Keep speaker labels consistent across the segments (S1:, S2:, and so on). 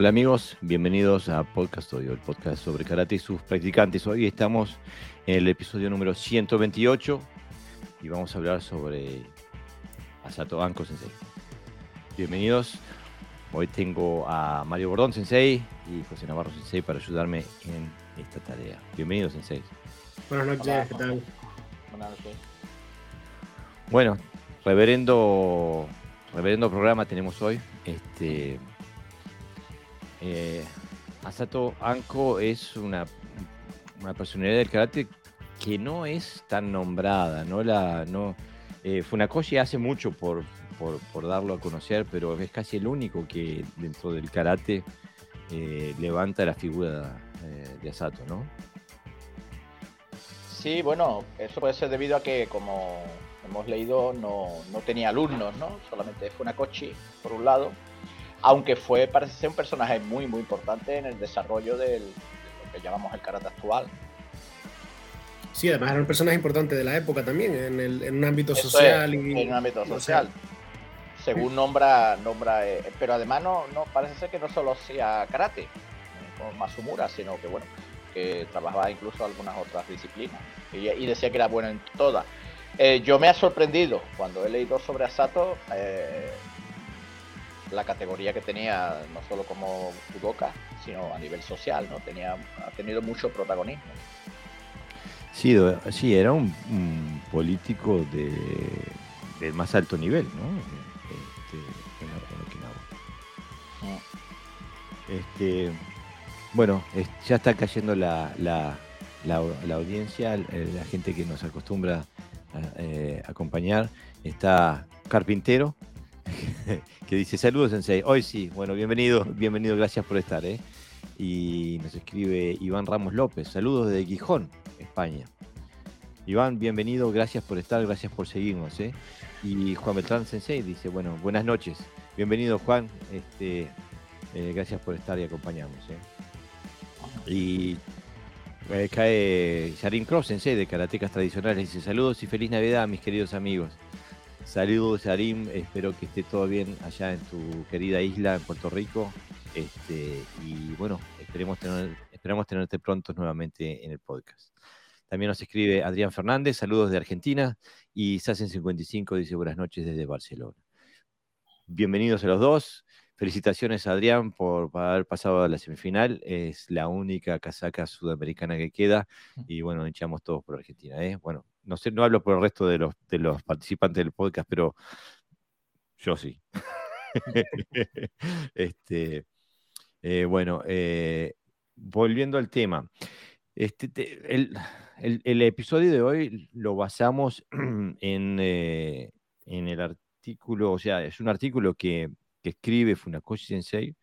S1: Hola amigos, bienvenidos a Podcast Audio, el podcast sobre karate y sus practicantes. Hoy estamos en el episodio número 128 y vamos a hablar sobre Asato Anko Sensei. Bienvenidos. Hoy tengo a Mario Bordón Sensei y José Navarro Sensei para ayudarme en esta tarea. Bienvenidos Sensei.
S2: Buenas noches, ¿qué tal?
S3: Buenas noches.
S1: Bueno, reverendo, reverendo programa tenemos hoy. Este, eh, Asato Anko es una, una personalidad del karate que no es tan nombrada, no la, no, eh, Funakoshi hace mucho por, por, darlo a conocer, pero es casi el único que dentro del karate eh, levanta la figura eh, de Asato, ¿no?
S3: Sí, bueno, eso puede ser debido a que, como hemos leído, no, no tenía alumnos, ¿no? Solamente Funakoshi, por un lado, aunque fue, parece ser un personaje muy, muy importante en el desarrollo del, de lo que llamamos el karate actual.
S2: Sí, además era un personaje importante de la época también, en, el, en un ámbito social.
S3: y, en un ámbito social. Según nombra, nombra eh, pero además no, no parece ser que no solo hacía karate, como Masumura, sino que bueno, que trabajaba incluso algunas otras disciplinas y, decía que era bueno en todas. Eh, yo me ha sorprendido cuando he leído sobre Asato, eh, la categoría que tenía, no solo como judoka, sino a nivel social, ¿no? Tenía, ha tenido mucho protagonismo.
S1: Sí, sí era un, político de, más alto nivel, ¿no? Este, en, este, bueno, ya está cayendo la, la, la, audiencia, la gente que nos acostumbra a eh, acompañar. Está Carpintero, que dice saludos Sensei. Hoy sí, bueno, bienvenido, bienvenido, gracias por estar. ¿eh? Y nos escribe Iván Ramos López, saludos desde Gijón, España. Iván, bienvenido, gracias por estar, gracias por seguirnos. ¿eh? Y Juan Beltrán Sensei dice, bueno, buenas noches. Bienvenido Juan, este, eh, gracias por estar y acompañarnos. ¿eh? Y cae Sharin Cross Sensei de Karatecas Tradicionales, dice saludos y feliz Navidad mis queridos amigos. Saludos, Arim. Espero que esté todo bien allá en tu querida isla, en Puerto Rico. Este, y bueno, esperemos tener, esperamos tenerte pronto nuevamente en el podcast. También nos escribe Adrián Fernández, saludos de Argentina. Y Sassen55 dice buenas noches desde Barcelona. Bienvenidos a los dos. Felicitaciones, Adrián, por haber pasado a la semifinal. Es la única casaca sudamericana que queda. Y bueno, echamos todos por Argentina. ¿eh? Bueno, no sé, no hablo por el resto de los, participantes del podcast, pero yo sí. este, eh, bueno, eh, volviendo al tema. Este, el, episodio de hoy lo basamos en, eh, en, el artículo, o sea, es un artículo que, que escribe Funakoshi Sensei,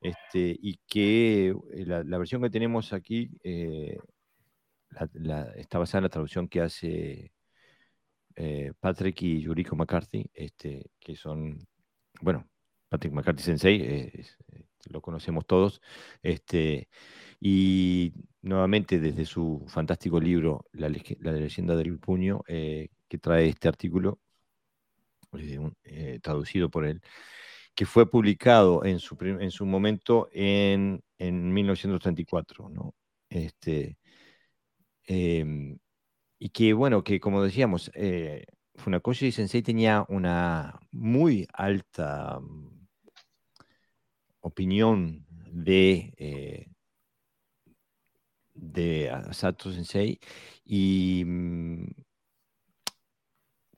S1: este, y que la, versión que tenemos aquí está basada en la traducción que hace eh, Patrick y Yuriko McCarthy, este, que son, bueno, Patrick McCarthy Sensei, eh, lo conocemos todos, este, y nuevamente desde su fantástico libro, La, leyenda del puño, eh, que trae este artículo, traducido por él, que fue publicado en su, en su momento en, en 1934, ¿no? Este, Em, y que, bueno, que como decíamos, eh, Funakoshi Sensei tenía una muy alta mm, opinión de, eh, de Asato Sensei y mm,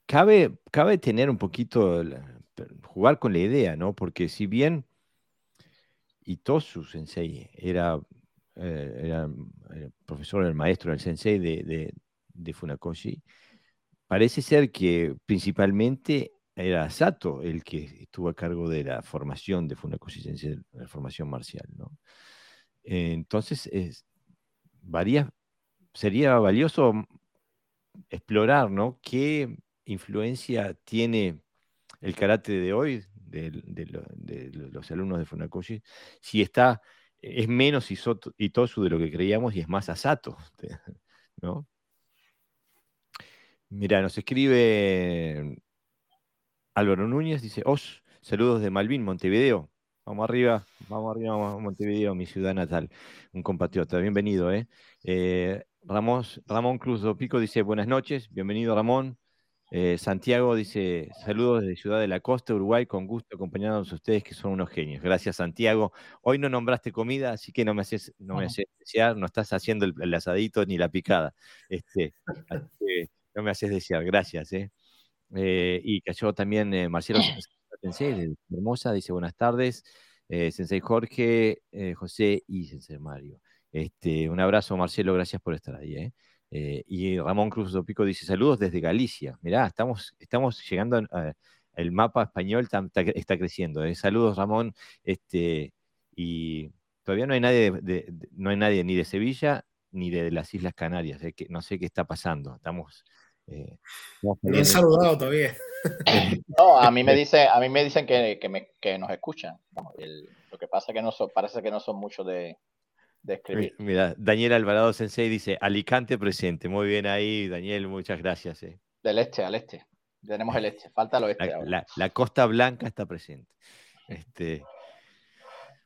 S1: cabe, cabe tener un poquito, jugar con la idea, ¿no? Porque si bien Itosu Sensei era eh, era el profesor, el maestro, el sensei de, de, Funakoshi, parece ser que principalmente era Sato el que estuvo a cargo de la formación de Funakoshi Sensei, la formación marcial. ¿no? Entonces, es, sería valioso explorar ¿no? qué influencia tiene el karate de hoy, de, de los alumnos de Funakoshi, si está es menos Itosu de lo que creíamos y es más Asato, ¿no? Mira, nos escribe Álvaro Núñez, dice, Os, saludos de Malvin, Montevideo. Vamos arriba, vamos arriba a Montevideo, mi ciudad natal, un compatriota. Bienvenido, ¿eh? eh Ramón Cruz Pico dice buenas noches, bienvenido Ramón. Eh, Santiago dice saludos desde Ciudad de la Costa, Uruguay, con gusto acompañados a ustedes que son unos genios. Gracias Santiago. Hoy no nombraste comida, así que no me haces, no me haces desear, no estás haciendo el, asadito ni la picada. Este, no me haces desear, gracias. ¿eh? Eh, y cayó también Marcelo Sensei, Hermosa, dice buenas tardes. Sensei Jorge, José y Sensei Mario. Este, un abrazo, Marcelo, gracias por estar ahí. ¿Eh? y Ramón Cruz Dopico dice saludos desde Galicia. Mirá, estamos, estamos llegando a, el mapa español está, creciendo. Saludos, Ramón. Este, y todavía no hay nadie, no hay nadie ni de Sevilla ni de las Islas Canarias. Que no sé qué está pasando. Estamos
S2: eh, Bien saludado todavía.
S3: No, a mí me dice, a mí me dicen que, que, nos escuchan. lo que pasa es que no son, parece que no son muchos de, escribir.
S1: Mira, Daniel Alvarado Sensei dice Alicante presente. Muy bien ahí, Daniel, muchas gracias. Eh.
S3: Del este al este. Tenemos el este, falta el oeste.
S1: La, Costa Blanca está presente. Este,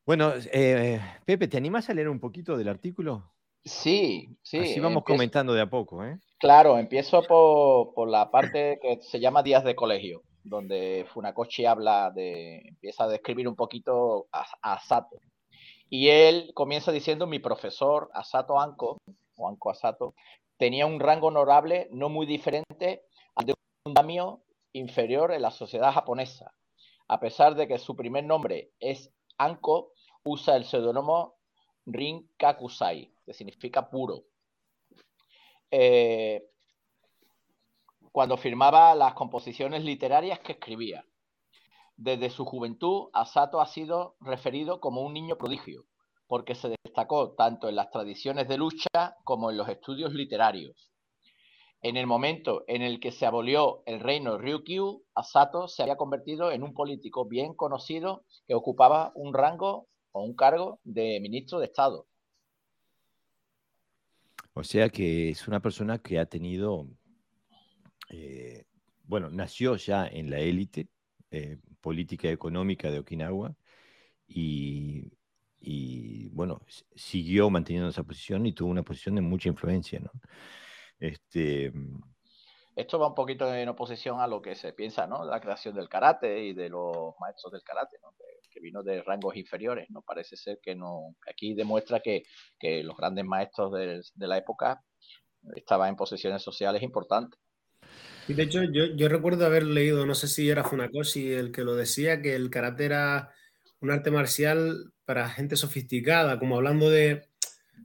S1: bueno, eh, Pepe, ¿te animas a leer un poquito del artículo?
S3: Sí, sí.
S1: Así vamos comentando de a poco, ¿eh?
S3: Claro, empiezo por, la parte que se llama Días de Colegio, donde Funakoshi habla de, empieza a describir un poquito a, Asato. Y él comienza diciendo, mi profesor Asato Anko, o Anko Asato, tenía un rango honorable no muy diferente al de un damio inferior en la sociedad japonesa. A pesar de que su primer nombre es Anko, usa el seudónimo Rin Kakusai, que significa puro. Eh, cuando firmaba las composiciones literarias que escribía. Desde su juventud, Asato ha sido referido como un niño prodigio, porque se destacó tanto en las tradiciones de lucha como en los estudios literarios. En el momento en el que se abolió el reino Ryukyu, Asato se había convertido en un político bien conocido que ocupaba un rango o un cargo de ministro de Estado.
S1: O sea que es una persona que ha tenido, eh, bueno, nació ya en la élite eh, política económica de Okinawa y, bueno, siguió manteniendo esa posición y tuvo una posición de mucha influencia, ¿no? Este,
S3: esto va un poquito en oposición a lo que se piensa, ¿no? La creación del karate y de los maestros del karate, que, vino de rangos inferiores, ¿no? Parece ser que no. Aquí demuestra que, los grandes maestros de, la época estaban en posiciones sociales importantes.
S2: Y de hecho, yo, yo, recuerdo haber leído, no sé si era Funakoshi el que lo decía, que el karate era un arte marcial para gente sofisticada, como hablando de,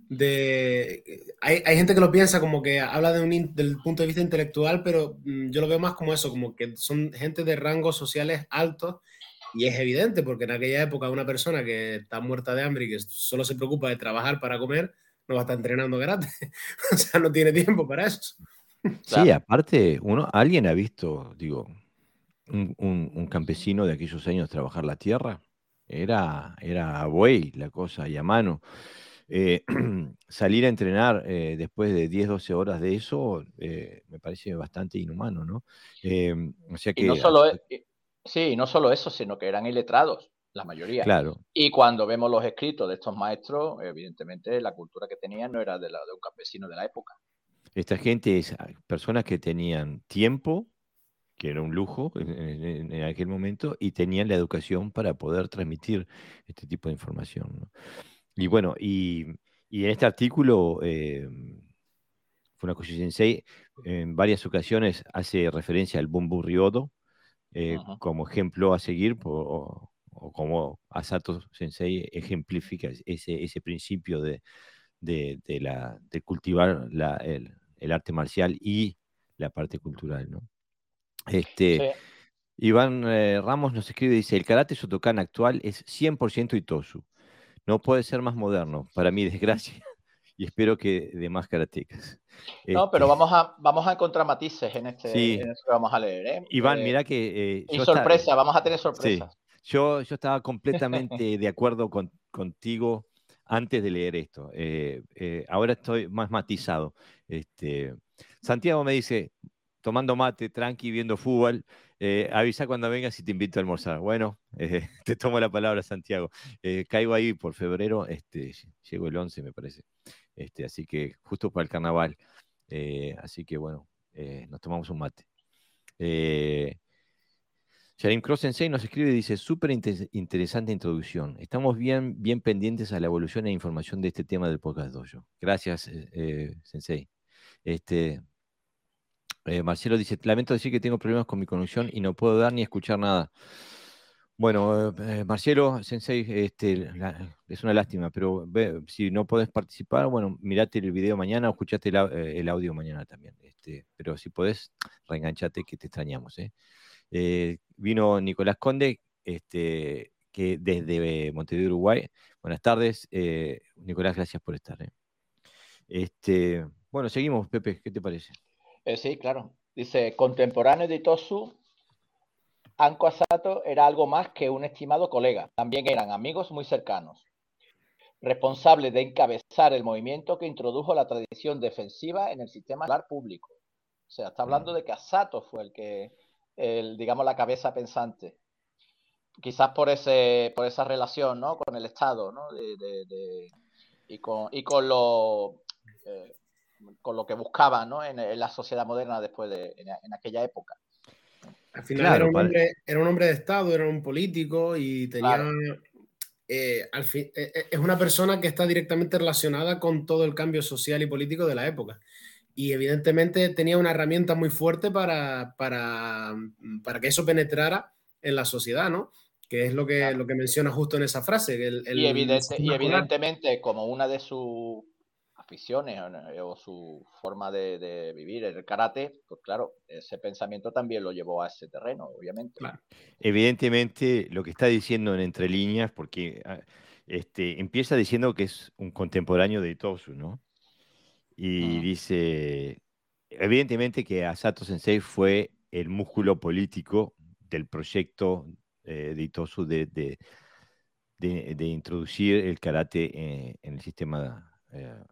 S2: de... Hay, gente que lo piensa como que habla de un, del punto de vista intelectual, pero mm, yo lo veo más como eso, como que son gente de rangos sociales altos y es evidente porque en aquella época una persona que está muerta de hambre y que solo se preocupa de trabajar para comer, no va a estar entrenando karate. o sea, no tiene tiempo para eso.
S1: Sí, aparte, uno, alguien ha visto, digo, un, un, campesino de aquellos años trabajar la tierra. Era, era buey la cosa y a mano. Eh, salir a entrenar eh, después de 10, 12 horas de eso eh, me parece bastante inhumano, ¿no?
S3: o sea que, no solo, sí, no solo eso, sino que eran iletrados, la mayoría.
S1: Claro.
S3: Y cuando vemos los escritos de estos maestros, evidentemente la cultura que tenían no era de la de un campesino de la época.
S1: Esta gente es ah, personas que tenían tiempo, que era un lujo en, en, aquel momento, y tenían la educación para poder transmitir este tipo de información. ¿no? Y bueno, y, en este artículo, eh, Funakoshi Sensei en varias ocasiones hace referencia al Bumbu Ryodo eh, como ejemplo a seguir, o, como Asato Sensei ejemplifica ese, ese principio de, la, de cultivar el, arte marcial y la parte cultural. ¿no? Este, Iván eh, Ramos nos escribe, dice, el karate Shotokan actual es 100% Itosu no puede ser más moderno, para mi desgracia, y espero que de más karatecas.
S3: No, pero este vamos a, vamos a encontrar matices en este que vamos a leer. ¿eh?
S1: Iván, eh, mira que...
S3: Eh, y sorpresa, vamos a tener sorpresas.
S1: Yo, yo estaba completamente de acuerdo contigo antes de leer esto. ahora estoy más matizado. Este, Santiago me dice, tomando mate, tranqui, viendo fútbol. Eh, avisa cuando vengas y te invito a almorzar. Bueno, eh, te tomo la palabra, Santiago. Eh, caigo ahí por febrero, este, llego el 11, me parece. Este, así que justo para el carnaval. así que bueno, nos tomamos un mate. Sharim Cross Sensei nos escribe y dice, súper interesante introducción. Estamos bien, bien pendientes a la evolución e información de este tema del podcast dojo. Gracias, eh, eh, Sensei. Este, eh, Marcelo dice, lamento decir que tengo problemas con mi conexión y no puedo dar ni escuchar nada. Bueno, Marcelo, Sensei, este, es una lástima, pero si no podés participar, bueno, mirate el video mañana o escuchate el, audio mañana también. Este, pero si podés, reenganchate que te extrañamos. ¿eh? Eh, vino Nicolás Conde, este, que desde Montevideo, Uruguay. Buenas tardes. Eh, Nicolás, gracias por estar. Eh. Este, bueno, seguimos, Pepe, ¿qué te parece?
S3: sí, claro. Dice, contemporáneo de Itosu, Anko Asato era algo más que un estimado colega. También eran amigos muy cercanos. Responsable de encabezar el movimiento que introdujo la tradición defensiva en el sistema escolar público. O sea, está hablando de que Asato fue el que el, digamos, la cabeza pensante. Quizás por, ese, por esa relación ¿no? con el Estado ¿no? y, con, y con, lo, eh, con lo que buscaban ¿no? en, la sociedad moderna después de en, aquella época.
S2: Al final era, un hombre, era un hombre de Estado, era un político y tenía... Eh, al fin, eh, es una persona que está directamente relacionada con todo el cambio social y político de la época y evidentemente tenía una herramienta muy fuerte para, para, para, que eso penetrara en la sociedad, ¿no? Que es lo que, lo que menciona justo en esa frase.
S3: y, evidentemente, como una de sus aficiones o, su forma de, vivir el karate, pues claro, ese pensamiento también lo llevó a ese terreno, obviamente.
S1: Evidentemente, lo que está diciendo en entre líneas, porque ah, este, empieza diciendo que es un contemporáneo de Tosu, ¿no? Y dice, evidentemente que Asato Sensei fue el músculo político del proyecto eh, de Itosu de, de, introducir el karate eh, en, el sistema eh,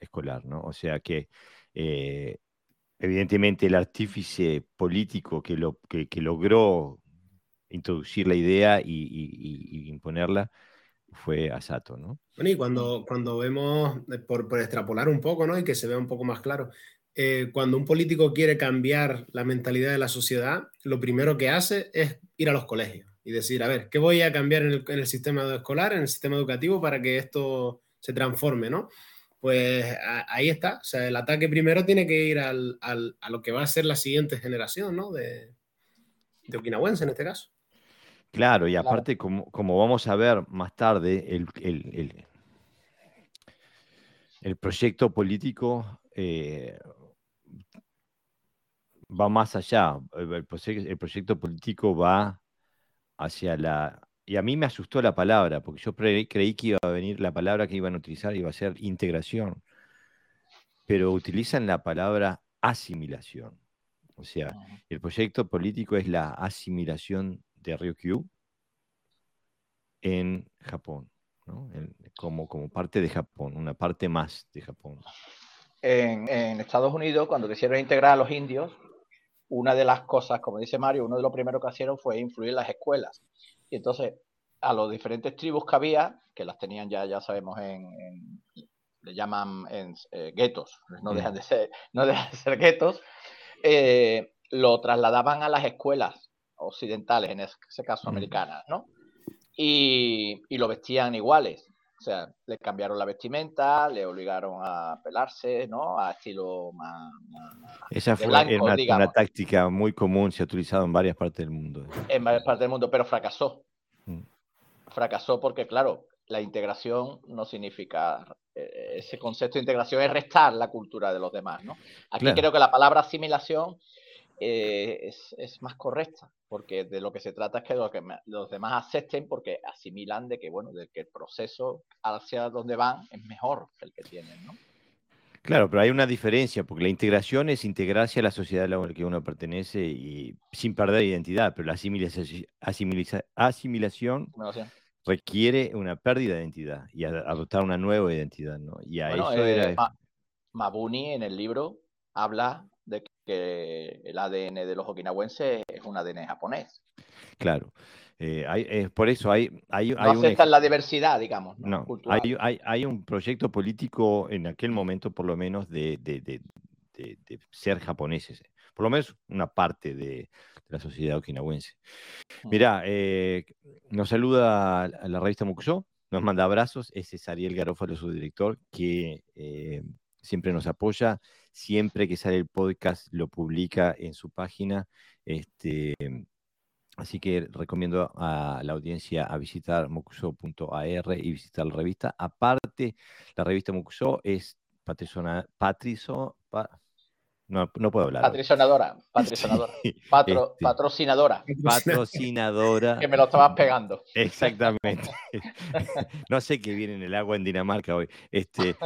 S1: escolar, ¿no? O sea que evidentemente el artífice político que, lo, que, logró introducir la idea y imponerla fue Asato, ¿no?
S2: Bueno, y cuando, cuando vemos, eh, por, por, extrapolar un poco, ¿no? Y que se vea un poco más claro, eh, cuando un político quiere cambiar la mentalidad de la sociedad, lo primero que hace es ir a los colegios y decir, a ver, ¿qué voy a cambiar en el, en el sistema escolar, en el sistema educativo para que esto se transforme, ¿no? Pues ahí está, o sea, el ataque primero tiene que ir al, al, a lo que va a ser la siguiente generación, ¿no? De, de okinawense en este caso.
S1: Claro, y aparte, Como, vamos a ver más tarde, el, el, proyecto político eh, va más allá. El, proyecto político va hacia la... Y a mí me asustó la palabra, porque yo creí que iba a venir, la palabra que iban a utilizar iba a ser integración, pero utilizan la palabra asimilación. O sea, el proyecto político es la asimilación de Ryukyu en Japón, como, como parte de Japón, una parte más de Japón.
S3: En, Estados Unidos, cuando quisieron integrar a los indios, una de las cosas, como dice Mario, uno de los primeros que hicieron fue influir en las escuelas. Y entonces, a los diferentes tribus que había, que las tenían ya, ya sabemos, en, le llaman en, eh, guetos, no dejan de ser, no dejan de ser guetos, eh, lo trasladaban a las escuelas occidentales, en ese caso americanas, ¿no? Y, lo vestían iguales. O sea, le cambiaron la vestimenta, le obligaron a pelarse, ¿no? A estilo más.
S1: Esa fue una, táctica muy común, se ha utilizado en varias partes del mundo.
S3: En varias partes del mundo, pero fracasó. Mm. Fracasó porque, claro, la integración no significa. Eh, ese concepto de integración es restar la cultura de los demás, ¿no? Aquí creo que la palabra asimilación eh, es, más correcta, porque de lo que se trata es que, que los demás acepten porque asimilan de que, bueno, de que el proceso hacia donde van es mejor que el que tienen, ¿no?
S1: Claro, pero hay una diferencia, porque la integración es integrarse a la sociedad a la que uno pertenece y sin perder identidad, pero la asimilación, asimilación requiere una pérdida de identidad y adoptar una nueva identidad, ¿no? Y a eso
S3: era... Mabuni en el libro habla que el ADN de los okinawenses es un ADN japonés.
S1: Claro. Eh, hay, por eso hay, hay,
S3: no aceptan la diversidad, digamos.
S1: No, hay, hay, hay, un proyecto político en aquel momento, por lo menos, de, de, de, de ser japoneses, por lo menos una parte de, la sociedad okinawense. Mirá, eh, nos saluda la revista Muxo, nos manda abrazos, ese es Ariel Garófalo, su director, que eh, siempre nos apoya, siempre que sale el podcast lo publica en su página. Este, así que recomiendo a la audiencia a visitar muxo.ar y visitar la revista. Aparte, la revista Muxo es patrizo, no, no puedo hablar.
S3: Patrocinadora, patrocinadora. Este, patrocinadora.
S1: Patrocinadora.
S3: que me lo estabas pegando.
S1: Exactamente. no sé qué viene en el agua en Dinamarca hoy. Este,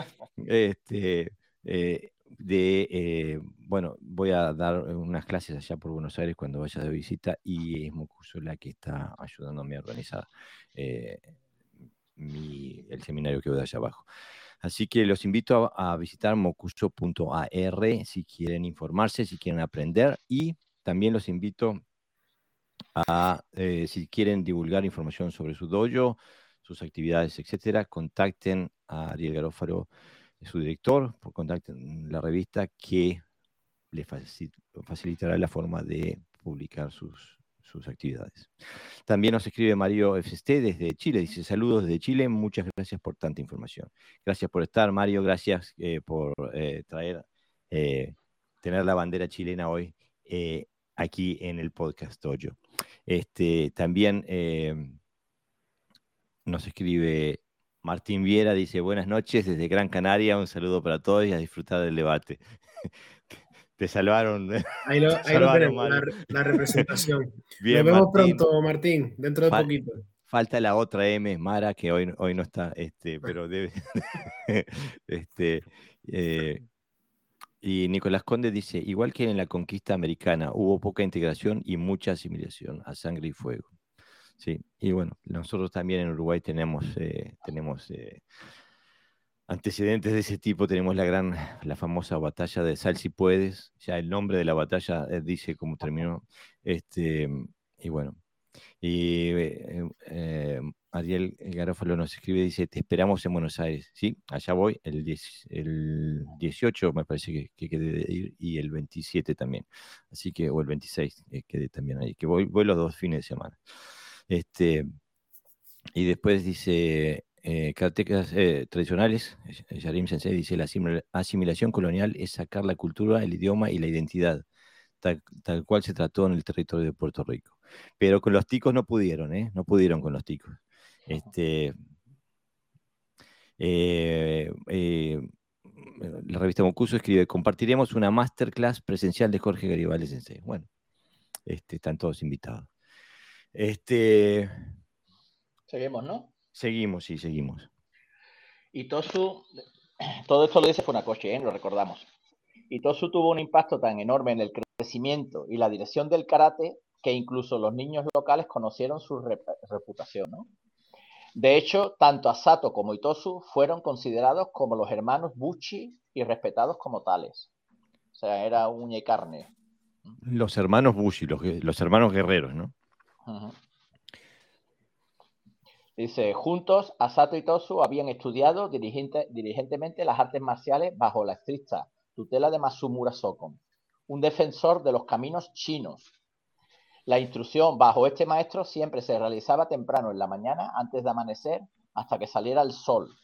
S1: este, eh, de, eh, bueno, voy a dar unas clases allá por Buenos Aires cuando vaya de visita y es Mocuso la que está ayudándome a organizar eh, el seminario que voy allá abajo. Así que los invito a, visitar mocuso.ar si quieren informarse, si quieren aprender y también los invito a, eh, si quieren divulgar información sobre su dojo, sus actividades, etcétera, contacten a Ariel Garófaro, su director, contacten la revista que les facilitará la forma de publicar sus, sus actividades. También nos escribe Mario FST desde Chile, dice saludos desde Chile, muchas gracias por tanta información. Gracias por estar, Mario, gracias eh, por eh, traer, eh, tener la bandera chilena hoy aquí en el podcast Toyo. Este, también nos escribe Martín Viera, dice buenas noches desde Gran Canaria, un saludo para todos y a disfrutar del debate. Te salvaron.
S2: Ahí lo, tenemos, la, representación. Nos vemos pronto, Martín, dentro de poquito.
S1: Falta la otra M, Mara, que hoy, hoy no está, este, pero debe. este, eh, y Nicolás Conde dice: igual que en la conquista americana, hubo poca integración y mucha asimilación a sangre y fuego. Sí, y bueno, nosotros también en Uruguay tenemos, eh, tenemos eh, antecedentes de ese tipo tenemos la gran, la famosa batalla de Sal si puedes, ya el nombre de la batalla eh, dice cómo terminó, este, y bueno, y eh, eh, Ariel Garófalo nos escribe, dice, te esperamos en Buenos Aires, ¿sí? Allá voy, el, el 18 me parece que, que quedé de ir, y el 27 también, así que, o el 26 quedé también ahí, que voy, voy los dos fines de semana. Este, y después dice, eh, eh, tradicionales, Yarim Sensei dice, la asimilación colonial es sacar la cultura, el idioma y la identidad, tal, cual se trató en el territorio de Puerto Rico. Pero con los ticos no pudieron, ¿eh? No pudieron con los ticos. Este, eh, la revista Mocuso escribe, compartiremos una masterclass presencial de Jorge Garibaldi Sensei. Bueno, este, están todos invitados. Este,
S3: Seguimos, ¿no?
S1: Seguimos, sí, seguimos.
S3: Y Tosu, todo esto lo dice Funakoshi, ¿eh? lo recordamos. Y Tosu tuvo un impacto tan enorme en el crecimiento y la dirección del karate que incluso los niños locales conocieron su reputación. De hecho, tanto Asato como Itosu fueron considerados como los hermanos Buchi y respetados como tales. O sea, era uña y carne.
S1: Los hermanos Buchi, los, hermanos guerreros, ¿no?
S3: Dice, juntos, Asato y Tosu habían estudiado diligentemente las artes marciales bajo la estricta tutela de Masumura Sokon, un defensor de los caminos chinos. La instrucción bajo este maestro siempre se realizaba temprano en la mañana antes de amanecer hasta que saliera el sol,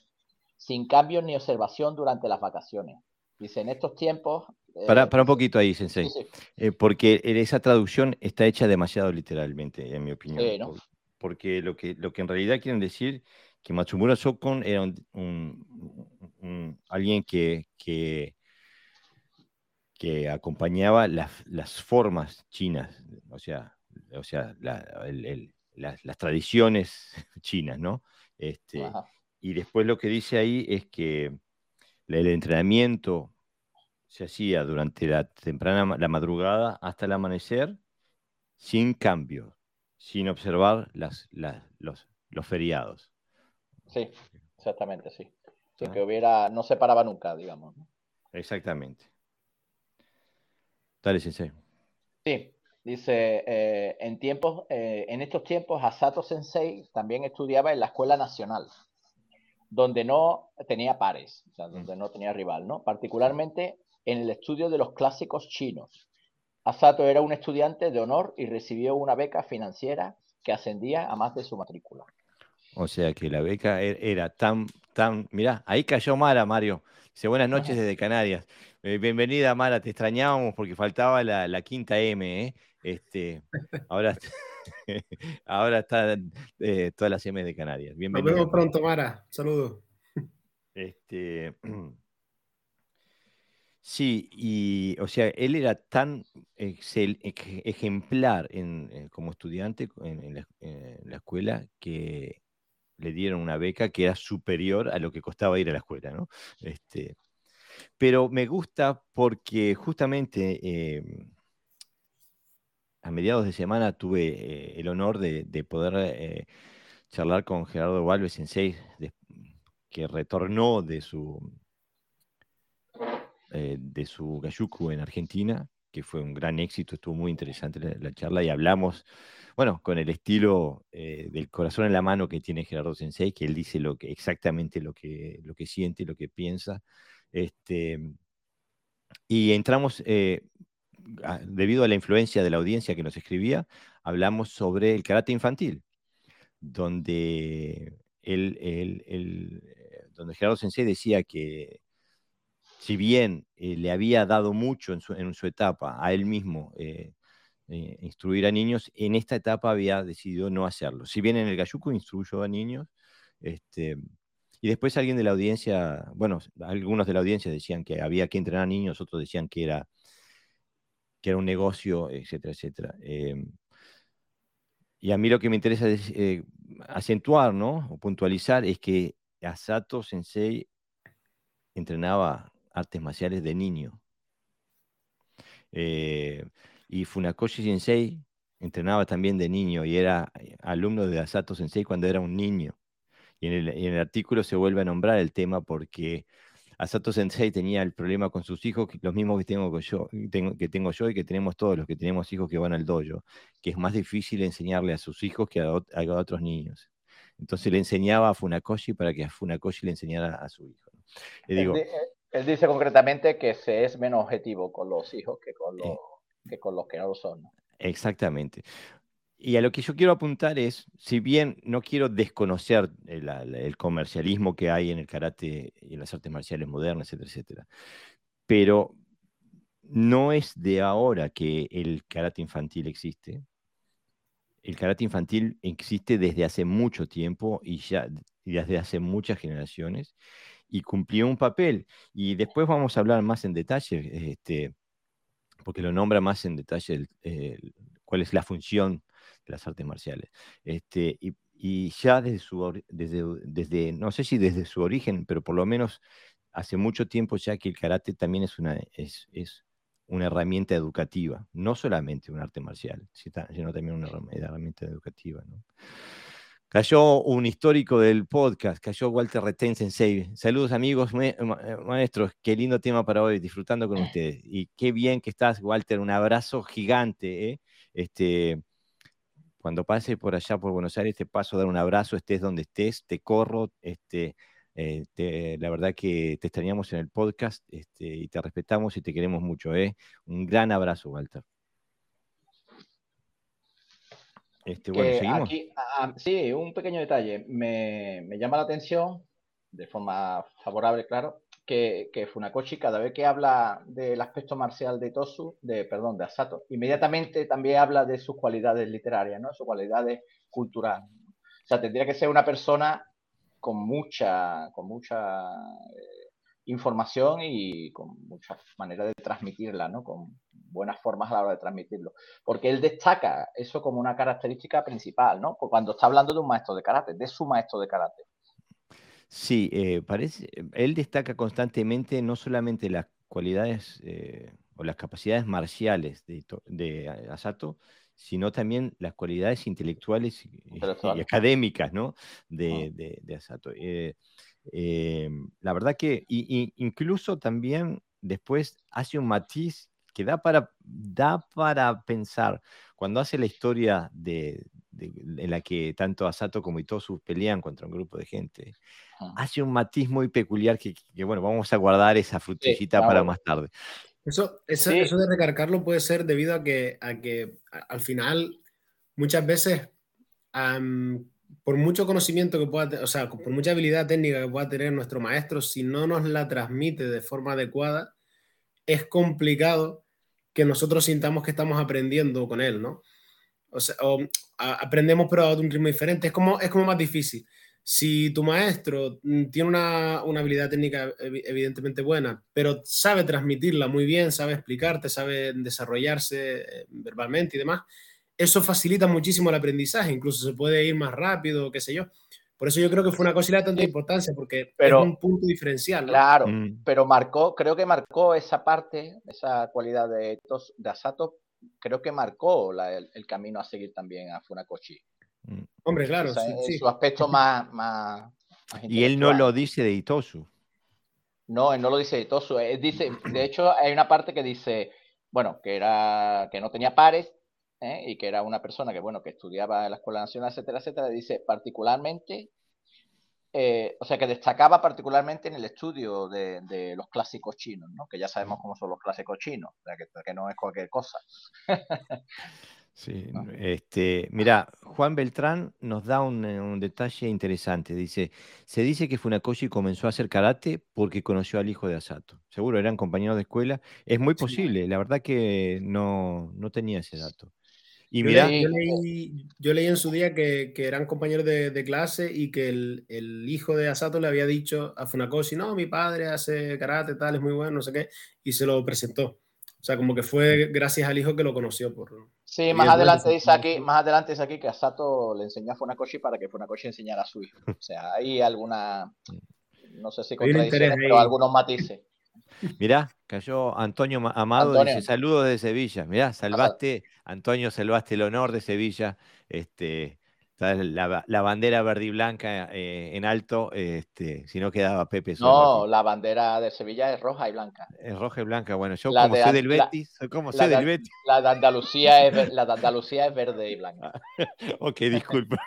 S3: sin cambios ni observación durante las vacaciones. Dice, en estos tiempos...
S1: Eh, para, un poquito ahí, Sensei, eh, porque esa traducción está hecha demasiado literalmente, en mi opinión. Sí, ¿no? Porque lo que, lo que en realidad quieren decir que Matsumura Sokon era un, alguien que, que, acompañaba las, formas chinas, o sea, o sea las, tradiciones chinas, ¿no? Este, y después lo que dice ahí es que el entrenamiento se hacía durante la temprana la madrugada hasta el amanecer sin cambio, sin observar las, los, los, feriados.
S3: Sí, exactamente, sí. que hubiera, no se paraba nunca, digamos.
S1: Exactamente. Dale, Sensei.
S3: Sí, dice, eh, en, tiempos, eh, en estos tiempos Asato Sensei también estudiaba en la Escuela Nacional, donde no tenía pares, o sea, donde no tenía rival, ¿no? Particularmente en el estudio de los clásicos chinos. Asato era un estudiante de honor y recibió una beca financiera que ascendía a más de su matrícula.
S1: O sea que la beca e-, era tan, tan, mirá, ahí cayó Mara, Mario. Dice, buenas noches desde Canarias. Eh, bienvenida, Mara, te extrañábamos porque faltaba la, quinta M, ¿eh? Este, ahora, ahora están eh, todas las M de Canarias.
S2: Bienvenida. Nos vemos pronto, Mara. Saludos.
S1: Este, sí, y o sea, él era tan ejemplar en, como estudiante en, la, escuela que le dieron una beca que era superior a lo que costaba ir a la escuela, ¿no? Este, pero me gusta porque justamente em, a mediados de semana tuve eh, el honor de, poder eh, charlar con Gerardo Valves Sensei, que retornó de su, eh, de su Gayuku en Argentina, que fue un gran éxito, estuvo muy interesante la charla y hablamos bueno, con el estilo eh, del corazón en la mano que tiene Gerardo Sensei, que él dice lo que, exactamente lo que, lo que siente, lo que piensa. Este, y entramos, eh, debido a la influencia de la audiencia que nos escribía, hablamos sobre el karate infantil, donde, él, donde Gerardo Sensei decía que si bien le había dado mucho en su, etapa a él mismo, eh, instruir a niños, en esta etapa había decidido no hacerlo. Si bien en el Gayuco instruyó a niños, este, y después alguien de la audiencia, bueno, algunos de la audiencia decían que había que entrenar a niños, otros decían que era, que era un negocio, etcétera, etcétera. Em, y a mí lo que me interesa es, eh, acentuar, ¿no? O puntualizar es que Asato Sensei entrenaba artes marciales de niño. Eh, y Funakoshi Sensei entrenaba también de niño y era eh, alumno de Asato Sensei cuando era un niño. Y en el, artículo se vuelve a nombrar el tema porque Asato Sensei tenía el problema con sus hijos, los mismos que tengo yo, que tengo yo y que tenemos todos los que tenemos hijos que van al dojo, que es más difícil enseñarle a sus hijos que a, otros niños. Entonces le enseñaba a Funakoshi para que a Funakoshi le enseñara a su hijo.
S3: digo, él, dice concretamente que se es menos objetivo con los hijos que con los que con los que no lo son.
S1: Exactamente. Y a lo que yo quiero apuntar es, si bien no quiero desconocer el, comercialismo que hay en el karate y en las artes marciales modernas, etcétera, etcétera, pero no es de ahora que el karate infantil existe. El karate infantil existe desde hace mucho tiempo y ya desde hace muchas generaciones y cumplió un papel. Y después vamos a hablar más en detalle. Este, porque lo nombra más en detalle cuál es la función de las artes marciales. Este, y, ya desde, su, desde, desde, no sé si desde su origen, pero por lo menos hace mucho tiempo ya que el karate también es una, es, es una herramienta educativa, no solamente un arte marcial, sino también una herramienta educativa. Cayó un histórico del podcast, cayó Walter Retén Sensei. Saludos amigos, eh, maestros, qué lindo tema para hoy, disfrutando con ustedes. Y qué bien que estás, Walter, un abrazo gigante. ¿eh? Este, cuando pase por allá, por Buenos Aires, te paso a dar un abrazo, estés donde estés, te corro. Este, eh, la verdad que te extrañamos en el podcast este, y te respetamos y te queremos mucho. ¿eh? Un gran abrazo, Walter.
S3: Este, bueno, ¿seguimos? Ah, sí, un pequeño detalle. Me, llama la atención, de forma favorable, claro, que, que, Funakoshi, cada vez que habla del aspecto marcial de Tosu, de, perdón, de Asato, inmediatamente también habla de sus cualidades literarias, ¿no? Sus cualidades culturales. O sea, tendría que ser una persona con mucha, con mucha eh, información y con muchas maneras de transmitirla, ¿no? Con buenas formas a la hora de transmitirlo. Porque él destaca eso como una característica principal, ¿no? Cuando está hablando de un maestro de karate, de su maestro de karate.
S1: Sí, eh, parece, él destaca constantemente no solamente las cualidades eh, o las capacidades marciales de, de, Asato, sino también las cualidades intelectuales y, académicas, ¿no? De, de, Asato. Eh, la verdad que incluso también después hace un matiz que da para, da para pensar. Cuando hace la historia de, en la que tanto Asato como Itosu pelean contra un grupo de gente, hace un matiz muy peculiar que, bueno, vamos a guardar esa frutillita para más tarde.
S2: Eso, eso, de recargarlo puede ser debido a que, a que al final muchas veces por mucho conocimiento que pueda, o sea, por mucha habilidad técnica que pueda tener nuestro maestro, si no nos la transmite de forma adecuada, es complicado que nosotros sintamos que estamos aprendiendo con él, ¿no? O sea, aprendemos pero a un ritmo diferente, es como, es como más difícil. Si tu maestro mm, tiene una, una habilidad técnica evidentemente buena, pero sabe transmitirla muy bien, sabe explicarte, sabe desarrollarse eh, verbalmente y demás, eso facilita muchísimo el aprendizaje, incluso se puede ir más rápido, qué sé yo. Por eso yo creo que fue una cosa de tanta importancia, porque es un punto diferencial.
S3: Claro, mm. pero marcó, creo que marcó esa parte, esa cualidad de, de Asato, creo que marcó el, camino a seguir también a Funakoshi.
S2: Mm. Hombre, claro.
S3: Su aspecto más, más,
S1: Y él no lo dice de Itosu.
S3: No, él no lo dice de Itosu. dice, de hecho, hay una parte que dice, bueno, que era que no tenía pares ¿eh? y que era una persona que, bueno, que estudiaba en la Escuela Nacional, etcétera, etcétera, dice particularmente, eh, o sea, que destacaba particularmente en el estudio de, los clásicos chinos, ¿no? Que ya sabemos cómo son los clásicos chinos, o sea, que, no es cualquier cosa.
S1: Sí, este, mira, Juan Beltrán nos da un, un, detalle interesante. Dice, se dice que Funakoshi comenzó a hacer karate porque conoció al hijo de Asato. Seguro, eran compañeros de escuela. Es muy posible, la verdad que no, no tenía ese dato.
S2: Y mira, yo, leí, en su día que, eran compañeros de, clase y que el, hijo de Asato le había dicho a Funakoshi, no, mi padre hace karate, tal, es muy bueno, no sé qué, y se lo presentó. O sea, como que fue gracias al hijo que lo conoció. Por,
S3: sí, más adelante, dice aquí, más adelante dice aquí que Asato le enseñó a Funakoshi para que Funakoshi enseñara a su hijo. O sea, hay alguna, no sé si contradicciones, pero algunos matices.
S1: Mirá, cayó Antonio Amado, dice saludos de Sevilla. Mirá, salvaste, Antonio, salvaste el honor de Sevilla. Este, la, bandera verde y blanca eh, en alto, este, si no quedaba Pepe.
S3: No, la bandera de Sevilla es roja y blanca.
S1: Es roja y blanca, bueno, yo como soy del Betis, como soy del Betis.
S3: La de Andalucía es, la de Andalucía es verde y blanca.
S1: ok, disculpa.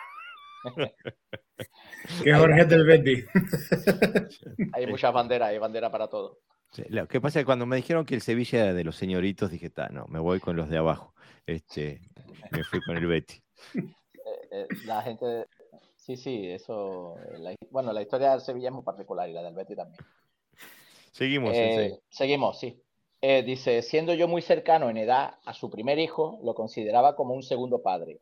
S2: que Jorge del Betis.
S3: hay muchas banderas, hay bandera para todo.
S1: Lo que pasa es que cuando me dijeron que el Sevilla era de los señoritos, dije, no, me voy con los de abajo. Este, me fui con el Betis.
S3: Eh, la gente. Sí, sí, eso. bueno, la historia del Sevilla es muy particular y la del Betty también.
S1: Seguimos. Eh,
S3: seguimos, sí. Eh, dice: Siendo yo muy cercano en edad a su primer hijo, lo consideraba como un segundo padre.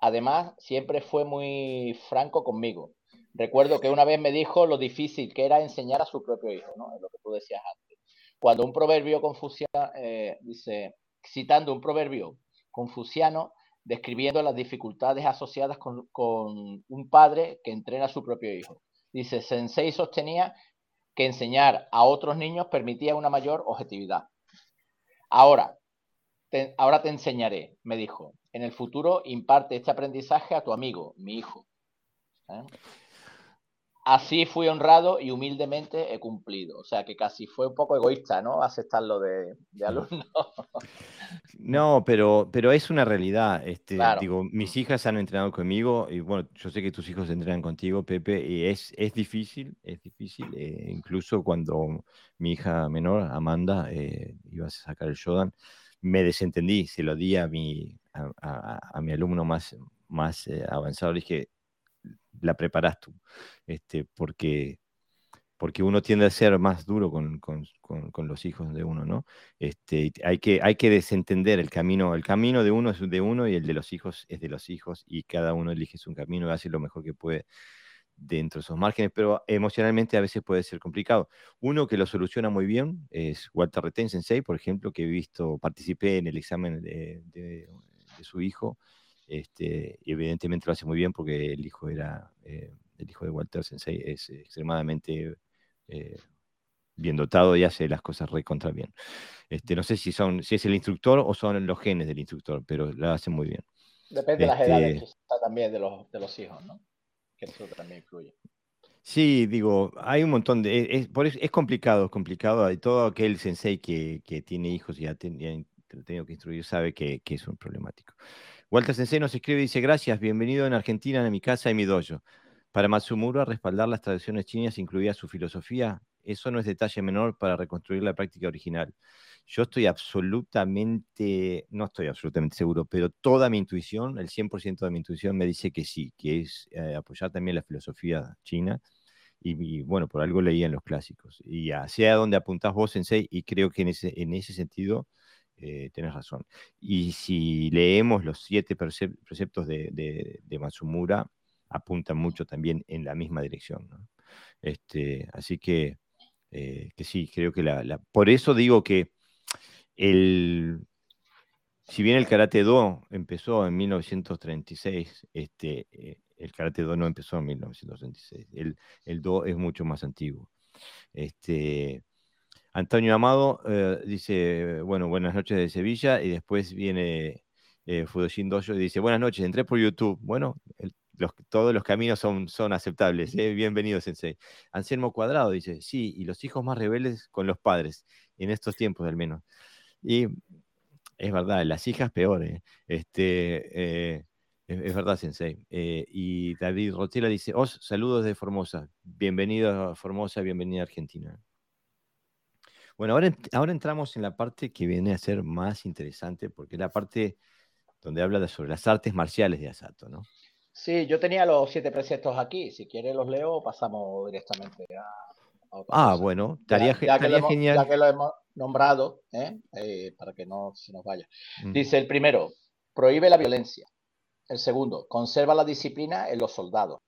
S3: Además, siempre fue muy franco conmigo. Recuerdo que una vez me dijo lo difícil que era enseñar a su propio hijo, ¿no? Es lo que tú decías antes. Cuando un proverbio confuciano, dice, citando un proverbio confuciano, describiendo las dificultades asociadas con, un padre que entrena a su propio hijo. Dice, Sensei sostenía que enseñar a otros niños permitía una mayor objetividad. Ahora, te, ahora te enseñaré, me dijo. En el futuro imparte este aprendizaje a tu amigo, mi hijo. ¿Eh? Así fui honrado y humildemente he cumplido. O sea que casi fue un poco egoísta, ¿no? Aceptarlo de, de alumno.
S1: No, pero, pero es una realidad. Este, Digo, mis hijas han entrenado conmigo y bueno, yo sé que tus hijos entrenan contigo, Pepe, y es, es difícil, es difícil. Eh, incluso cuando mi hija menor, Amanda, eh, iba a sacar el Shodan, me desentendí, se lo di a mi, a, mi alumno más, más eh, avanzado, le dije, la preparas tú, este, porque, porque uno tiende a ser más duro con, los hijos de uno, ¿no? Este, hay, que, hay que desentender el camino, el camino de uno es de uno y el de los hijos es de los hijos y cada uno elige su camino y hace lo mejor que puede dentro de esos márgenes, pero emocionalmente a veces puede ser complicado. Uno que lo soluciona muy bien es Walter Sensei, por ejemplo, que he visto, participé en el examen de su hijo este, y evidentemente lo hace muy bien porque el hijo era eh, el hijo de Walter Sensei es extremadamente eh, bien dotado y hace las cosas re contra bien. Este, no sé si son, si es el instructor o son los genes del instructor, pero lo hace muy bien.
S3: Depende de las edades este también de los, de los hijos, ¿no? Que eso también influye.
S1: Sí, digo, hay un montón de... Es, eso, es complicado, es complicado. Todo aquel sensei que, que tiene hijos y ha, tenido que instruir sabe que, que, es un problemático. Walter Sensei nos escribe y dice, gracias, bienvenido en Argentina, en mi casa y mi dojo. Para Matsumura, respaldar las tradiciones chinas, incluida su filosofía, eso no es detalle menor para reconstruir la práctica original. Yo estoy absolutamente, no estoy absolutamente seguro, pero toda mi intuición, el 100% de mi intuición me dice que sí, que es eh, apoyar también la filosofía china y, bueno, por algo leía en los clásicos. Y hacia donde apuntás vos, Sensei, y creo que en ese, en ese sentido eh, tenés razón. Y si leemos los siete preceptos de, de, Matsumura, apuntan mucho también en la misma dirección. Este, así que, eh, que sí, creo que la, Por eso digo que si bien el Karate Do empezó en 1936, este, eh, el Karate Do no empezó en 1936. El, el Do es mucho más antiguo. Este, Antonio Amado eh, dice, bueno, buenas noches de Sevilla, y después viene eh, Fudoshin Dojo y dice, buenas noches, entré por YouTube. Bueno, todos los caminos son, son aceptables. ¿eh? Bienvenido, Sensei. Anselmo Cuadrado dice, sí, y los hijos más rebeldes con los padres, en estos tiempos al menos. Y es verdad, las hijas peores. Este, es, verdad, Sensei. Eh, y David Rotela dice, os saludos de Formosa. Bienvenido a Formosa, bienvenida a Argentina. Bueno, ahora, ahora entramos en la parte que viene a ser más interesante, porque es la parte donde habla de, sobre las artes marciales de Asato, ¿no?
S3: Sí, yo tenía los siete preceptos aquí. Si quiere los leo, pasamos directamente
S1: a, Ah, bueno, estaría,
S3: ya,
S1: genial.
S3: Ya que lo hemos nombrado, ¿eh? Eh, para que no se nos vaya. Mm. Dice el primero, prohíbe la violencia. El segundo, conserva la disciplina en los soldados.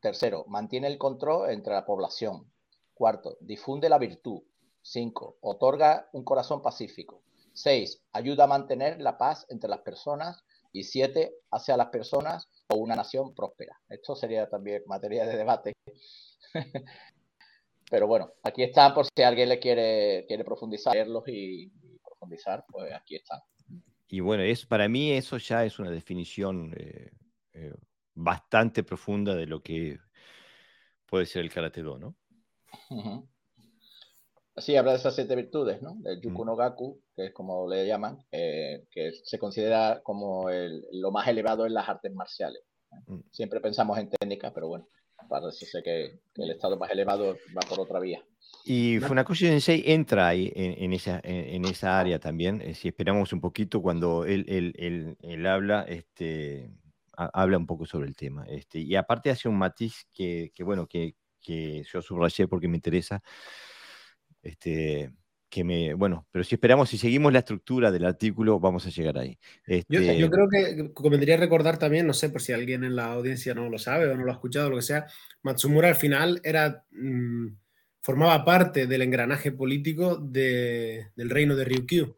S3: Tercero, mantiene el control entre la población. Cuarto, difunde la virtud. Cinco, otorga un corazón pacífico. Seis, ayuda a mantener la paz entre las personas. Y siete, hace a las personas o una nación próspera. Esto sería también materia de debate. Pero bueno, aquí están por si alguien le quiere, quiere profundizar, verlos y profundizar, pues aquí están
S1: y bueno, es, para mí eso ya es una definición eh, eh, bastante profunda de lo que puede ser el karate do, ¿no?
S3: Sí, habla de esas siete virtudes, ¿no? El yuku no gaku, que es como le llaman, eh, que se considera como lo más elevado en las artes marciales. Mm. Siempre pensamos en técnica, pero bueno, parece ser que el estado más elevado va por otra vía.
S1: Y Funakoshi Sensei entra ahí en, esa, en, esa área también. Eh, si esperamos un poquito, cuando él, él, él, habla, este, habla un poco sobre el tema. Este, y aparte hace un matiz que, que bueno, que, que, yo subrayé porque me interesa. Este, que me, bueno, pero si esperamos, si seguimos la estructura del artículo, vamos a llegar ahí.
S2: Este... Yo, creo que convendría recordar también, no sé por si alguien en la audiencia no lo sabe o no lo ha escuchado, lo que sea, Matsumura al final era... Mm, formaba parte del engranaje político del reino de Ryukyu.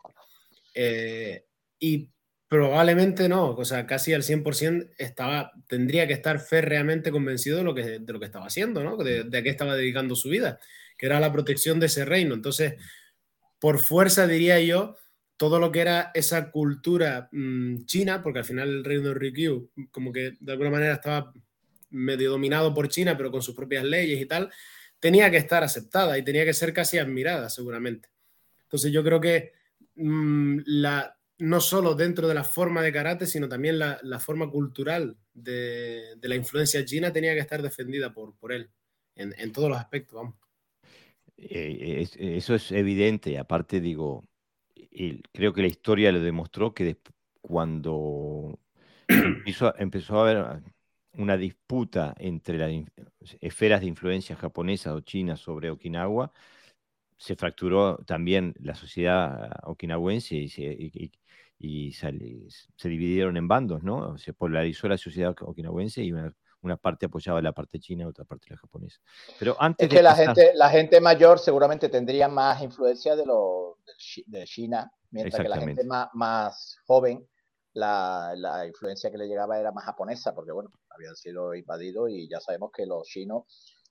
S2: Eh, y probablemente no, o sea, casi al 100% estaba, tendría que estar férreamente convencido de lo que, de lo que estaba haciendo, ¿no? de, de a qué estaba dedicando su vida, que era la protección de ese reino. Entonces, por fuerza diría yo, todo lo que era esa cultura mm, china, porque al final el reino de Ryukyu como que de alguna manera estaba medio dominado por China, pero con sus propias leyes y tal, tenía que estar aceptada y tenía que ser casi admirada, seguramente. Entonces yo creo que mm, no solo dentro de la forma de karate, sino también la, forma cultural de, la influencia china tenía que estar defendida por, por él, en, todos los aspectos, vamos.
S1: Eh, eso es evidente, aparte digo, creo que la historia lo demostró que cuando empezó, a haber una disputa entre las esferas de influencia japonesa o china sobre Okinawa, se fracturó también la sociedad okinawense y se, dividieron en bandos, ¿no? Se polarizó la sociedad okinawense y una, parte apoyaba la parte china otra parte la japonesa. Pero antes
S3: es que la, gente, la gente mayor seguramente tendría más influencia de, lo, de China, mientras que la gente más, más joven la, la, influencia que le llegaba era más japonesa, porque bueno, habían sido invadidos y ya sabemos que los chinos,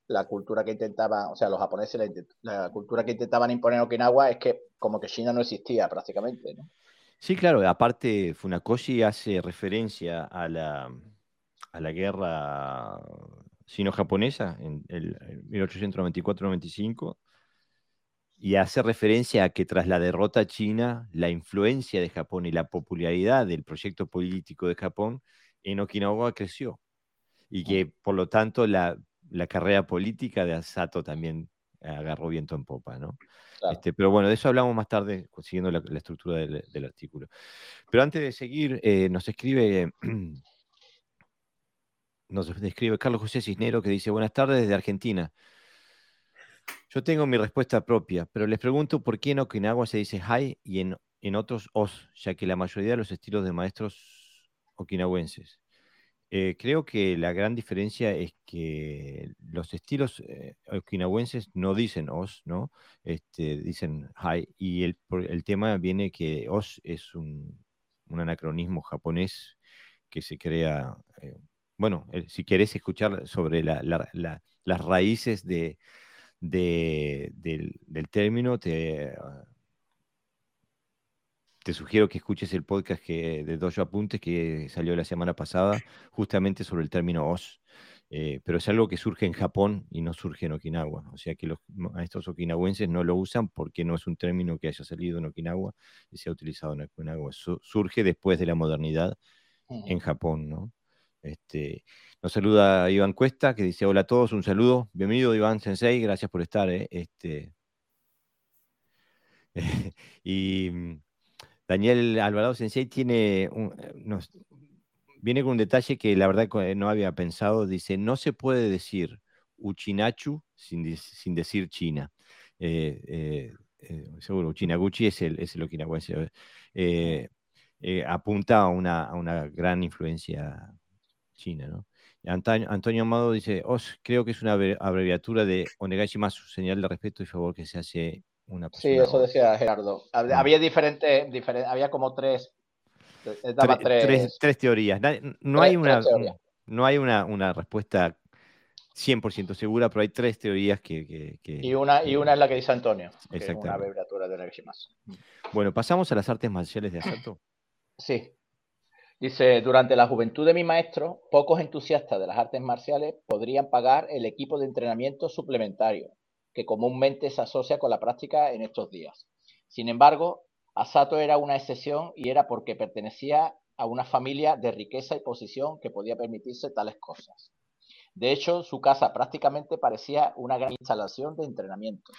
S3: la cultura que intentaban, o sea, los japoneses, la, cultura que intentaban imponer en Okinawa es que como que China no existía prácticamente, ¿no?
S1: Sí, claro, aparte Funakoshi hace referencia a la, a la guerra sino-japonesa, en el 1894-95, y hace referencia a que tras la derrota china, la influencia de Japón y la popularidad del proyecto político de Japón en Okinawa creció, y que por lo tanto la, carrera política de Asato también agarró viento en popa, ¿no? Este, pero bueno, de eso hablamos más tarde, siguiendo la, estructura del, artículo. Pero antes de seguir, eh, nos escribe nos describe Carlos José Cisnero que dice, buenas tardes desde Argentina. Yo tengo mi respuesta propia, pero les pregunto por qué en Okinawa se dice hai y en, en otros os, ya que la mayoría de los estilos de maestros okinawenses. Eh, creo que la gran diferencia es que los estilos eh, okinawenses no dicen os, ¿no? Este, dicen hai, y el, el tema viene que os es un, anacronismo japonés que se crea eh, bueno, eh, si querés escuchar sobre las raíces de, del, término, te, ah, te sugiero que escuches el podcast que, de Dojo Apuntes que salió la semana pasada, justamente sobre el término os. Eh, pero es algo que surge en Japón y no surge en Okinawa. O sea que los maestros okinawenses no lo usan porque no es un término que haya salido en Okinawa y se ha utilizado en Okinawa. surge después de la modernidad en Japón, ¿no? Este, nos saluda Iván Cuesta, que dice hola a todos, un saludo. Bienvenido Iván Sensei, gracias por estar. Eh, este, y mm, Daniel Alvarado Sensei tiene eh, viene con un detalle que la verdad eh, no había pensado. Dice, no se puede decir Uchinachu sin, sin decir China. seguro, Uchinaguchi es el, es el okinawense. apunta a una, a una gran influencia China, ¿no? Antonio, Amado dice, Os, creo que es una abreviatura de Onegaishimasu, señal de respeto y favor que se hace una
S3: persona. Sí, eso decía Gerardo. Mm. Había diferentes, había como tres,
S1: tres, tres, teorías. No hay una, no hay una, una respuesta 100% segura, pero hay tres teorías que...
S3: y, una, y una es la que dice Antonio, que es una abreviatura de Onegaishimasu.
S1: Bueno, pasamos a las artes marciales de Asato.
S3: Sí. Dice, durante la juventud de mi maestro, pocos entusiastas de las artes marciales podrían pagar el equipo de entrenamiento suplementario, que comúnmente se asocia con la práctica en estos días. Sin embargo, Asato era una excepción y era porque pertenecía a una familia de riqueza y posición que podía permitirse tales cosas. De hecho, su casa prácticamente parecía una gran instalación de entrenamiento.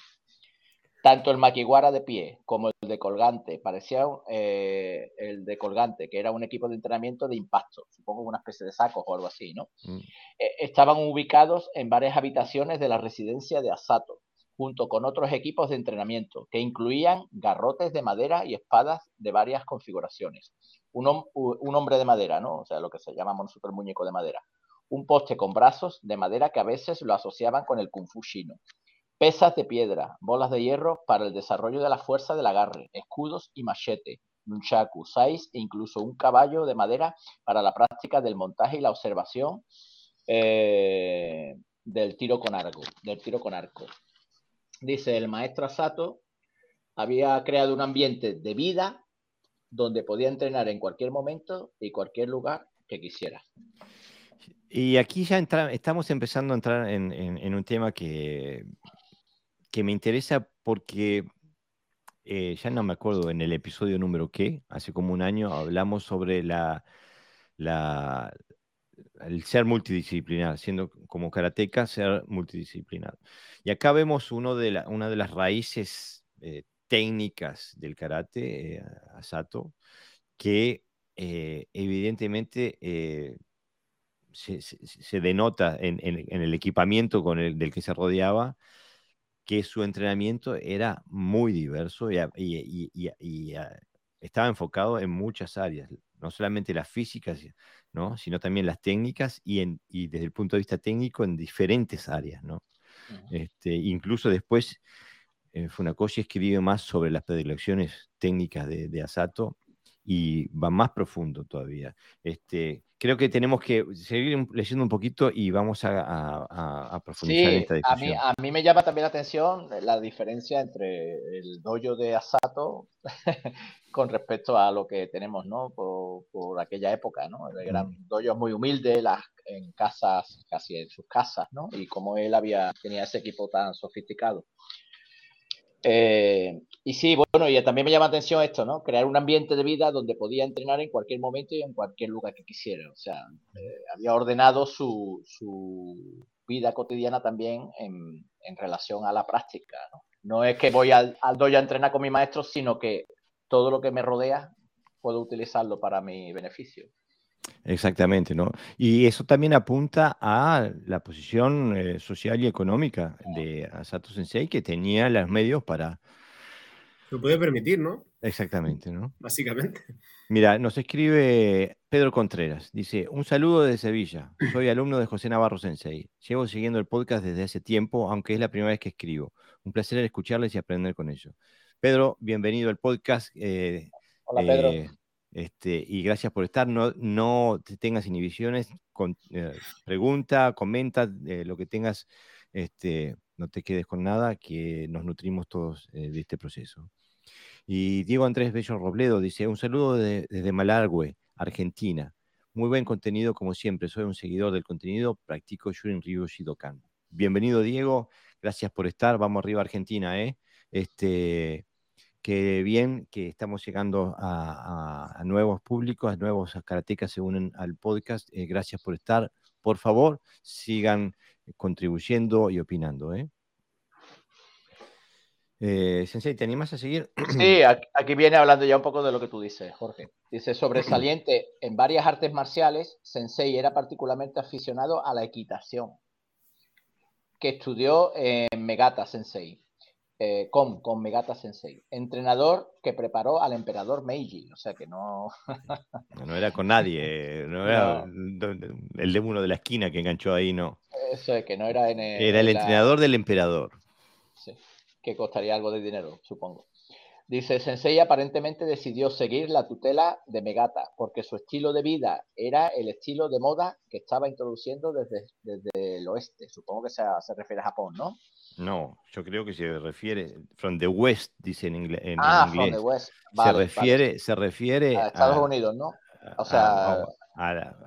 S3: Tanto el maquiguara de pie como el de colgante, parecía eh, el de colgante, que era un equipo de entrenamiento de impacto, supongo una especie de sacos o algo así, ¿no? Mm. Eh, estaban ubicados en varias habitaciones de la residencia de Asato, junto con otros equipos de entrenamiento, que incluían garrotes de madera y espadas de varias configuraciones. Un, un hombre de madera, ¿no? O sea, lo que se llama nosotros muñeco de madera. Un poste con brazos de madera que a veces lo asociaban con el kung fu chino pesas de piedra, bolas de hierro para el desarrollo de la fuerza del agarre, escudos y machete, nunchaku, sais e incluso un caballo de madera para la práctica del montaje y la observación eh, del tiro con arco. Del tiro con arco. Dice el maestro Asato había creado un ambiente de vida donde podía entrenar en cualquier momento y cualquier lugar que quisiera.
S1: Y aquí ya estamos empezando a entrar en un tema que que me interesa porque eh, ya no me acuerdo en el episodio número qué, hace como un año hablamos sobre la, la, el ser multidisciplinar, siendo como karateca ser multidisciplinar. Y acá vemos uno de una de las raíces eh, técnicas del karate, eh, Asato, que evidentemente se, denota en, el equipamiento con el, del que se rodeaba que su entrenamiento era muy diverso y, ah, estaba enfocado en muchas áreas, no solamente las físicas, ¿no? sino también las técnicas y, en, desde el punto de vista técnico en diferentes áreas. ¿no? este, incluso después eh, Funakoshi escribe más sobre las predilecciones técnicas de, Asato y va más profundo todavía. Este, creo que tenemos que seguir leyendo un poquito y vamos a, profundizar en esta
S3: discusión. A mí, a mí me llama también la atención la diferencia entre el dojo de Asato con respecto a lo que tenemos ¿no? por, aquella época. ¿no? Eran mm. dojos muy humildes, las, en casas, casi en sus casas, ¿no? y como él había, tenía ese equipo tan sofisticado. Eh, y sí, bueno, y también me llama la atención esto, ¿no? Crear un ambiente de vida donde podía entrenar en cualquier momento y en cualquier lugar que quisiera. O sea, eh, había ordenado su, su, vida cotidiana también en, en, relación a la práctica, ¿no? No es que voy al, al dojo a entrenar con mi maestro, sino que todo lo que me rodea puedo utilizarlo para mi beneficio.
S1: Exactamente, ¿no? Y eso también apunta a la posición eh, social y económica de Asato Sensei, que tenía los medios para...
S2: Lo puede permitir, ¿no?
S1: Exactamente, ¿no?
S2: Básicamente.
S1: Mira, nos escribe Pedro Contreras. Dice, un saludo de Sevilla. Soy alumno de José Navarro Sensei. Llevo siguiendo el podcast desde hace tiempo, aunque es la primera vez que escribo. Un placer escucharles y aprender con ellos. Pedro, bienvenido al podcast.
S3: Eh, Hola, Pedro.
S1: Eh, este, y gracias por estar. No, no te tengas inhibiciones. Eh, pregunta, comenta eh, lo que tengas. Este, no te quedes con nada, que nos nutrimos todos eh, de este proceso. Y Diego Andrés Bello Robledo dice: Un saludo desde Malargüe, Argentina. Muy buen contenido, como siempre. Soy un seguidor del contenido. Practico Shurin Ryu Shidokan. Bienvenido, Diego. Gracias por estar. Vamos arriba, Argentina. ¿eh? Este, que bien que estamos llegando a, nuevos públicos, a nuevos karatecas se unen al podcast. Eh, gracias por estar. Por favor, sigan contribuyendo y opinando. ¿eh? Eh, Sensei, ¿te animas a seguir?
S3: Sí, aquí viene hablando ya un poco de lo que tú dices, Jorge. Dice, sobresaliente en varias artes marciales, Sensei era particularmente aficionado a la equitación, que estudió en Megata Sensei eh, con, con Megata Sensei, entrenador que preparó al emperador Meiji, o sea que no...
S1: no era con nadie, no era el de uno de la esquina que enganchó ahí, no.
S3: Eso es, que no era en
S1: Era el entrenador del emperador.
S3: Sí, que costaría algo de dinero, supongo. Dice, Sensei aparentemente decidió seguir la tutela de Megata, porque su estilo de vida era el estilo de moda que estaba introduciendo desde, desde el oeste. Supongo que se, se refiere a Japón, ¿no?
S1: No, yo creo que se refiere, from the west, dice en, inglés.
S3: ah, from the west.
S1: se refiere, se refiere
S3: a Estados Unidos, ¿no? O sea,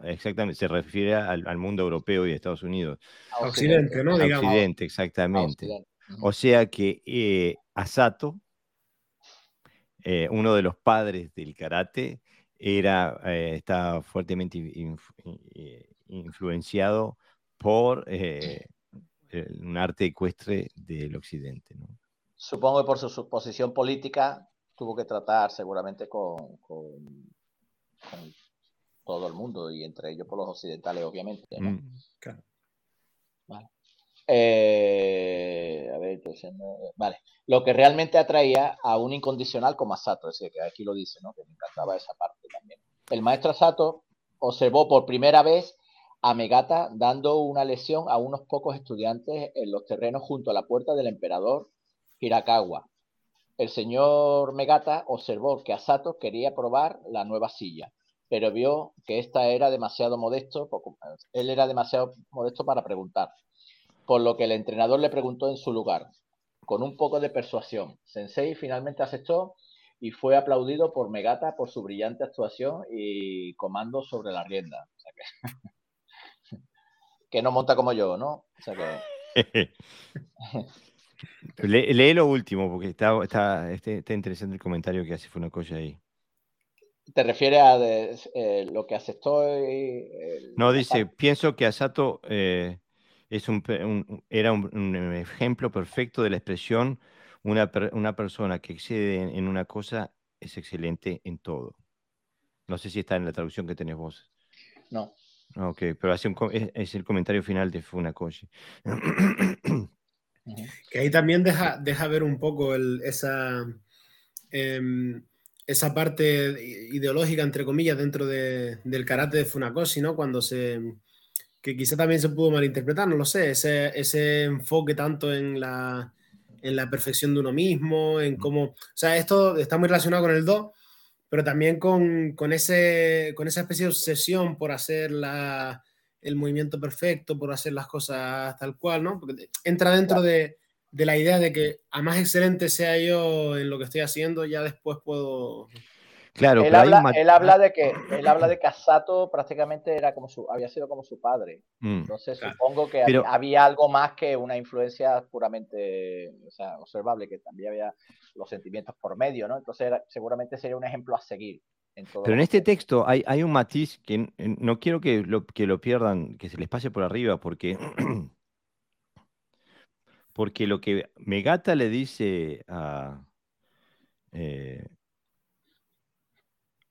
S1: exactamente, se refiere al, mundo europeo y a Estados Unidos.
S2: A Occidente, ¿no?
S1: Digamos. Occidente, exactamente. O sea que eh, Asato, eh, uno de los padres del karate, era, eh, estaba fuertemente influenciado por un arte ecuestre del occidente. ¿no?
S3: Supongo que por su, posición política tuvo que tratar seguramente con, todo el mundo y entre ellos por los occidentales, obviamente. Mm, vale. Eh, a ver, vale. Lo que realmente atraía a un incondicional como Asato, es decir, que aquí lo dice, ¿no? Que me encantaba esa parte también. El maestro Asato observó por primera vez a Megata dando una lesión a unos pocos estudiantes en los terrenos junto a la puerta del emperador Hirakawa. El señor Megata observó que Asato quería probar la nueva silla, pero vio que esta era demasiado modesto, él era demasiado modesto para preguntar, por lo que el entrenador le preguntó en su lugar, con un poco de persuasión. Sensei finalmente aceptó y fue aplaudido por Megata por su brillante actuación y comando sobre la rienda. no monta como yo, ¿no? O sea que...
S1: lee, lo último, porque está, está, este, está, interesante el comentario que hace una cosa ahí.
S3: ¿Te refieres a eh, lo que aceptó?
S1: no, dice, pienso que Asato eh, es un, era un, ejemplo perfecto de la expresión, una, una persona que excede en, una cosa es excelente en todo. No sé si está en la traducción que tenés vos.
S3: No.
S1: Ok, pero hace un, es, el comentario final de Funakoshi.
S2: Que ahí también deja, deja ver un poco esa, em, esa parte ideológica, entre comillas, dentro del karate de Funakoshi, ¿no? Cuando se. que quizá también se pudo malinterpretar, no lo sé, ese, ese enfoque tanto en la, en la perfección de uno mismo, en cómo. O sea, esto está muy relacionado con el do, pero también con, con, ese, con esa especie de obsesión por hacer la, el movimiento perfecto, por hacer las cosas tal cual, ¿no? Porque entra dentro de, de la idea de que a más excelente sea yo en lo que estoy haciendo, ya después puedo
S3: Claro, él, habla, él habla de que él habla de que Asato prácticamente era como su, había sido como su padre. Mm. Entonces supongo que había algo más que una influencia puramente o sea, observable, que también había los sentimientos por medio, ¿no? Entonces seguramente sería un ejemplo a seguir.
S1: Pero en este texto hay, hay un matiz que no quiero que lo, que lo pierdan, que se les pase por arriba, porque, porque lo que Megata le dice a, eh,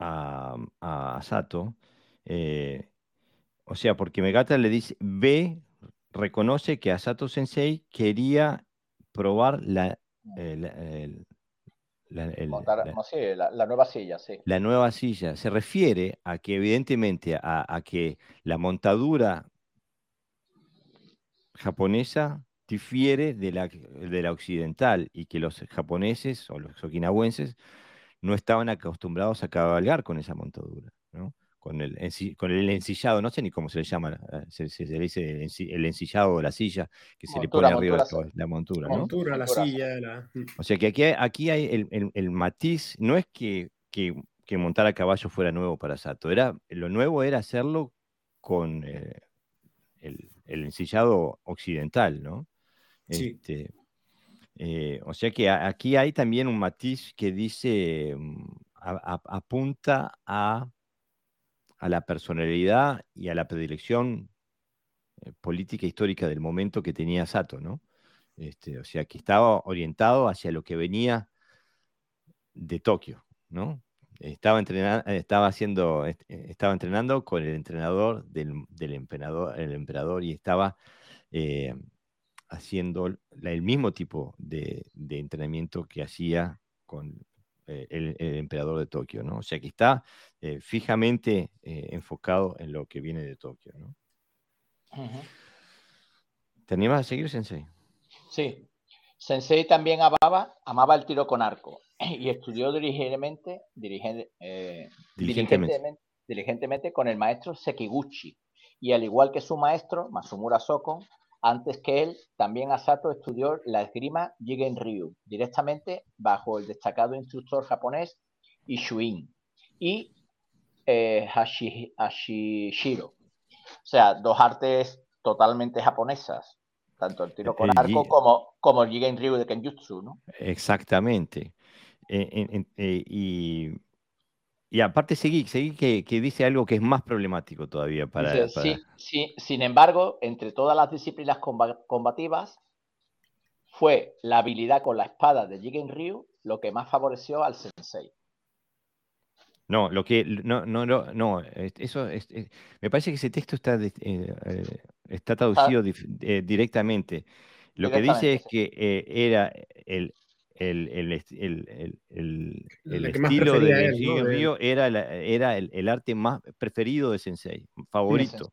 S1: a, Sato. Eh, o sea, porque Megata le dice, ve, reconoce que Asato Sensei quería probar la,
S3: la, nueva silla, sí.
S1: La nueva silla. Se refiere a que evidentemente a, que la montadura japonesa difiere de la, de la occidental y que los japoneses o los okinawenses no estaban acostumbrados a cabalgar con esa montadura, ¿no? Con el, con el ensillado, no sé ni cómo se le llama, eh, se, le dice el ensillado o la silla que se le pone arriba de la montura. ¿no?
S2: Montura, la silla.
S1: O sea que aquí, aquí hay el, matiz, no es que, que, montar a caballo fuera nuevo para Sato, era, lo nuevo era hacerlo con eh, el, ensillado occidental, ¿no?
S2: Sí. Este,
S1: eh, o sea que aquí hay también un matiz que dice, mm, apunta a, la personalidad y a la predilección eh, política histórica del momento que tenía Sato, ¿no? Este, o sea que estaba orientado hacia lo que venía de Tokio, ¿no? Estaba, entrenando, estaba, haciendo, estaba entrenando con el entrenador del, emperador, el emperador y estaba eh, haciendo el mismo tipo de, entrenamiento que hacía con eh, el, emperador de Tokio, ¿no? O sea que está eh, fijamente eh, enfocado en lo que viene de Tokio, ¿no? ¿Te animas a seguir, Sensei?
S3: Sí. Sensei también amaba, amaba el tiro con arco y estudió dirigentemente, diligentemente. diligentemente con el maestro Sekiguchi. Y al igual que su maestro, Masumura Soko, antes que él, también Asato estudió la esgrima Jigen Ryu, directamente bajo el destacado instructor japonés Ishuin y eh, Hashishiro. O sea, dos artes totalmente japonesas, tanto el tiro con arco como, como el Jigen Ryu de Kenjutsu, ¿no?
S1: Exactamente. Eh, y y aparte seguí, seguí que, dice algo que es más problemático todavía para...
S3: Sí, sí, sin embargo, entre todas las disciplinas combativas, fue la habilidad con la espada de Jigen Ryu lo que más favoreció al sensei.
S1: No, lo que no, no, no, no eso es, me parece que ese texto está, eh, eh, está traducido ah. directamente. Lo que dice es que eh, era el, el, el, el, el estilo de Río era, era el, arte más preferido de Sensei, favorito.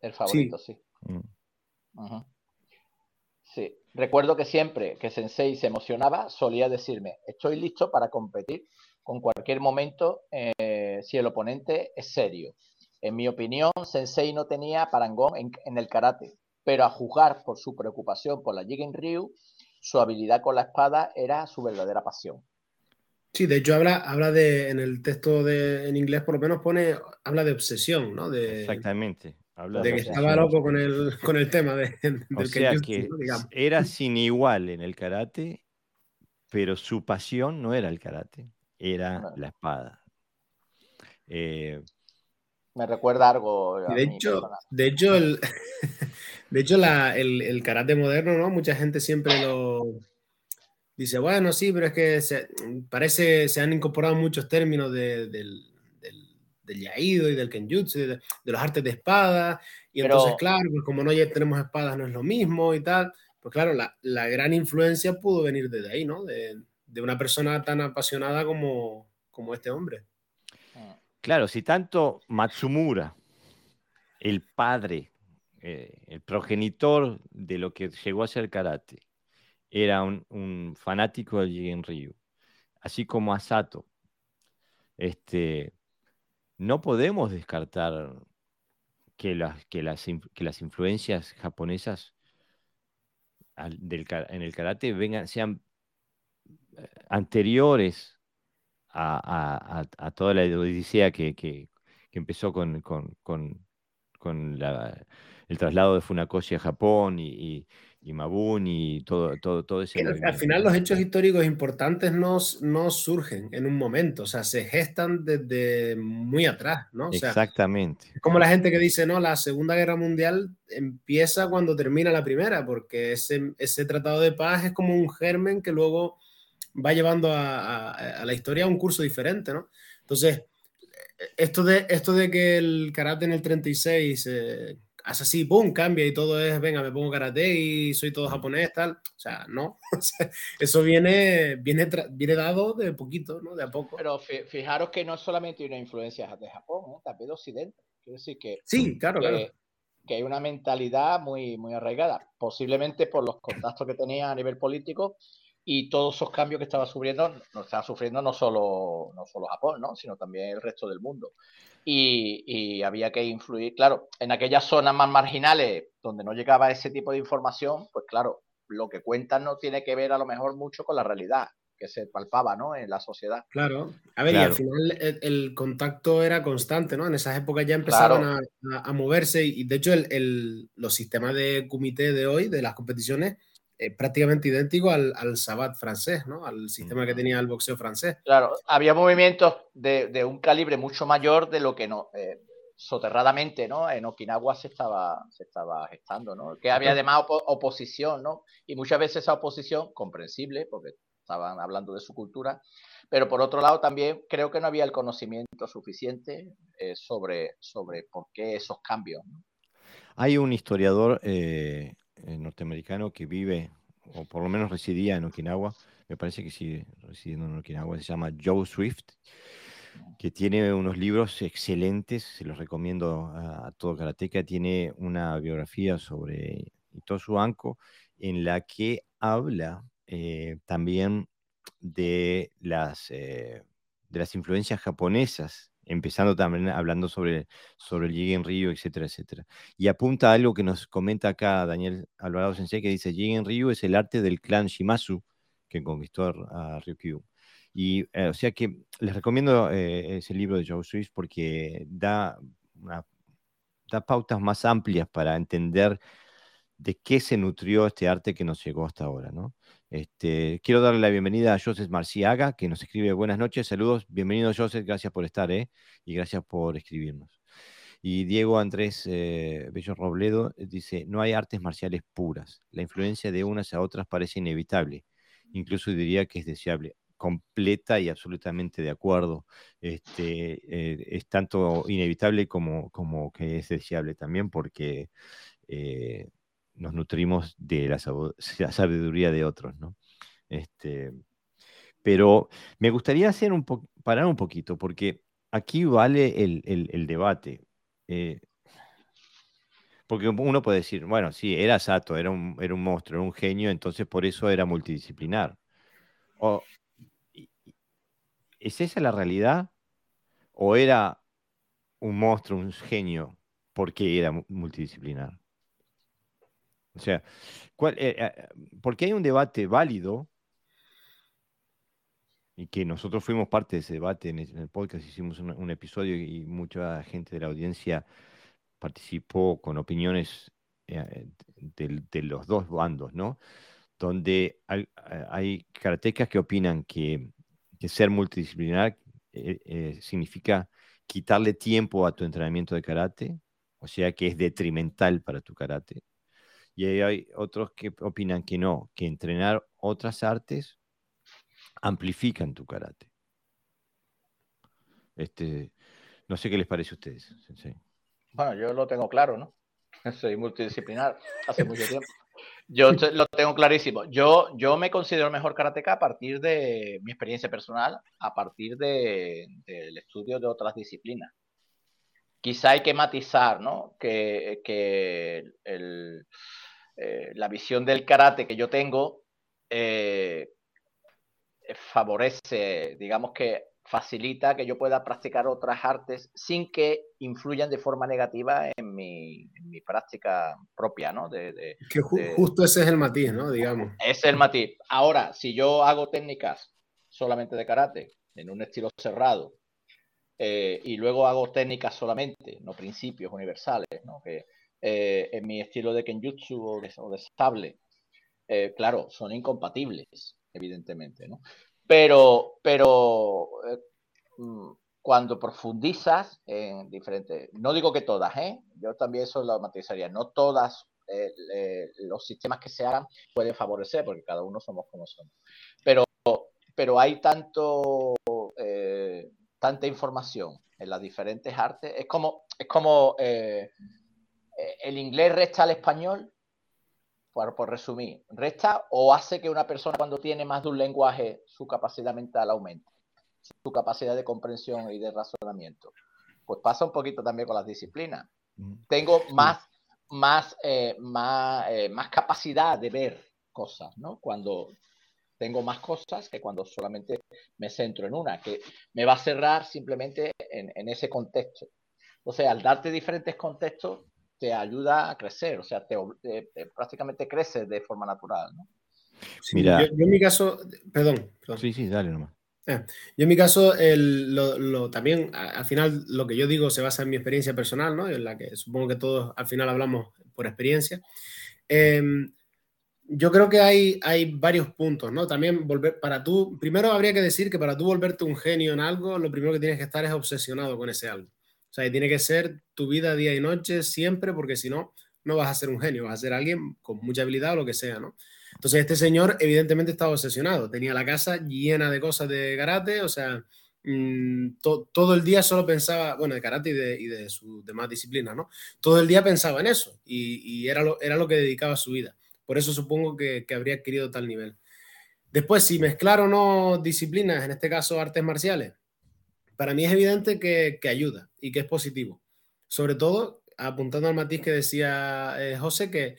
S3: El favorito, sí. Mm. Sí. Recuerdo que siempre que Sensei se emocionaba, solía decirme, estoy listo para competir con cualquier momento eh, si el oponente es serio. En mi opinión, Sensei no tenía parangón en, en el karate, pero a juzgar por su preocupación por la Jigen Ryu, su habilidad con la espada era su verdadera pasión.
S2: Sí, de hecho habla, habla de, en el texto de, en inglés por lo menos pone, habla de obsesión, ¿no? De,
S1: Exactamente.
S2: Habla de, que estaba loco con el, con el tema de, del
S1: o sea que era sin igual en el karate, pero su pasión no era el karate, era la espada.
S3: Eh, Me recuerda algo.
S2: De hecho, de hecho el, De hecho, el, karate moderno, ¿no? Mucha gente siempre lo dice, bueno, sí, pero es que se, parece se han incorporado muchos términos del, del, yaido y del kenjutsu, de, los artes de espada, y entonces, claro, pues como no ya tenemos espadas, no es lo mismo y tal. Pues claro, la, la gran influencia pudo venir desde ahí, ¿no? De, de una persona tan apasionada como, como este hombre.
S1: Claro, si tanto Matsumura, el padre eh, el progenitor de lo que llegó a ser karate, era un, fanático del Jigen Ryu, así como Asato este, no podemos descartar que las, que las, que las influencias japonesas en el karate vengan, sean eh, anteriores a, toda la odisea que, que, empezó con, el traslado de Funakoshi a Japón y, y Mabun y todo, todo, todo ese.
S2: Al final los hechos históricos importantes no, no, surgen en un momento, o sea, se gestan desde muy atrás, ¿no?
S1: Exactamente.
S2: Es como la gente que dice, no, la Segunda Guerra Mundial empieza cuando termina la Primera, porque ese, ese tratado de paz es como un germen que luego va llevando a, a, la historia a un curso diferente, ¿no? Entonces, esto de, esto de que el karate en el 36 hace así, ¡pum!, cambia y todo es, venga, me pongo karate y soy todo japonés, tal. O sea, no. Eso viene, viene, viene dado de poquito, ¿no? De a poco.
S3: Pero fijaros que no solamente una influencia de Japón, ¿eh? también de Occidente. Quiero decir que.
S2: Sí, claro,
S3: que,
S2: claro.
S3: Que hay una mentalidad muy, muy arraigada, posiblemente por los contactos que tenía a nivel político y todos esos cambios que estaba sufriendo, no estaba sufriendo no solo, no solo Japón, ¿no? sino también el resto del mundo. Y, y, había que influir, claro, en aquellas zonas más marginales donde no llegaba ese tipo de información, pues claro, lo que cuentan no tiene que ver a lo mejor mucho con la realidad que se palpaba ¿no? en la sociedad.
S2: Claro, a ver, y al final el, contacto era constante, ¿no? En esas épocas ya empezaban a, a, moverse y de hecho el, el, los sistemas de comité de hoy, de las competiciones, eh, prácticamente idéntico al, al Sabat francés, ¿no? Al sistema que tenía el boxeo francés.
S3: Claro, había movimientos de, de un calibre mucho mayor de lo que no, eh, soterradamente, ¿no? En Okinawa se estaba, se estaba gestando, ¿no? Que había además oposición, ¿no? Y muchas veces esa oposición, comprensible, porque estaban hablando de su cultura, pero por otro lado también creo que no había el conocimiento suficiente eh, sobre, sobre por qué esos cambios. ¿no?
S1: Hay un historiador eh, norteamericano que vive, o por lo menos residía en Okinawa, me parece que sigue residiendo en Okinawa, se llama Joe Swift, que tiene unos libros excelentes, se los recomiendo a, todo karateca, tiene una biografía sobre Itosu Anko, en la que habla eh, también de las, eh, de las influencias japonesas empezando también hablando sobre, sobre el Jigen Ryu, etcétera, etcétera. Y apunta a algo que nos comenta acá Daniel Alvarado Sensei, que dice, Jigen Ryu es el arte del clan Shimazu que conquistó a, Ryukyu. Y eh, o sea que les recomiendo eh, ese libro de Joe Swift porque da, da pautas más amplias para entender de qué se nutrió este arte que nos llegó hasta ahora, ¿no? Este, quiero darle la bienvenida a Joseph Marciaga, que nos escribe buenas noches, saludos, bienvenido Joseph, gracias por estar, ¿eh? Y gracias por escribirnos. Y Diego Andrés eh, Bello Robledo eh, dice, no hay artes marciales puras, la influencia de unas a otras parece inevitable, incluso diría que es deseable completa y absolutamente de acuerdo. Este, eh, es tanto inevitable como, como que es deseable también porque nos nutrimos de la sabiduría de otros, ¿no? Este, pero me gustaría hacer un parar un poquito, porque aquí vale el, debate. Eh, porque uno puede decir, bueno, sí, era Sato, era un, monstruo, era un genio, entonces por eso era multidisciplinar. ¿Es esa la realidad? ¿O era un monstruo, un genio, porque era multidisciplinar? O sea, ¿cuál, eh, eh, porque hay un debate válido y que nosotros fuimos parte de ese debate en el podcast, hicimos un, episodio y mucha gente de la audiencia participó con opiniones eh, de, los dos bandos, ¿no? Donde hay, hay karatecas que opinan que, ser multidisciplinar significa quitarle tiempo a tu entrenamiento de karate, o sea que es detrimental para tu karate. Y hay otros que opinan que no, que entrenar otras artes amplifican tu karate. Este, no sé qué les parece a ustedes.
S3: Bueno, yo lo tengo claro, ¿no? Soy multidisciplinar hace mucho tiempo. Yo lo tengo clarísimo. Yo, yo me considero mejor karateka a partir de mi experiencia personal, a partir del estudio de otras disciplinas. Quizá hay que matizar, ¿no? Que, que el, eh, la visión del karate que yo tengo eh, favorece, digamos que facilita que yo pueda practicar otras artes sin que influyan de forma negativa en mi, práctica propia, ¿no? De,
S2: que justo ese es el matiz, ¿no? Digamos.
S3: Ese es el matiz. Ahora, si yo hago técnicas solamente de karate, en un estilo cerrado, eh, y luego hago técnicas solamente, no principios universales, ¿no? Que, eh, en mi estilo de kenjutsu o de, o eh, claro, son incompatibles, evidentemente, ¿no? Pero, pero eh, mm, cuando profundizas en diferentes, no digo que todas, ¿eh? yo también eso lo matizaría, no todas eh, los sistemas que se hagan pueden favorecer, porque cada uno somos como somos. Pero, pero hay tanto, tanta información en las diferentes artes, es como, es como el inglés resta al español por, resumir, resta o hace que una persona cuando tiene más de un lenguaje su capacidad mental aumente, su capacidad de comprensión y de razonamiento. Pues pasa un poquito también con las disciplinas. Mm. Tengo más, más, eh, más, eh, más capacidad de ver cosas, ¿no? Cuando tengo más cosas que cuando solamente me centro en una, que me va a cerrar simplemente en, en ese contexto. O sea, al darte diferentes contextos, te ayuda a crecer, o sea, te, prácticamente crece de forma natural. ¿no?
S2: Mira, yo, en mi caso, perdón,
S1: Sí, sí, dale nomás.
S2: Eh, yo en mi caso, el, lo, también, al final, lo que yo digo se basa en mi experiencia personal, ¿no? En la que supongo que todos al final hablamos por experiencia. Em, yo creo que hay, hay varios puntos, ¿no? También volver, para tú, primero habría que decir que para tú volverte un genio en algo, lo primero que tienes que estar es obsesionado con ese algo. Sea, tiene que ser tu vida día y noche siempre, porque si no, no vas a ser un genio, vas a ser alguien con mucha habilidad o lo que sea, ¿no? Entonces, este señor evidentemente estaba obsesionado, tenía la casa llena de cosas de karate, o sea, mm, todo el día solo pensaba, bueno, de karate y de, sus demás disciplinas, ¿no? Todo el día pensaba en eso y, era, lo, era lo que dedicaba su vida. Por eso supongo que, que habría adquirido tal nivel. Después, si mezclar o no disciplinas, en este caso artes marciales, para mí es evidente que, ayuda y que es positivo. Sobre todo, apuntando al matiz que decía eh, José, que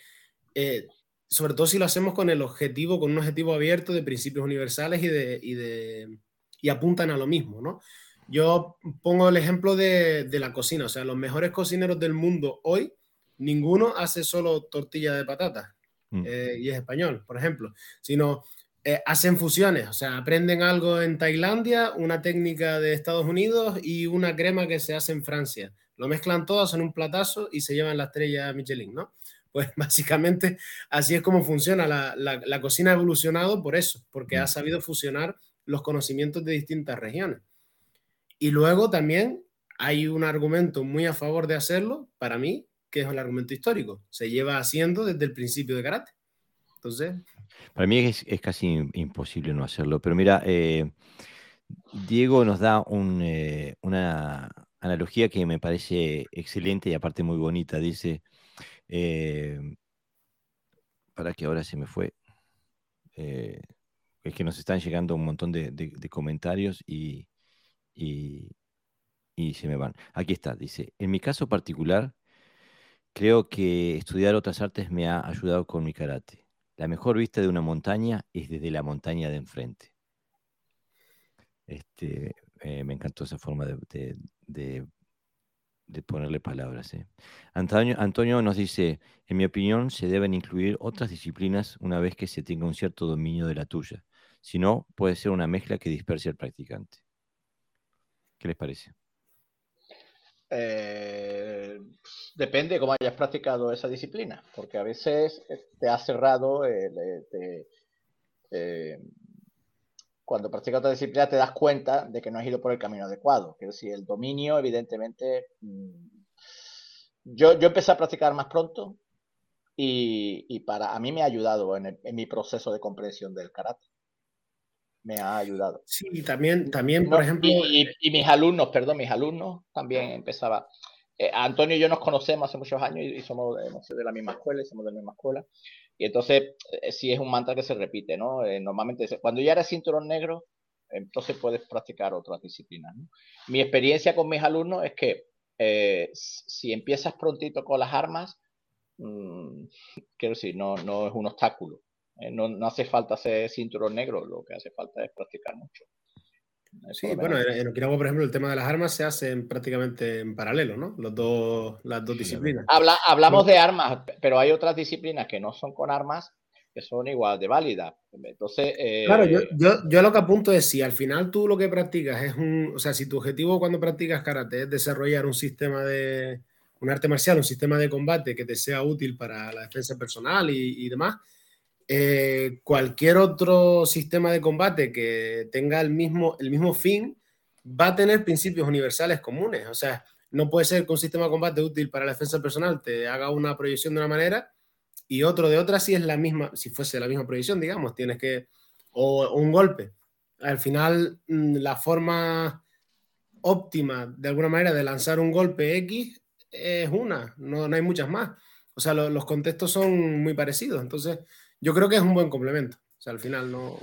S2: eh, sobre todo si lo hacemos con el objetivo, con un objetivo abierto de principios universales y, de, y, de, y apuntan a lo mismo, ¿no? Yo pongo el ejemplo de, de, la cocina, o sea, los mejores cocineros del mundo hoy, ninguno hace solo tortilla de patata mm. eh, y es español, por ejemplo, sino eh, hacen fusiones, o sea, aprenden algo en Tailandia, una técnica de Estados Unidos y una crema que se hace en Francia. Lo mezclan todos en un platazo y se llevan la estrella Michelin, ¿no? Pues básicamente así es como funciona. La, la, cocina ha evolucionado por eso, porque ha sabido fusionar los conocimientos de distintas regiones. Y luego también hay un argumento muy a favor de hacerlo, para mí, que es el argumento histórico. Se lleva haciendo desde el principio de karate. Entonces,
S1: para mí es, casi imposible no hacerlo, pero mira, eh, Diego nos da eh, una analogía que me parece excelente y aparte muy bonita. Dice, eh, para que ahora se me fue, es que nos están llegando un montón de, comentarios y, y se me van. Aquí está, dice, en mi caso particular, creo que estudiar otras artes me ha ayudado con mi karate. La mejor vista de una montaña es desde la montaña de enfrente. Este, eh, me encantó esa forma de, ponerle palabras. ¿eh? Antonio, Antonio nos dice, en mi opinión, se deben incluir otras disciplinas una vez que se tenga un cierto dominio de la tuya. Si no, puede ser una mezcla que disperse al practicante. ¿Qué les parece?
S3: Eh, depende cómo hayas practicado esa disciplina, porque a veces eh, te ha cerrado, eh, cuando practicas otra disciplina te das cuenta de que no has ido por el camino adecuado. Quiero decir, el dominio, evidentemente, mm, yo, yo empecé a practicar más pronto y, para a mí me ha ayudado en mi proceso de comprensión del karate me ha ayudado.
S2: Sí, también, también por ejemplo...
S3: Y, mis alumnos, perdón, mis alumnos también empezaba. Eh, Antonio y yo nos conocemos hace muchos años y, somos de la misma escuela, y somos de la misma escuela. Y entonces, eh, sí es un mantra que se repite, ¿no? Eh, normalmente, cuando ya eres cinturón negro, entonces puedes practicar otras disciplinas. Mi experiencia con mis alumnos es que si empiezas prontito con las armas, mm, quiero decir, no, no es un obstáculo. Eh, no, hace falta ser cinturón negro, lo que hace falta es practicar mucho.
S2: Sí, bueno, en Okinawa, por ejemplo, el tema de las armas se hace prácticamente en paralelo, ¿no? Los dos, las dos disciplinas.
S3: Habla, hablamos de armas, pero hay otras disciplinas que no son con armas que son igual de válidas. Entonces. Eh,
S2: claro, yo, yo, lo que apunto es si al final tú lo que practicas es un. O sea, si tu objetivo cuando practicas karate es desarrollar un sistema de. un arte marcial, un sistema de combate que te sea útil para la defensa personal y, demás. Eh, cualquier otro sistema de combate que tenga el mismo, el mismo fin va a tener principios universales comunes. O sea, no puede ser que un sistema de combate útil para la defensa personal te haga una proyección de una manera y otro de otra si es la misma, si fuese la misma proyección, digamos, tienes que, o, un golpe. Al final, mm, la forma óptima, de alguna manera, de lanzar un golpe X es una, no, no hay muchas más. O sea, los contextos son muy parecidos, entonces yo creo que es un buen complemento. O sea, al final no...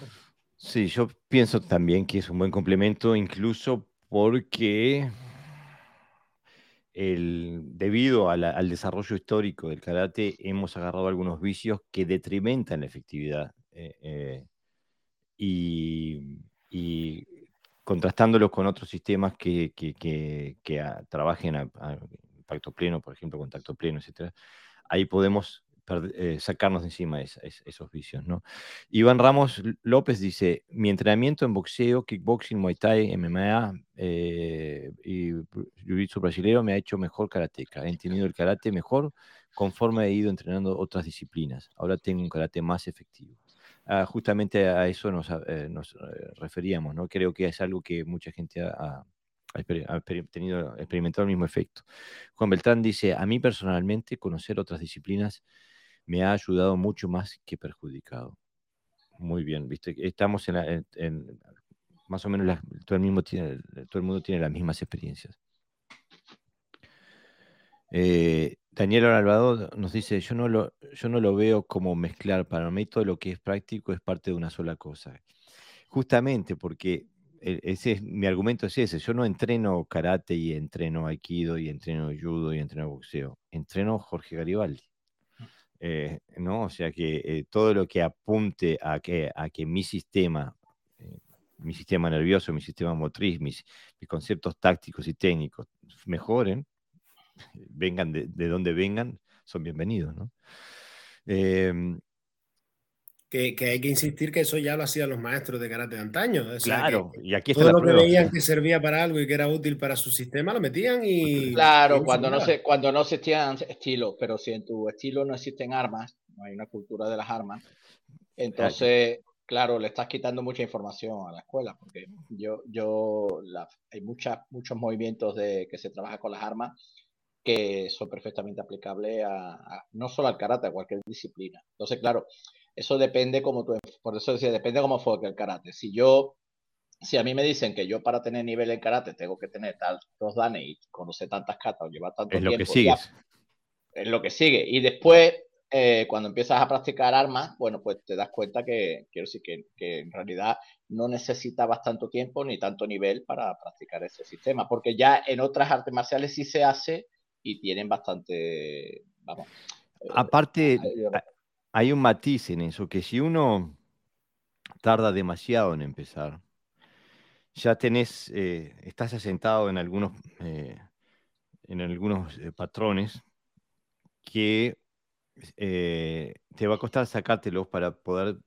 S1: Sí, yo pienso también que es un buen complemento, incluso porque debido al desarrollo histórico del karate, hemos agarrado algunos vicios que detrimentan la efectividad. Eh, eh, y, contrastándolos con otros sistemas que, trabajen a, impacto pleno, por ejemplo, contacto pleno, etc., ahí podemos eh, sacarnos de encima esos vicios. ¿no? Iván Ramos López dice, mi entrenamiento en boxeo, kickboxing, muay thai, MMA eh, y jiu-jitsu brasileño me ha hecho mejor karateca. He entendido el karate mejor conforme he ido entrenando otras disciplinas. Ahora tengo un karate más efectivo. Ah, justamente a eso nos, eh, referíamos, ¿no? Creo que es algo que mucha gente ha, ha tenido, experimentado el mismo efecto. Juan Beltrán dice, a mí personalmente conocer otras disciplinas me ha ayudado mucho más que perjudicado. Muy bien, viste, estamos en, más o menos todo, el mismo tiene, todo el mundo tiene las mismas experiencias. Eh, Daniel Alvado nos dice, yo no, lo, yo no lo veo como mezclar, para mí todo lo que es práctico es parte de una sola cosa. Justamente porque e, ese es, mi argumento es ese, yo no entreno karate y entreno aikido y entreno judo y entreno boxeo, entreno Jorge Garibaldi. Eh, ¿no? O sea que eh, todo lo que apunte a que, a que mi sistema, eh, mi sistema nervioso, mi sistema motriz, mis, mis, conceptos tácticos y técnicos mejoren, vengan de, de donde vengan, son bienvenidos, ¿no?
S2: Em, que, hay que insistir que eso ya lo hacían los maestros de karate de antaño.
S1: claro, y aquí
S2: está todo lo que veían que servía para algo y que era útil para su sistema lo metían y.
S3: Claro, cuando, no se, cuando no existían estilos, pero si en tu estilo no existen armas, no hay una cultura de las armas, entonces, claro, le estás quitando mucha información a la escuela, porque yo, yo hay muchas, muchos movimientos de que se trabaja con las armas que son perfectamente aplicables a, no solo al karate, a cualquier disciplina. Entonces, claro, eso depende como tú, por eso decía, depende cómo fue el karate. Si yo, si a mí me dicen que yo para tener nivel en karate tengo que tener tantos danes y conocer tantas katas o llevar tanto
S1: es
S3: tiempo.
S1: Es lo que sigue.
S3: Es lo que sigue. Y después, eh, cuando empiezas a practicar armas, bueno, pues te das cuenta que, quiero decir, que, que en realidad no necesitabas tanto tiempo ni tanto nivel para practicar ese sistema, porque ya en otras artes marciales sí se hace y tienen bastante, vamos.
S1: Eh, Aparte, hay un matiz en eso, que si uno tarda demasiado en empezar, ya tenés, eh, estás asentado en algunos, eh, en algunos eh, patrones que te va a costar sacártelos para poder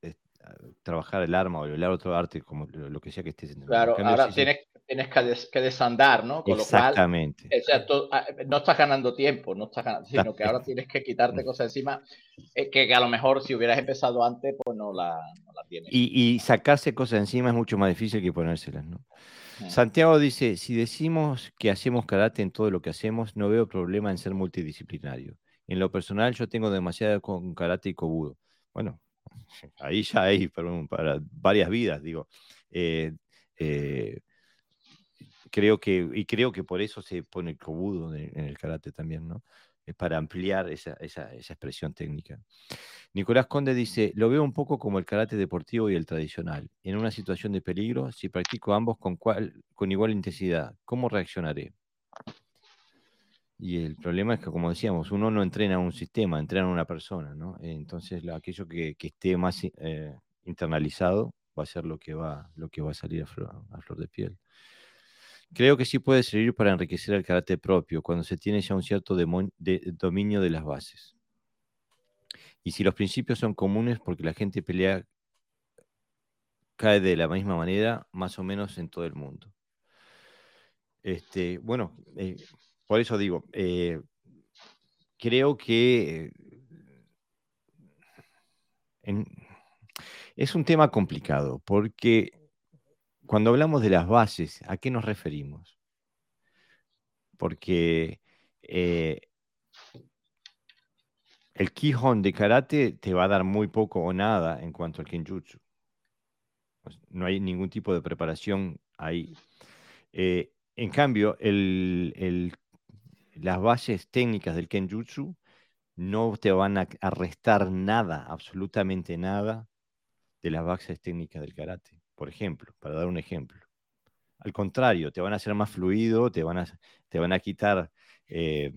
S1: trabajar el arma o el otro arte, como lo, que sea que estés.
S3: Claro, ahora tienes, tienes que, desandar, ¿no?
S1: Con Exactamente.
S3: Lo cual, ah, no estás ganando tiempo, no estás ganando, sino que ahora tienes que quitarte cosas encima eh, que, a lo mejor si hubieras empezado antes, pues no la, tienes.
S1: Y, sacarse cosas encima es mucho más difícil que ponérselas, ¿no? Santiago dice, si decimos que hacemos karate en todo lo que hacemos, no veo problema en ser multidisciplinario. En lo personal, yo tengo demasiado con karate y kobudo. Bueno, ahí ya hay para, varias vidas, digo. Eh, eh, creo que, y creo que por eso se pone el kobudo en, el karate también, ¿no? Para ampliar esa, esa, esa, expresión técnica. Nicolás Conde dice, lo veo un poco como el karate deportivo y el tradicional. En una situación de peligro, si practico ambos con, cual, con igual intensidad, ¿cómo reaccionaré? Y el problema es que, como decíamos, uno no entrena un sistema, entrena a una persona, ¿no? Entonces, aquello que, que esté más eh, internalizado va a ser lo que va, lo que va a salir a flor, de piel. Creo que sí puede servir para enriquecer el carácter propio cuando se tiene ya un cierto dominio de las bases. Y si los principios son comunes porque la gente pelea cae de la misma manera, más o menos en todo el mundo. Este, bueno, eh, por eso digo, eh, creo que es un tema complicado, porque cuando hablamos de las bases, ¿a qué nos referimos? Porque eh, el Kihon de karate te va a dar muy poco o nada en cuanto al Kenjutsu. Pues, no hay ningún tipo de preparación ahí. Eh, en cambio, las bases técnicas del Kenjutsu no te van a, restar nada, absolutamente nada, de las bases técnicas del karate, por ejemplo, para dar un ejemplo. Al contrario, te van a hacer más fluido, te van a, te van a quitar, eh,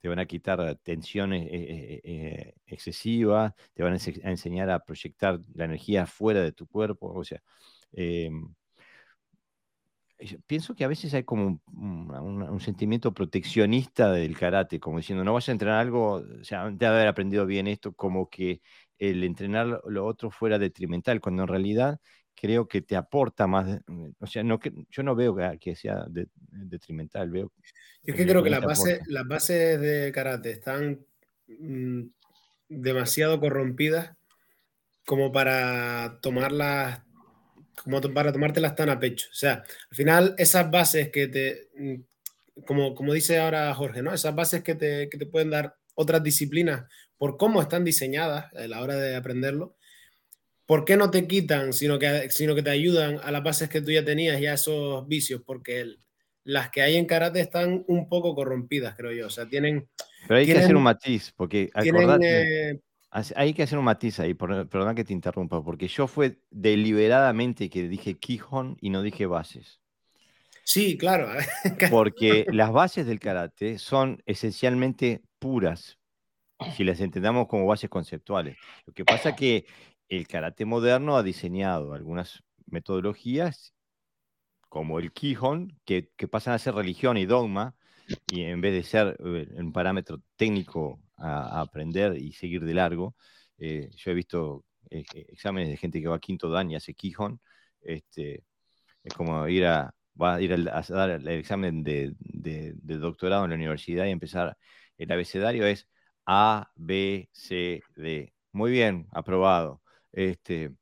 S1: te van a quitar tensiones eh, eh, excesivas, te van a, enseñar a proyectar la energía fuera de tu cuerpo, o sea, pienso que a veces hay como un, sentimiento proteccionista del karate, como diciendo, no vas a entrenar algo, o sea, de haber aprendido bien esto, como que el entrenar lo otro fuera detrimental, cuando en realidad creo que te aporta más, o sea, no, que, yo no veo que, sea detrimental, veo...
S2: Yo es que creo que las bases, las bases de karate están mm, demasiado corrompidas como para tomarlas como para tomártelas tan a pecho. O sea, al final esas bases que te, mm, como, como dice ahora Jorge, ¿no? Esas bases que te, que te pueden dar otras disciplinas por cómo están diseñadas a la hora de aprenderlo, ¿por qué no te quitan, sino que, sino que te ayudan a las bases que tú ya tenías y a esos vicios? Porque las que hay en karate están un poco corrompidas, creo yo. O sea, tienen...
S1: Pero hay que hacer un matiz, porque acordate, eh, hay que hacer un matiz ahí, perdón que te interrumpa, porque yo fue deliberadamente que dije Kihon y no dije bases.
S2: Sí, claro.
S1: porque las bases del karate son esencialmente puras, si las entendamos como bases conceptuales. Lo que pasa es que el karate moderno ha diseñado algunas metodologías como el Kihon, que, pasan a ser religión y dogma, y en vez de ser eh, un parámetro técnico a, aprender y seguir de largo. Eh, yo he visto eh, exámenes de gente que va a quinto dan y hace Quijón. Este, es como ir a, va a ir a, dar el examen de, doctorado en la universidad y empezar. El abecedario es A, B, C, D. Muy bien, aprobado. Este,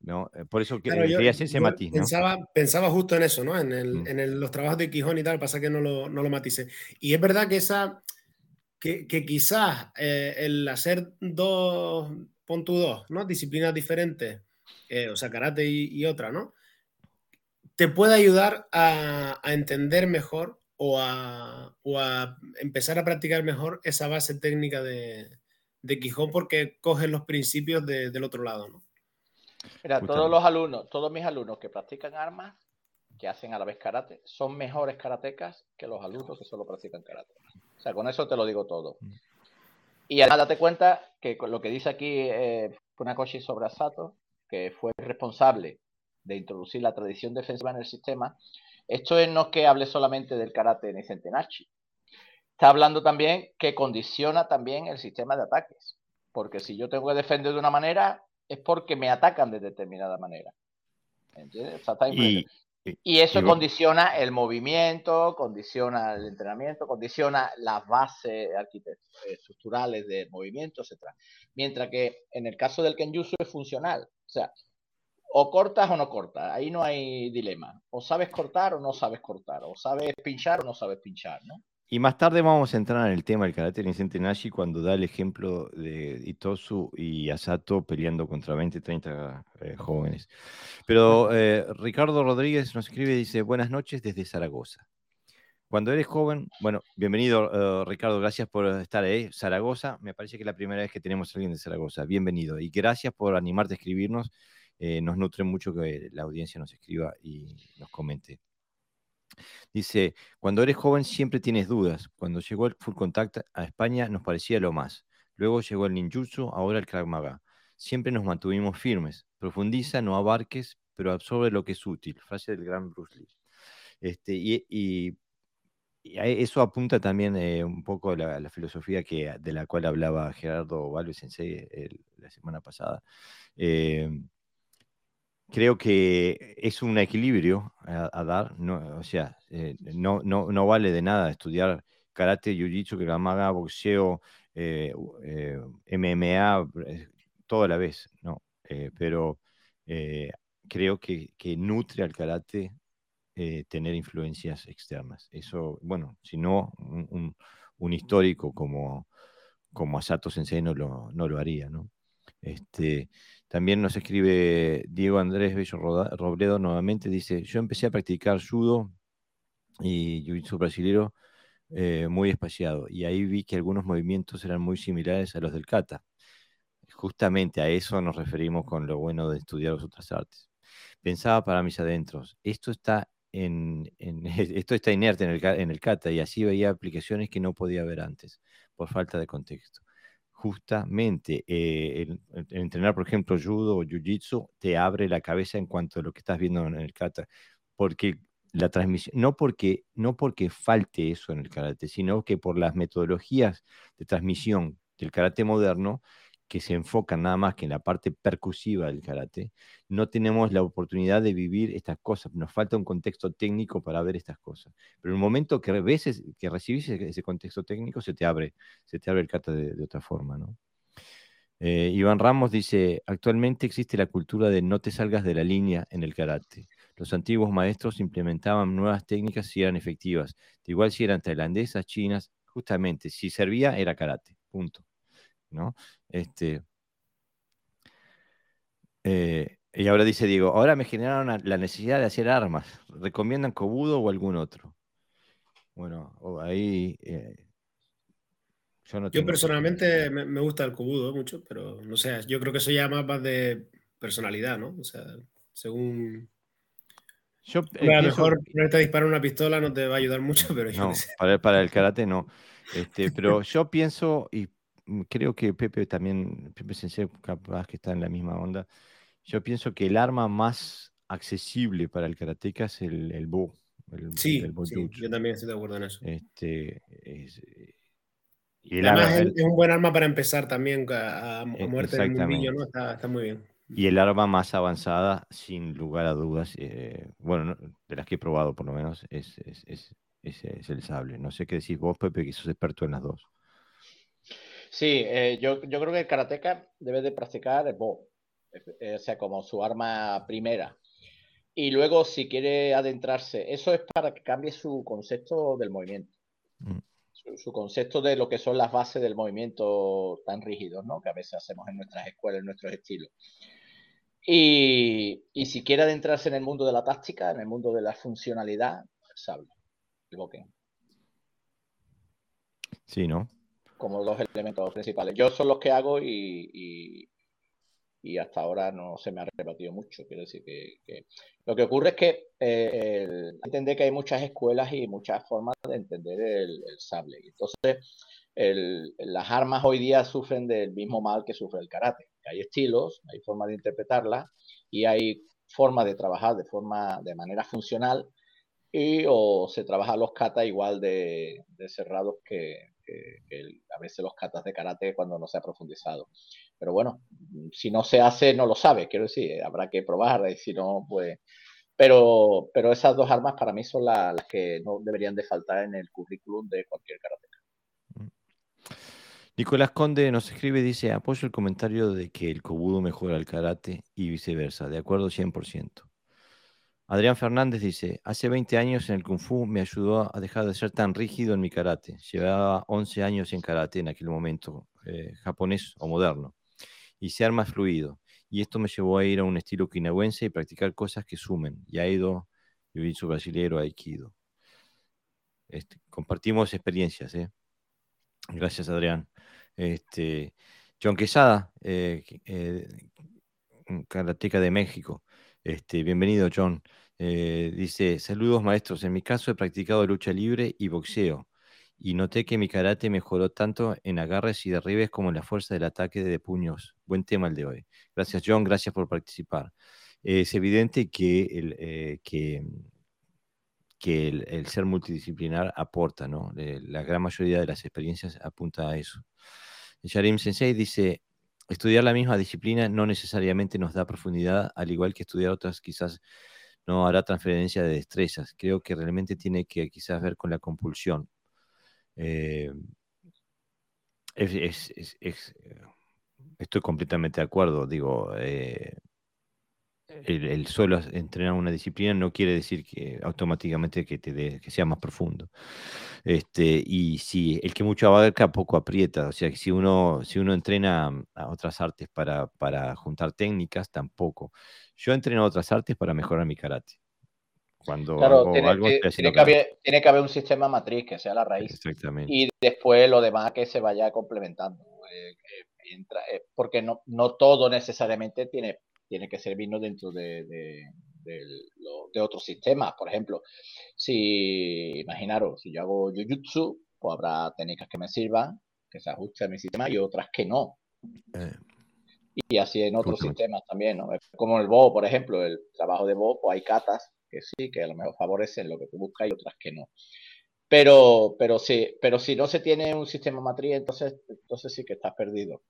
S1: ¿no? Por eso que, quería hacer ese matiz.
S2: Pensaba, pensaba justo en eso, ¿no? En, el, mm. en los trabajos de Quijón y tal, pasa que no lo, no lo maticé. Y es verdad que esa, que, quizás eh, el hacer dos, pon dos, ¿no? Disciplinas diferentes, eh, o sea, karate y, otra, ¿no? Te puede ayudar a, entender mejor o a, empezar a practicar mejor esa base técnica de, de Quijón porque coges los principios del otro lado, ¿no?
S3: Mira, todos los alumnos, todos mis alumnos que practican armas, que hacen a la vez karate, son mejores karatecas que los alumnos que solo practican karate. O sea, con eso te lo digo todo. Mm. Y además date cuenta que lo que dice aquí eh, Funakoshi sobre Asato, que fue responsable de introducir la tradición defensiva en el sistema, esto no es que hable solamente del karate en Centenachi. Está hablando también que condiciona también el sistema de ataques. Porque si yo tengo que defender de una manera, es porque me atacan de determinada manera. ¿Entiendes? y, y eso condiciona el movimiento, condiciona el entrenamiento, condiciona las bases estructurales de movimiento, etc. Mientras que en el caso del Kenjutsu es funcional. O sea, o cortas o no cortas. Ahí no hay dilema. O sabes cortar o no sabes cortar. O sabes pinchar o no sabes pinchar, ¿no?
S1: Y más tarde vamos a entrar en el tema del karate Incente Nashi cuando da el ejemplo de Itosu y Asato peleando contra 20, 30 eh, jóvenes. Pero eh, Ricardo Rodríguez nos escribe y dice, buenas noches desde Zaragoza. Cuando eres joven, bueno, bienvenido eh, Ricardo, gracias por estar ahí. Zaragoza, me parece que es la primera vez que tenemos a alguien de Zaragoza. Bienvenido y gracias por animarte a escribirnos. nos nutre mucho que la audiencia nos escriba y nos comente. Dice, cuando eres joven siempre tienes dudas. Cuando llegó el Full Contact a España nos parecía lo más. Luego llegó el ninjutsu, ahora el Krav Maga. siempre nos mantuvimos firmes. Profundiza, no abarques, pero absorbe lo que es útil. Frase del gran Bruce Lee. Este, y, eso apunta también eh, un poco a la, filosofía que, de la cual hablaba Gerardo Valves Sensei la semana pasada. Eh, creo que es un equilibrio a, dar, no, o sea, eh, no, no, no, vale de nada estudiar karate, jiu-jitsu, maga, boxeo, eh, eh, MMA, todo a la vez, ¿no? pero creo que, que, nutre al karate tener influencias externas. Eso, bueno, si no, un, un, histórico como, como Asato Sensei no lo, no lo haría, ¿no? Este, también nos escribe Diego Andrés Bello Robledo nuevamente, dice, yo empecé a practicar judo y jiu-jitsu eh, muy espaciado y ahí vi que algunos movimientos eran muy similares a los del kata. Justamente a eso nos referimos con lo bueno de estudiar las otras artes. Pensaba para mis adentros, esto está, en, esto está inerte en el, en el kata y así veía aplicaciones que no podía ver antes por falta de contexto justamente eh, entrenar, por ejemplo, judo o jiu-jitsu te abre la cabeza en cuanto a lo que estás viendo en el kata, porque la transmisión, no porque, no porque falte eso en el karate, sino que por las metodologías de transmisión del karate moderno, que se enfocan nada más que en la parte percusiva del karate, no tenemos la oportunidad de vivir estas cosas. Nos falta un contexto técnico para ver estas cosas. Pero en el momento que, ves, que recibís ese contexto técnico, se te abre, se te abre el kata de, otra forma. ¿no? Eh, Iván Ramos dice, actualmente existe la cultura de no te salgas de la línea en el karate. Los antiguos maestros implementaban nuevas técnicas si eran efectivas. De igual si eran tailandesas, chinas, justamente, si servía era karate, punto. ¿No? Este, eh, y ahora dice Diego, ahora me generaron la necesidad de hacer armas. ¿Recomiendan Kobudo o algún otro? Bueno, ahí... Eh,
S2: yo, personalmente me, gusta el Kobudo mucho, pero no sé, yo creo que eso ya más de personalidad, ¿no? O sea, según... Yo, a lo mejor ponerte a disparar una pistola no te va a ayudar mucho, pero
S1: no, para, para, el karate no. Este, pero yo pienso, y creo que Pepe también, Pepe Sensei capaz que está en la misma onda. Yo pienso que el arma más accesible para el karateca es el, el bo.
S2: sí, yo también estoy de acuerdo en eso.
S1: Este, es,
S2: y Además es, un buen arma para empezar también a, e, muerte del mundillo, ¿no? Está, está, muy bien.
S1: Y el arma más avanzada, sin lugar a dudas, eh, bueno, de las que he probado por lo menos, es, es, es, el sable. No sé qué decís vos, Pepe, que sos experto en las dos.
S3: Sí, eh, yo, yo, creo que el karateca debe de practicar el bo, eh, o sea, como su arma primera. Y luego, si quiere adentrarse, eso es para que cambie su concepto del movimiento. Mm. Su, concepto de lo que son las bases del movimiento tan rígidos, ¿no? Que a veces hacemos en nuestras escuelas, en nuestros estilos. Y, y si quiere adentrarse en el mundo de la táctica, en el mundo de la funcionalidad, sable, el boquen.
S1: Sí, ¿no?
S3: Como los elementos principales. Yo son los que hago y, y, hasta ahora no se me ha repetido mucho. Quiero decir que, lo que ocurre es que eh, entender que hay muchas escuelas y muchas formas de entender el, sable. Entonces, las armas hoy día sufren del mismo mal que sufre el karate. Hay estilos, hay formas de interpretarlas y hay formas de trabajar de forma de manera funcional y o se trabaja los kata igual de cerrados que, a veces los katas de karate cuando no se ha profundizado. Pero bueno, si no se hace, no lo sabe, quiero decir, habrá que probar, y si no, pues... Pero, pero esas dos armas para mí son las, que no deberían de faltar en el currículum de cualquier karate. Mm.
S1: Nicolás Conde nos escribe, dice, apoyo el comentario de que el kobudo mejora el karate y viceversa, de acuerdo 100%. Adrián Fernández dice, hace 20 años en el Kung Fu me ayudó a dejar de ser tan rígido en mi karate. Llevaba 11 años en karate en aquel momento, eh, japonés o moderno, y ser más fluido. Y esto me llevó a ir a un estilo okinawense y practicar cosas que sumen. Y ha ido su brasileño aikido. Este, compartimos experiencias, ¿eh? Gracias, Adrián. Este, John Quesada, eh, eh karateca de México. Este, bienvenido, John. Eh, dice, saludos maestros, en mi caso he practicado lucha libre y boxeo y noté que mi karate mejoró tanto en agarres y derribes como en la fuerza del ataque de puños. Buen tema el de hoy. Gracias John, gracias por participar. es evidente que el, eh, que, que el, ser multidisciplinar aporta, ¿no? Eh, la gran mayoría de las experiencias apunta a eso. Yarim Sensei dice, estudiar la misma disciplina no necesariamente nos da profundidad, al igual que estudiar otras quizás no hará transferencia de destrezas. Creo que realmente tiene que quizás ver con la compulsión. Eh, es, estoy completamente de acuerdo. Digo, eh, el, solo entrenar una disciplina no quiere decir que automáticamente que, te que sea más profundo. Este, y si el que mucho abarca, poco aprieta. O sea, que si uno, si uno entrena a otras artes para, para juntar técnicas, tampoco. Yo entreno a otras artes para mejorar mi karate. Cuando
S3: claro, tiene, algo, tiene, que haber, tiene, que haber, un sistema matriz que sea la raíz.
S1: Exactamente.
S3: Y después lo demás que se vaya complementando. Eh, eh, porque no, no todo necesariamente tiene tiene que servirnos dentro de, de, otros sistemas. Por ejemplo, si imaginaros, si yo hago Jujutsu, pues habrá técnicas que me sirvan, que se ajusten a mi sistema y otras que no. Eh, y así en otros sistemas también, ¿no? Como el Bo, por ejemplo, el trabajo de Bo, pues hay catas que sí, que a lo mejor favorecen lo que tú buscas y otras que no. Pero, pero sí, pero si no se tiene un sistema matriz, entonces, entonces sí que estás perdido.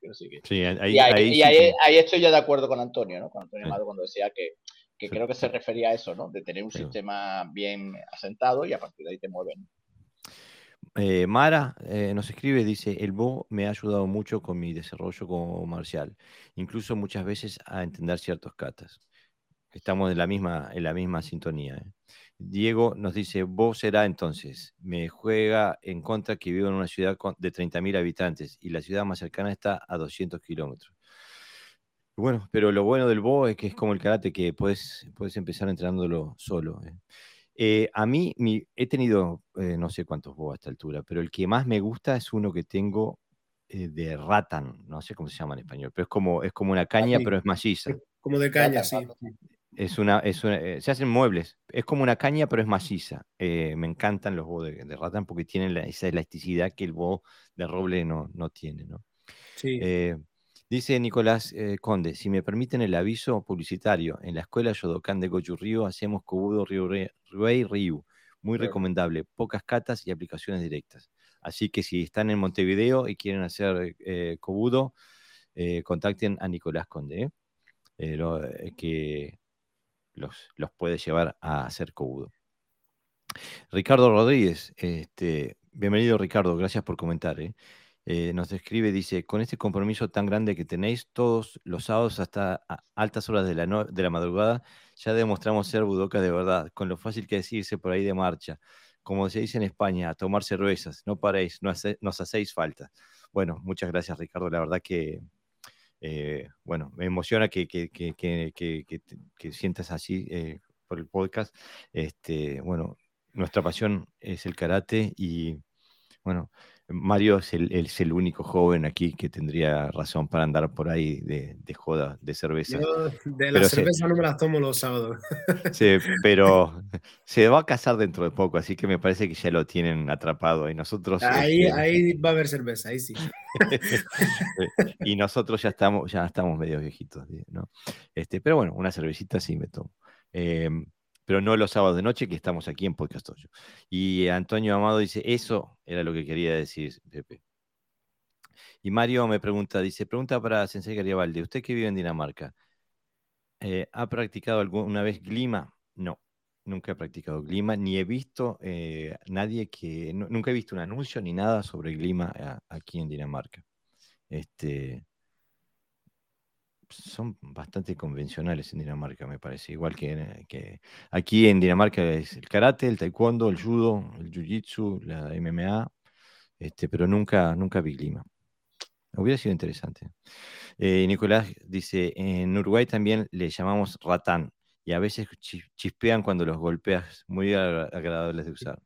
S1: Sí, ahí,
S3: y ahí, ahí, estoy ya de acuerdo con Antonio, ¿no? Con Antonio Amado cuando decía que, que creo que se refería a eso, ¿no? De tener un sistema bien asentado y a partir de ahí te mueven.
S1: Eh, Mara eh, nos escribe, dice, el Bo me ha ayudado mucho con mi desarrollo como marcial, incluso muchas veces a entender ciertos katas. Estamos en la misma, en la misma sintonía. ¿eh? Diego nos dice, vos será entonces, me juega en contra que vivo en una ciudad de 30.000 habitantes y la ciudad más cercana está a 200 kilómetros. Bueno, pero lo bueno del Bo es que es como el karate, que puedes, puedes empezar entrenándolo solo. ¿eh? Eh, a mí he tenido eh, no sé cuántos Bo a esta altura, pero el que más me gusta es uno que tengo de Ratan, no sé cómo se llama en español, pero es como, es como una caña, pero es maciza.
S2: Como de caña, sí.
S1: Es una, es eh, se hacen muebles. Es como una caña, pero es maciza. Eh, me encantan los bos de, de, ratán porque tienen esa elasticidad que el bo de roble no, no tiene. ¿no? Eh, dice Nicolás Conde, si me permiten el aviso publicitario, en la escuela Yodokan de Goju Ryu hacemos Kobudo Ryuei Ryu. Muy recomendable, pocas catas y aplicaciones directas. Así que si están en Montevideo y quieren hacer Kobudo, contacten a Nicolás Conde. que los, los puede llevar a ser cobudo. Ricardo Rodríguez, este, bienvenido Ricardo, gracias por comentar. ¿eh? Eh, nos describe, dice, con este compromiso tan grande que tenéis todos los sábados hasta altas horas de la, de la madrugada, ya demostramos ser budoka de verdad, con lo fácil que es irse por ahí de marcha. Como se dice en España, a tomar cervezas, no paréis, no nos hacéis falta. Bueno, muchas gracias Ricardo, la verdad que eh, bueno, me emociona que, que, que, que sientas así eh, por el podcast. Este, bueno, nuestra pasión es el karate y bueno, Mario es el, es el, único joven aquí que tendría razón para andar por ahí de, de joda, de cerveza.
S2: de la cerveza no me las tomo los sábados.
S1: Sí, pero se va a casar dentro de poco, así que me parece que ya lo tienen atrapado. Y nosotros.
S2: Ahí, este, ahí va a haber cerveza, ahí sí.
S1: y nosotros ya estamos, ya estamos medio viejitos, ¿no? Este, pero bueno, una cervecita sí me tomo. Eh, pero no los sábados de noche, que estamos aquí en Podcast Y Antonio Amado dice, eso era lo que quería decir, Pepe. Y Mario me pregunta, dice, pregunta para Sensei Garibaldi, usted que vive en Dinamarca, eh, ¿ha practicado alguna vez Glima? No, nunca he practicado Glima, ni he visto eh, nadie que, nunca he visto un anuncio ni nada sobre Glima aquí en Dinamarca. Este, son bastante convencionales en Dinamarca, me parece. Igual que, que, aquí en Dinamarca es el karate, el taekwondo, el judo, el jiu-jitsu, la MMA, este, pero nunca, nunca vi clima. Hubiera sido interesante. Eh, Nicolás dice, en Uruguay también le llamamos ratán y a veces chispean cuando los golpeas, muy agradables de usar.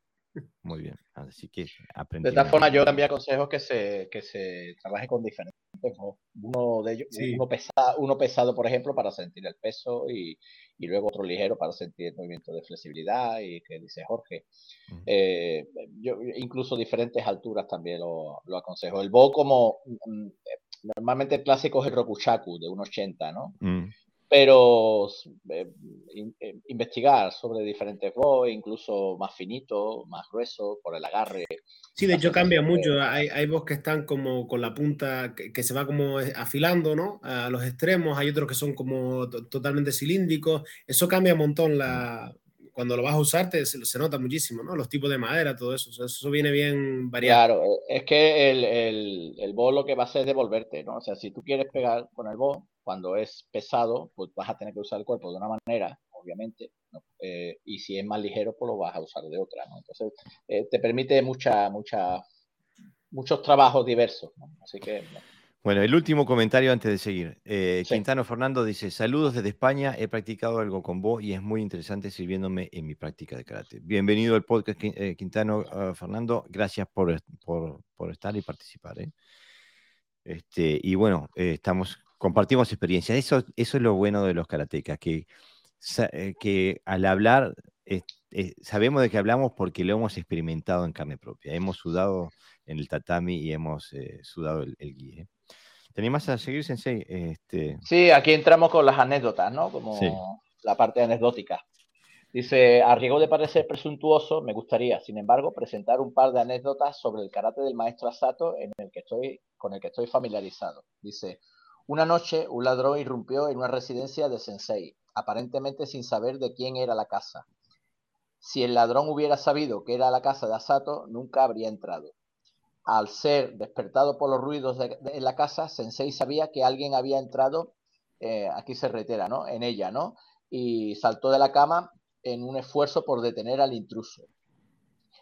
S1: Muy bien, así que aprendí.
S3: De esta forma yo también aconsejo que se, que se trabaje con diferentes diferentes Uno de ellos, uno, pesado, uno pesado, por ejemplo, para sentir el peso y, y, luego otro ligero para sentir el movimiento de flexibilidad y que dice Jorge. Eh, yo incluso diferentes alturas también lo, lo aconsejo. El Bo como mm, normalmente el clásico es el Rokushaku de 1,80, ¿no? Mm pero eh, eh, investigar sobre diferentes voz, incluso más finito, más grueso, por el agarre.
S2: Sí, de hecho cambia mucho. Hay, hay voz que están como con la punta que, se va como afilando, ¿no? A los extremos. Hay otros que son como totalmente cilíndricos. Eso cambia un montón la, cuando lo vas a usar se, nota muchísimo, ¿no? Los tipos de madera, todo eso. eso viene bien variado.
S3: Claro, eh, es que el, el, el lo que va a hacer es devolverte, ¿no? O sea, si tú quieres pegar con el bo, cuando es pesado, pues vas a tener que usar el cuerpo de una manera, obviamente, eh, y si es más ligero, pues lo vas a usar de otra, ¿no? Entonces, eh, te permite mucha, mucha, muchos trabajos diversos, ¿no? Así que...
S1: Bueno, el último comentario antes de seguir. Eh, Quintano Fernando dice, saludos desde España, he practicado algo con vos y es muy interesante sirviéndome en mi práctica de karate. Bienvenido al podcast Quintano Fernando, gracias por, por, estar y participar. Este, y bueno, estamos compartimos experiencias. Eso, eso es lo bueno de los karatecas, que, eh, que al hablar sabemos de que hablamos porque lo hemos experimentado en carne propia. Hemos sudado en el tatami y hemos eh, sudado el, el guía. ¿Tenías a seguir, Sensei? Este...
S3: Sí, aquí entramos con las anécdotas, ¿no? Como la parte anecdótica. Dice, a riesgo de parecer presuntuoso, me gustaría, sin embargo, presentar un par de anécdotas sobre el karate del maestro Asato en el que estoy, con el que estoy familiarizado. Dice, una noche, un ladrón irrumpió en una residencia de Sensei, aparentemente sin saber de quién era la casa. Si el ladrón hubiera sabido que era la casa de Asato, nunca habría entrado. Al ser despertado por los ruidos de, la casa, Sensei sabía que alguien había entrado, eh, aquí se reitera, ¿no? En ella, ¿no? Y saltó de la cama en un esfuerzo por detener al intruso.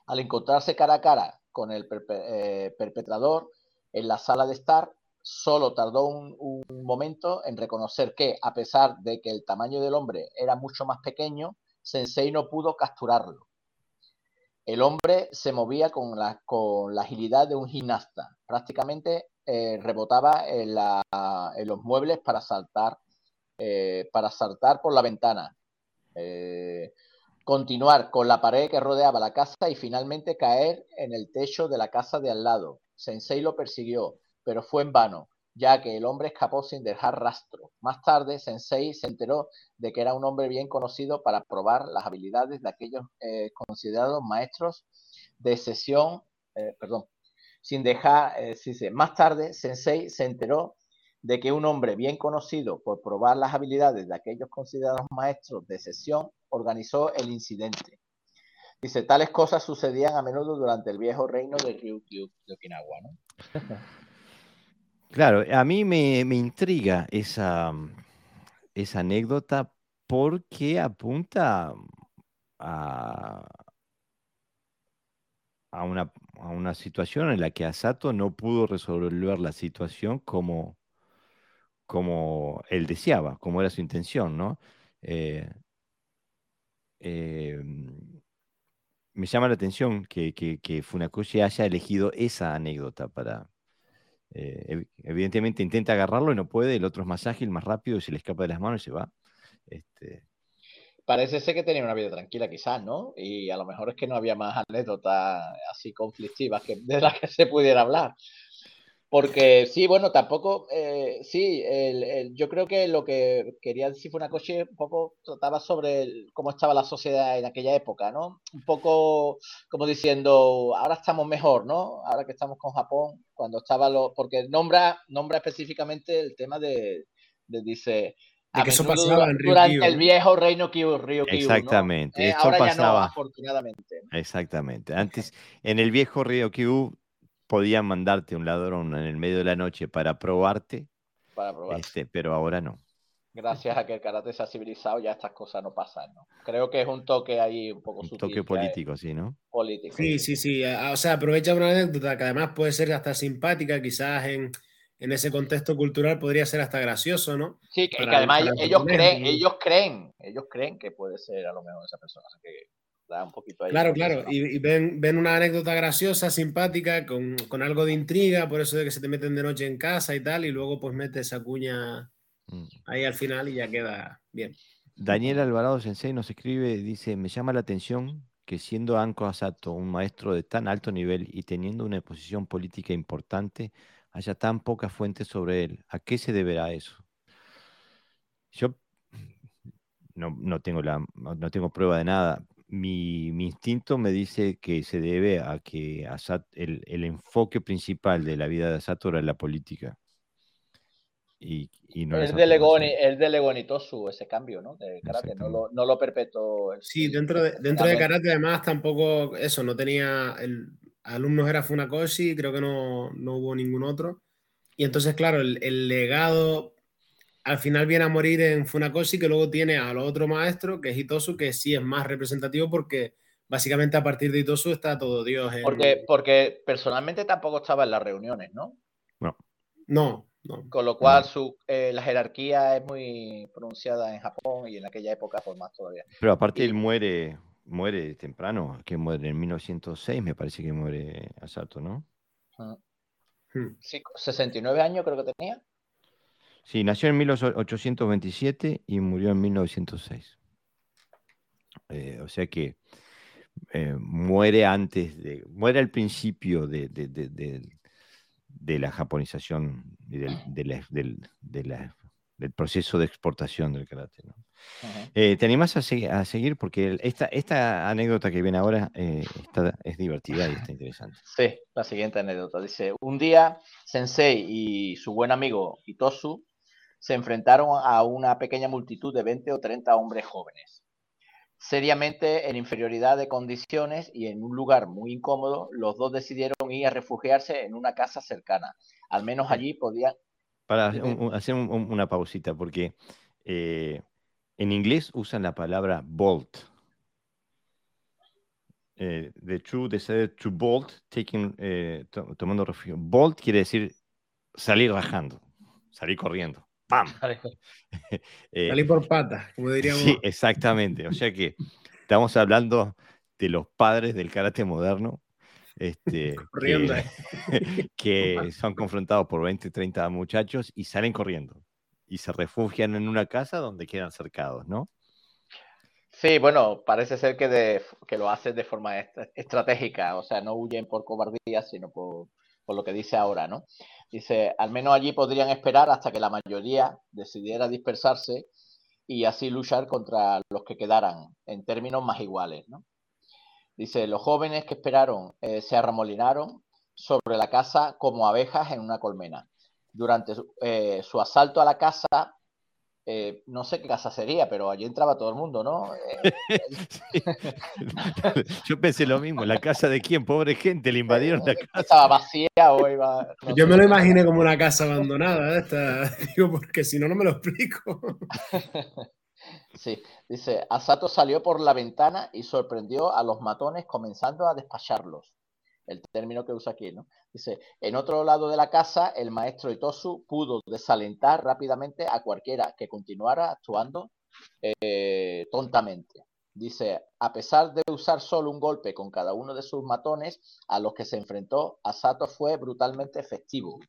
S3: Al encontrarse cara a cara con el eh, perpetrador en la sala de estar, solo tardó un, momento en reconocer que, a pesar de que el tamaño del hombre era mucho más pequeño, Sensei no pudo capturarlo. El hombre se movía con la, con la agilidad de un gimnasta. Prácticamente eh, rebotaba en, los muebles para saltar, eh, para saltar por la ventana. Eh, continuar con la pared que rodeaba la casa y finalmente caer en el techo de la casa de al lado. Sensei lo persiguió, pero fue en vano, ya que el hombre escapó sin dejar rastro. Más tarde, Sensei se enteró de que era un hombre bien conocido para probar las habilidades de aquellos eh, considerados maestros de sesión, eh, perdón, sin dejar, eh, más tarde, Sensei se enteró de que un hombre bien conocido por probar las habilidades de aquellos considerados maestros de sesión organizó el incidente. Dice, tales cosas sucedían a menudo durante el viejo reino de Ryukyu de Okinawa, ¿no?
S1: Claro, a mí me, intriga esa, esa anécdota porque apunta a, a, una, a una situación en la que Asato no pudo resolver la situación como, como él deseaba, como era su intención, ¿no? Eh, em, me llama la atención que, que, que Funakoshi haya elegido esa anécdota para, eh, evidentemente intenta agarrarlo y no puede, el otro es más ágil, más rápido se le escapa de las manos y se va. Este...
S3: Parece ser que tenía una vida tranquila quizás, ¿no? Y a lo mejor es que no había más anécdotas así conflictivas que, de las que se pudiera hablar. Porque sí, bueno, tampoco, eh, sí, el, yo creo que lo que quería decir fue una cosa un poco trataba sobre cómo estaba la sociedad en aquella época, ¿no? Un poco como diciendo, ahora estamos mejor, ¿no? Ahora que estamos con Japón, cuando estaba lo, porque nombra, nombra específicamente el tema de, dice,
S2: de que eso pasaba en
S3: durante el viejo reino Río
S1: Exactamente.
S3: Eh, ahora ya no, afortunadamente.
S1: Exactamente. Antes, en el viejo río Kyu podían mandarte un ladrón en el medio de la noche para probarte,
S3: para probarte.
S1: Este, pero ahora no.
S3: Gracias a que el karate se ha civilizado, ya estas cosas no pasan, ¿no? Creo que es un toque ahí un poco
S1: un toque político, sí, ¿no?
S3: Político.
S2: Sí, sí, sí. O sea, aprovecha una anécdota que además puede ser hasta simpática, quizás en, en ese contexto cultural podría ser hasta gracioso, ¿no?
S3: Sí, que, además ellos creen, ellos creen, ellos creen que puede ser a lo mejor esa persona. que Da un poquito ahí.
S2: Claro, claro. Y, ven, ven, una anécdota graciosa, simpática, con, con, algo de intriga, por eso de que se te meten de noche en casa y tal, y luego pues metes esa cuña mm. ahí al final y ya queda bien.
S1: Daniel Alvarado Sensei nos escribe, dice, me llama la atención que siendo Anko Asato un maestro de tan alto nivel y teniendo una posición política importante, haya tan pocas fuentes sobre él. ¿A qué se deberá eso? Yo no, tengo, la, no tengo prueba de nada. Mi, instinto me dice que se debe a que el, enfoque principal de la vida de Asato era la política.
S3: Y, no el, delegó, el delegó ese cambio, ¿no? De karate, no lo, no lo perpetuó.
S2: Sí, dentro de, dentro de karate además tampoco, eso, no tenía, el alumnos era Funakoshi, creo que no, no hubo ningún otro. Y entonces, claro, el, el legado al final viene a morir en Funakoshi, que luego tiene al otro maestro, que es Itosu, que sí es más representativo porque básicamente a partir de Itosu está todo Dios.
S3: Porque, porque personalmente tampoco estaba en las reuniones, ¿no?
S1: No.
S2: No.
S3: Con lo cual su, eh, la jerarquía es muy pronunciada en Japón y en aquella época por más todavía.
S1: Pero aparte él muere, muere temprano, que muere en 1906 me parece que muere Asato, ¿no?
S3: Hmm. Sí, 69 años creo que tenía.
S1: Sí, nació en 1827 y murió en 1906. Eh, o sea que eh, muere antes de, muere al principio de, la japonización y del, proceso de exportación del karate. Eh, ¿Te animas a, seguir? Porque esta, esta, anécdota que viene ahora es divertida y está interesante.
S3: Sí, la siguiente anécdota. Dice, un día Sensei y su buen amigo Itosu se enfrentaron a una pequeña multitud de 20 o 30 hombres jóvenes. Seriamente en inferioridad de condiciones y en un lugar muy incómodo, los dos decidieron ir a refugiarse en una casa cercana. Al menos allí podían...
S1: Para hacer una pausita, porque eh, en inglés usan la palabra bolt. Eh, the two decided to bolt, taking, eh, tomando refugio. Bolt quiere decir salir rajando, salir corriendo. ¡Pam!
S2: Eh, Salí por patas, como diríamos.
S1: Sí, exactamente. O sea que estamos hablando de los padres del karate moderno, este, que, son confrontados por 20, 30 muchachos y salen corriendo y se refugian en una casa donde quedan cercados, ¿no?
S3: Sí, bueno, parece ser que, que lo hacen de forma estratégica, o sea, no huyen por cobardía, sino por, por lo que dice ahora, ¿no? Dice, al menos allí podrían esperar hasta que la mayoría decidiera dispersarse y así luchar contra los que quedaran en términos más iguales, ¿no? Dice, los jóvenes que esperaron eh, se arremolinaron sobre la casa como abejas en una colmena. Durante eh, su asalto a la casa, eh, no sé qué casa sería, pero allí entraba todo el mundo, ¿no? Eh,
S1: Yo pensé lo mismo, ¿la casa de quién? Pobre gente, le invadieron la casa.
S3: Estaba vacía o iba...
S2: Yo me lo imaginé como una casa abandonada, esta, digo, porque si no, no me lo explico.
S3: Sí, dice, Asato salió por la ventana y sorprendió a los matones comenzando a despacharlos el término que usa aquí, ¿no? Dice, en otro lado de la casa, el maestro Itosu pudo desalentar rápidamente a cualquiera que continuara actuando eh, tontamente. Dice, a pesar de usar solo un golpe con cada uno de sus matones a los que se enfrentó, Asato fue brutalmente efectivo,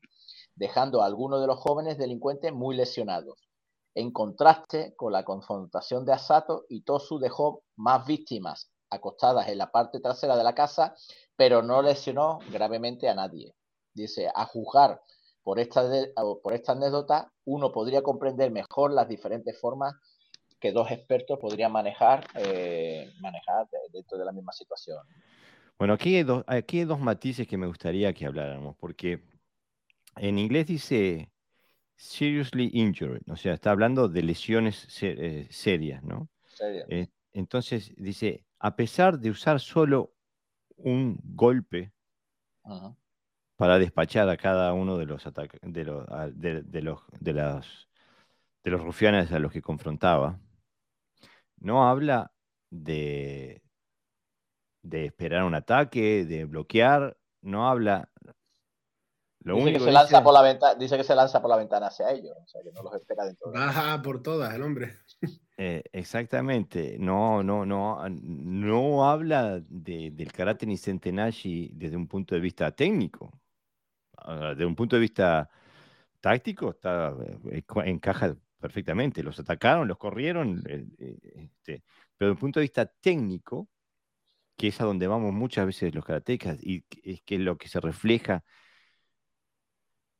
S3: dejando a algunos de los jóvenes delincuentes muy lesionados. En contraste con la confrontación de Asato, Itosu dejó más víctimas acostadas en la parte trasera de la casa pero no lesionó gravemente a nadie. Dice, a juzgar por esta, por esta anécdota, uno podría comprender mejor las diferentes formas que dos expertos podrían manejar, eh, manejar dentro de la misma situación.
S1: Bueno, aquí hay, dos, aquí hay dos matices que me gustaría que habláramos, porque en inglés dice seriously injured, o sea, está hablando de lesiones eh, serias, ¿no? Eh, entonces dice, a pesar de usar solo un golpe para despachar a cada uno de los ataques de los, de, los de las de los rufianes a los que confrontaba. No habla de, de esperar un ataque, de bloquear, no habla
S3: dice, que se lanza por la ventana, dice que se lanza por la ventana hacia ellos, o sea que no los espera dentro.
S2: Baja por todas el hombre.
S1: Eh, exactamente, no, no, no, no habla del karate ni Centenashi desde un punto de vista técnico. Desde un punto de vista táctico, está, eh, encaja perfectamente. Los atacaron, los corrieron, eh, este, pero desde un punto de vista técnico, que es a donde vamos muchas veces los karatecas y es que es lo que se refleja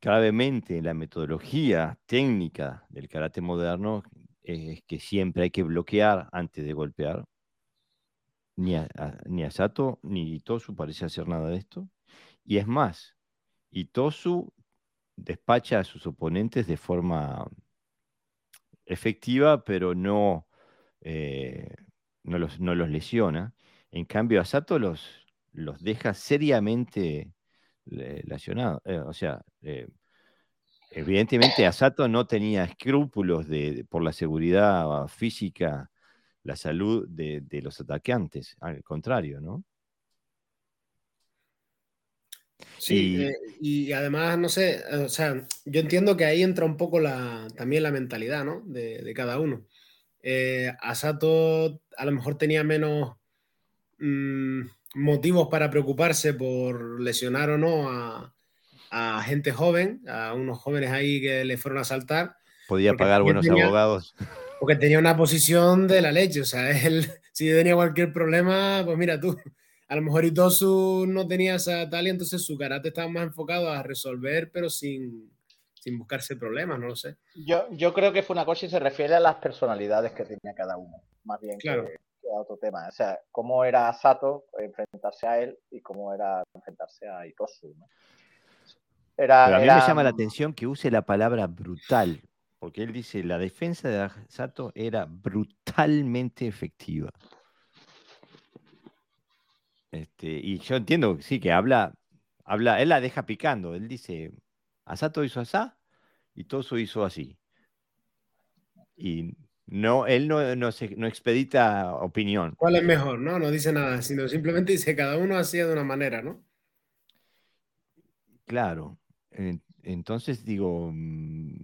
S1: gravemente en la metodología técnica del karate moderno, es que siempre hay que bloquear antes de golpear. Ni, a, ni Asato ni Itosu parece hacer nada de esto. Y es más, Itosu despacha a sus oponentes de forma efectiva, pero no, eh, no, los, no, los, lesiona. En cambio, Asato los, los deja seriamente lesionados. Eh, o sea, eh, Evidentemente, Asato no tenía escrúpulos de, por la seguridad física, la salud de, los atacantes, al contrario, ¿no?
S2: Sí, y, eh, además, no sé, o sea, yo entiendo que ahí entra un poco la, también la mentalidad, ¿no? De, cada uno. Eh, Asato a lo mejor tenía menos mm, motivos para preocuparse por lesionar o no a, a gente joven, a unos jóvenes ahí que le fueron a asaltar.
S1: Podía pagar buenos abogados.
S2: Porque tenía una posición de la leche, o sea, él, si tenía cualquier problema, pues mira tú, a lo mejor Itosu no tenía esa tal y entonces su karate estaba más enfocado a resolver, pero sin, sin buscarse problemas, no lo sé.
S3: Yo, yo creo que Funakoshi se refiere a las personalidades que tenía cada uno, más bien
S2: claro.
S3: que, a otro tema. O sea, cómo era Sato enfrentarse a él y cómo era enfrentarse a Itosu. ¿no?
S1: Pero a mí me llama la atención que use la palabra brutal, porque él dice la defensa de Sato era brutalmente efectiva. Este, y yo entiendo, sí, que habla, habla, él la deja picando. Él dice, Asato hizo así y Toso hizo así. Y no, él no, no, no expedita opinión.
S2: ¿Cuál es mejor? No, no dice nada, sino simplemente dice cada uno hacía de una manera, ¿no?
S1: Claro. Entonces digo, mm,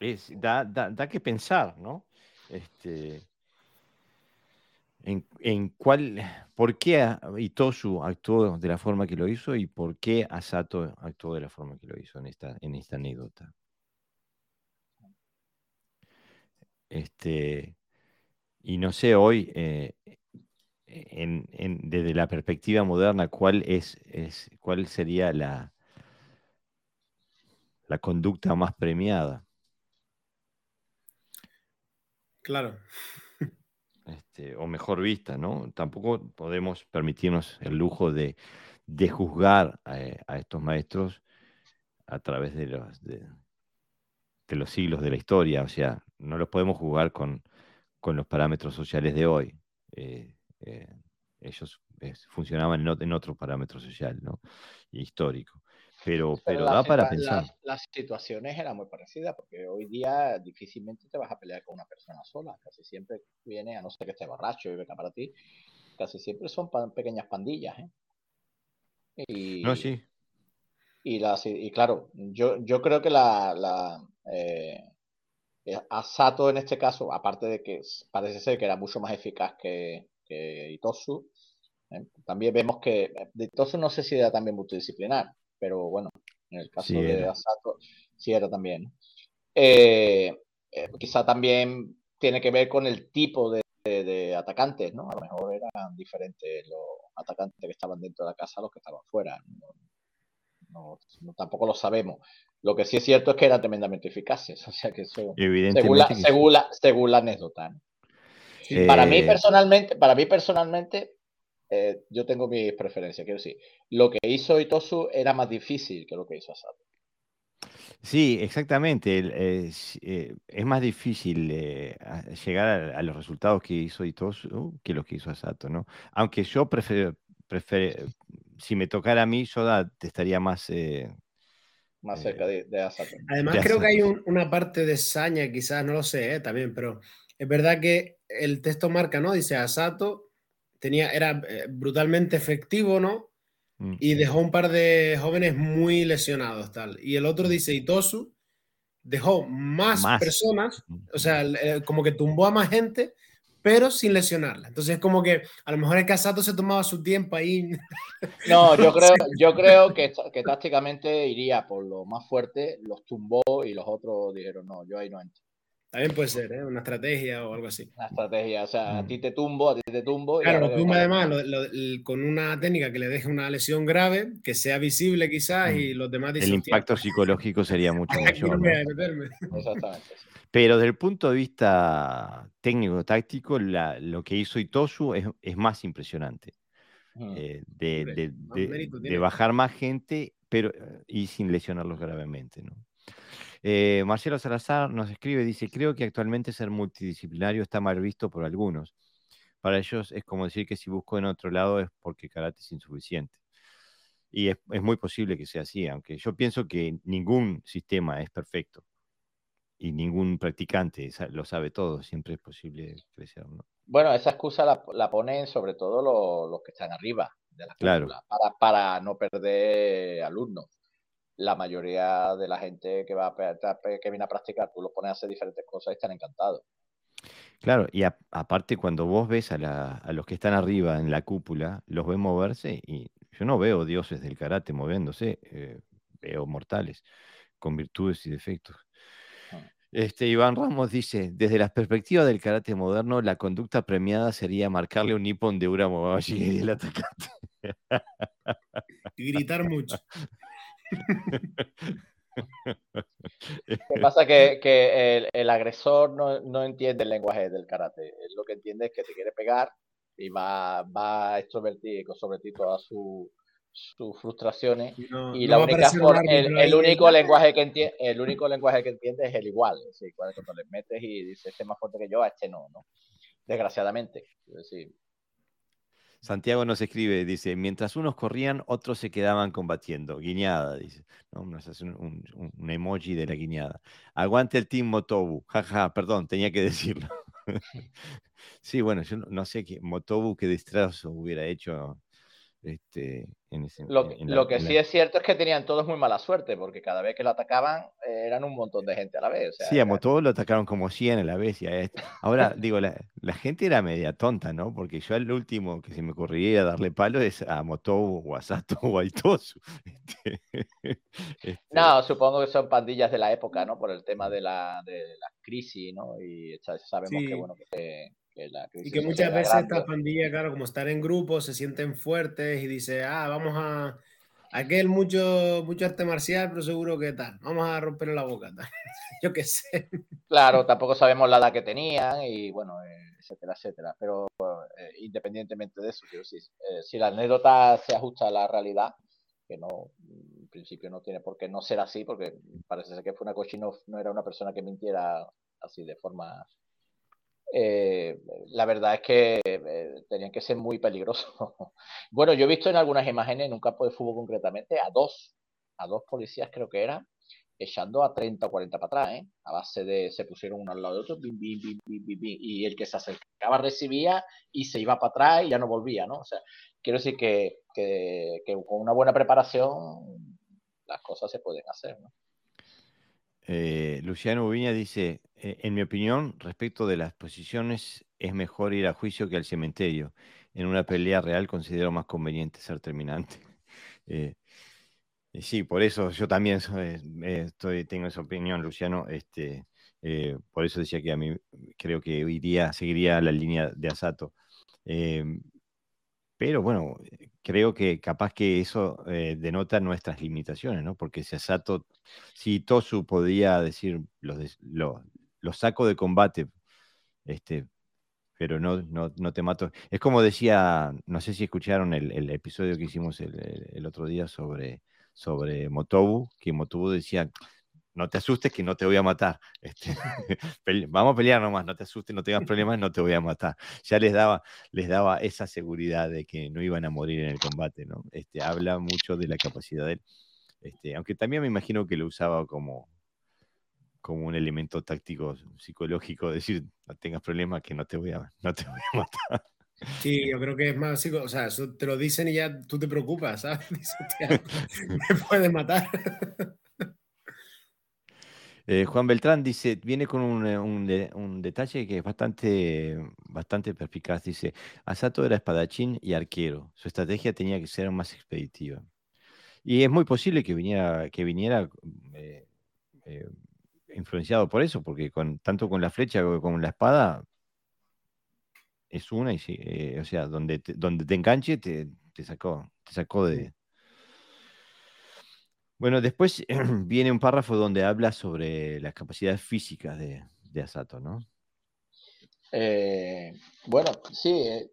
S1: es, da, da, que pensar, ¿no? Este, en, en, cuál, por qué Itosu actuó de la forma que lo hizo y por qué Asato actuó de la forma que lo hizo en esta, en esta anécdota. Este, y no sé hoy, eh, en, desde la perspectiva moderna, cuál, es, es, cuál sería la, la conducta más premiada.
S2: Claro.
S1: Este, o mejor vista, ¿no? Tampoco podemos permitirnos el lujo de, juzgar a, estos maestros a través de los, de, los siglos de la historia. O sea, no los podemos juzgar con, los parámetros sociales de hoy. Eh, eh, ellos eh, funcionaban en, en, otro parámetro social, ¿no? histórico. Pero, pero, da para pensar.
S3: Las, situaciones eran muy parecidas, porque hoy día difícilmente te vas a pelear con una persona sola. Casi siempre viene, a no ser que esté borracho y venga para ti, casi siempre son pequeñas pandillas. ¿eh?
S1: Y, no, sí.
S3: Y, las, y claro, yo, yo creo que la, la eh, Asato en este caso, aparte de que parece ser que era mucho más eficaz que, que Itosu, ¿eh? también vemos que de Itosu no sé si era también multidisciplinar pero bueno, en el caso de Asato sí era también. Eh, eh, quizá también tiene que ver con el tipo de, atacantes, ¿no? A lo mejor eran diferentes los atacantes que estaban dentro de la casa a los que estaban fuera. No, tampoco lo sabemos. Lo que sí es cierto es que eran tremendamente eficaces. O sea que eso, según, la, según, la, anécdota. Para mí personalmente, para mí personalmente, eh, yo tengo mis preferencias, quiero decir, lo que hizo Itosu era más difícil que lo que hizo Asato.
S1: Sí, exactamente. Eh, es, más difícil eh, llegar a, los resultados que hizo Itosu que los que hizo Asato, ¿no? Aunque yo prefiero, si me tocara a mí, yo estaría más...
S3: más cerca de, Asato.
S2: Además, creo que hay una parte de saña, quizás, no lo sé, también, pero es verdad que el texto marca, ¿no? Dice Asato tenía, era eh, brutalmente efectivo, ¿no? mm. y dejó un par de jóvenes muy lesionados, tal. Y el otro dice Itosu dejó más, personas, o sea, como que tumbó a más gente, pero sin lesionarla. Entonces es como que a lo mejor el Casato se tomaba su tiempo ahí.
S3: No, yo creo, yo creo que, que tácticamente iría por lo más fuerte, los tumbó y los otros dijeron, no, yo ahí no entro.
S2: También puede ser, ¿eh? Una estrategia o algo así.
S3: Una estrategia, o sea, a mm. ti te tumbo, a ti te tumbo.
S2: Claro, lo tumba además con una técnica que le deje una lesión grave, que sea visible quizás, y mm. los demás
S1: dicen, El impacto psicológico sería mucho mayor. Exactamente. Pero desde el punto de vista técnico-táctico, lo que hizo Itosu es, es más impresionante. Eh, de, de, bajar más gente pero, y sin lesionarlos gravemente. ¿no? Eh, Marcelo Salazar nos escribe, dice, creo que actualmente ser multidisciplinario está mal visto por algunos. Para ellos es como decir que si busco en otro lado es porque karate es insuficiente. Y es, muy posible que sea así, aunque yo pienso que ningún sistema es perfecto y ningún practicante lo sabe todo, siempre es posible crecer.
S3: Bueno, esa excusa la, ponen sobre todo los, que están arriba de la claro. para, para no perder alumnos la mayoría de la gente que va a, que viene a practicar, tú los pones a hacer diferentes cosas y están encantados.
S1: Claro, y aparte cuando vos ves a, los que están arriba en la cúpula, los ves moverse y yo no veo dioses del karate moviéndose, eh, veo mortales con virtudes y defectos. Ah. Este, Iván Ramos dice, desde la perspectiva del karate moderno, la conducta premiada sería marcarle un nipón de Ura y el atacante.
S2: Y gritar mucho.
S3: Que pasa es que, el, agresor no, entiende el lenguaje del karate. lo que entiende es que te quiere pegar y va, va a extrovertir sobre ti todas sus frustraciones. y la única el, único lenguaje que entiende, el único lenguaje que entiende es el igual. cuando, le metes y dices este es más fuerte que yo, a este no, ¿no? Desgraciadamente. Es decir,
S1: Santiago nos escribe, dice, mientras unos corrían, otros se quedaban combatiendo. Guiñada, dice. ¿no? Nos hace un, emoji de la guiñada. Aguante el Team Motobu. Jaja, perdón, tenía que decirlo. sí, bueno, yo no, sé qué Motobu qué destrozo hubiera hecho este,
S3: lo, que sí es cierto es que tenían todos muy mala suerte, porque cada vez que lo atacaban eh, eran un montón de gente a la vez.
S1: sí, a Motobu lo atacaron como 100 a la vez. Y Ahora, digo, la, gente era media tonta, ¿no? Porque yo el último que se me ocurriría darle palo es a Motobu o a Sato o a Itosu.
S3: Este, este no, supongo que son pandillas de la época, ¿no? Por el tema de la, de la crisis, ¿no? Y sabemos que, bueno, que
S2: y que muchas veces estas pandillas, claro, como estar en grupo, se sienten fuertes y dice, ah, vamos a... Aquel mucho, mucho arte marcial, pero seguro que tal. Vamos a romper la boca. Yo qué sé.
S3: Claro, tampoco sabemos la edad que tenían y bueno, eh, etcétera, etcétera. Pero eh, independientemente de eso, eh, si la anécdota se ajusta a la realidad, que no, en principio no tiene por qué no ser así, porque parece ser que fue una cochino, no era una persona que mintiera así de forma eh, la verdad es que eh, tenían que ser muy peligrosos. bueno, yo he visto en algunas imágenes, en un campo de fútbol concretamente, a dos, a dos policías creo que eran, echando a 30 o 40 para atrás, ¿eh? a base de se pusieron uno al lado de otro, y el que se acercaba recibía y se iba para atrás y ya no volvía, ¿no? O sea, quiero decir que, que con una buena preparación las cosas se pueden hacer.
S1: Eh, Luciano Ubiña dice, eh, en mi opinión, respecto de las posiciones, es mejor ir a juicio que al cementerio. En una pelea real considero más conveniente ser terminante. Eh, sí, por eso yo también estoy, tengo esa opinión, Luciano. Este, por eso decía que a mí creo que iría, seguiría la línea de Asato. Pero bueno, creo que capaz que eso eh, denota nuestras limitaciones, ¿no? Porque si Asato, si Tosu podía decir, los, los, saco de combate, este, pero no, no, no, te mato. Es como decía, no sé si escucharon el, episodio que hicimos el, el, otro día sobre, sobre Motobu, que Motobu decía, no te asustes que no te voy a matar. Este, vamos a pelear nomás, no te asustes, no tengas problemas, no te voy a matar. Ya les daba, les daba esa seguridad de que no iban a morir en el combate, ¿no? Este, habla mucho de la capacidad de él. Este, aunque también me imagino que lo usaba como, como un elemento táctico psicológico, decir, no tengas problemas que no te voy a, no te voy a matar.
S2: Sí, yo creo que es más o sea, eso te lo dicen y ya tú te preocupas, ¿sabes? me puede matar.
S1: Eh, Juan Beltrán dice, viene con un, un, detalle que es bastante, bastante perspicaz. Dice, Asato era espadachín y arquero. Su estrategia tenía que ser más expeditiva. Y es muy posible que viniera, que viniera eh, eh, influenciado por eso, porque con, tanto con la flecha como con la espada es una y eh, o sea, donde te, donde te enganche te, sacó, te sacó de. Bueno, después viene un párrafo donde habla sobre las capacidades físicas de, Asato, ¿no?
S3: bueno, sí,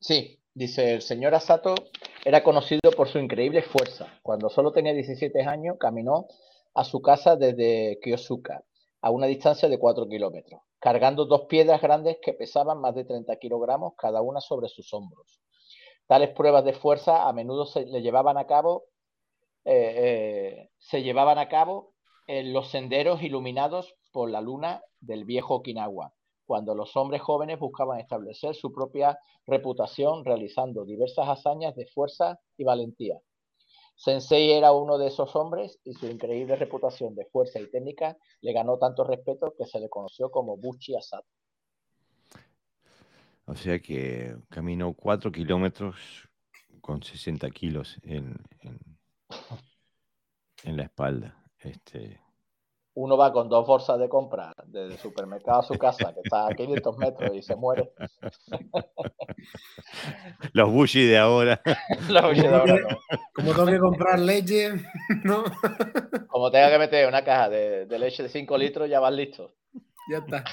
S3: sí, dice el señor Asato era conocido por su increíble fuerza. Cuando solo tenía 17 años, caminó a su casa desde Kyosuka, a una distancia de 4 kilómetros, cargando dos piedras grandes que pesaban más de 30 kilogramos cada una sobre sus hombros. Tales pruebas de fuerza a menudo se le llevaban a cabo, eh, se llevaban a cabo en los senderos iluminados por la luna del viejo Okinawa, cuando los hombres jóvenes buscaban establecer su propia reputación realizando diversas hazañas de fuerza y valentía. Sensei era uno de esos hombres y su increíble reputación de fuerza y técnica le ganó tanto respeto que se le conoció como Buchi Asato.
S1: O sea que caminó cuatro kilómetros con 60 kilos en la espalda. Este,
S3: uno va con dos bolsas de compra desde el supermercado a su casa, que está a 500 metros y se muere.
S1: Los Bushi de ahora.
S2: Los Bushi de ahora Como tengo que comprar leche, ¿no?
S3: Como tenga que meter una caja de, leche de 5 litros, ya vas listo.
S2: Ya está.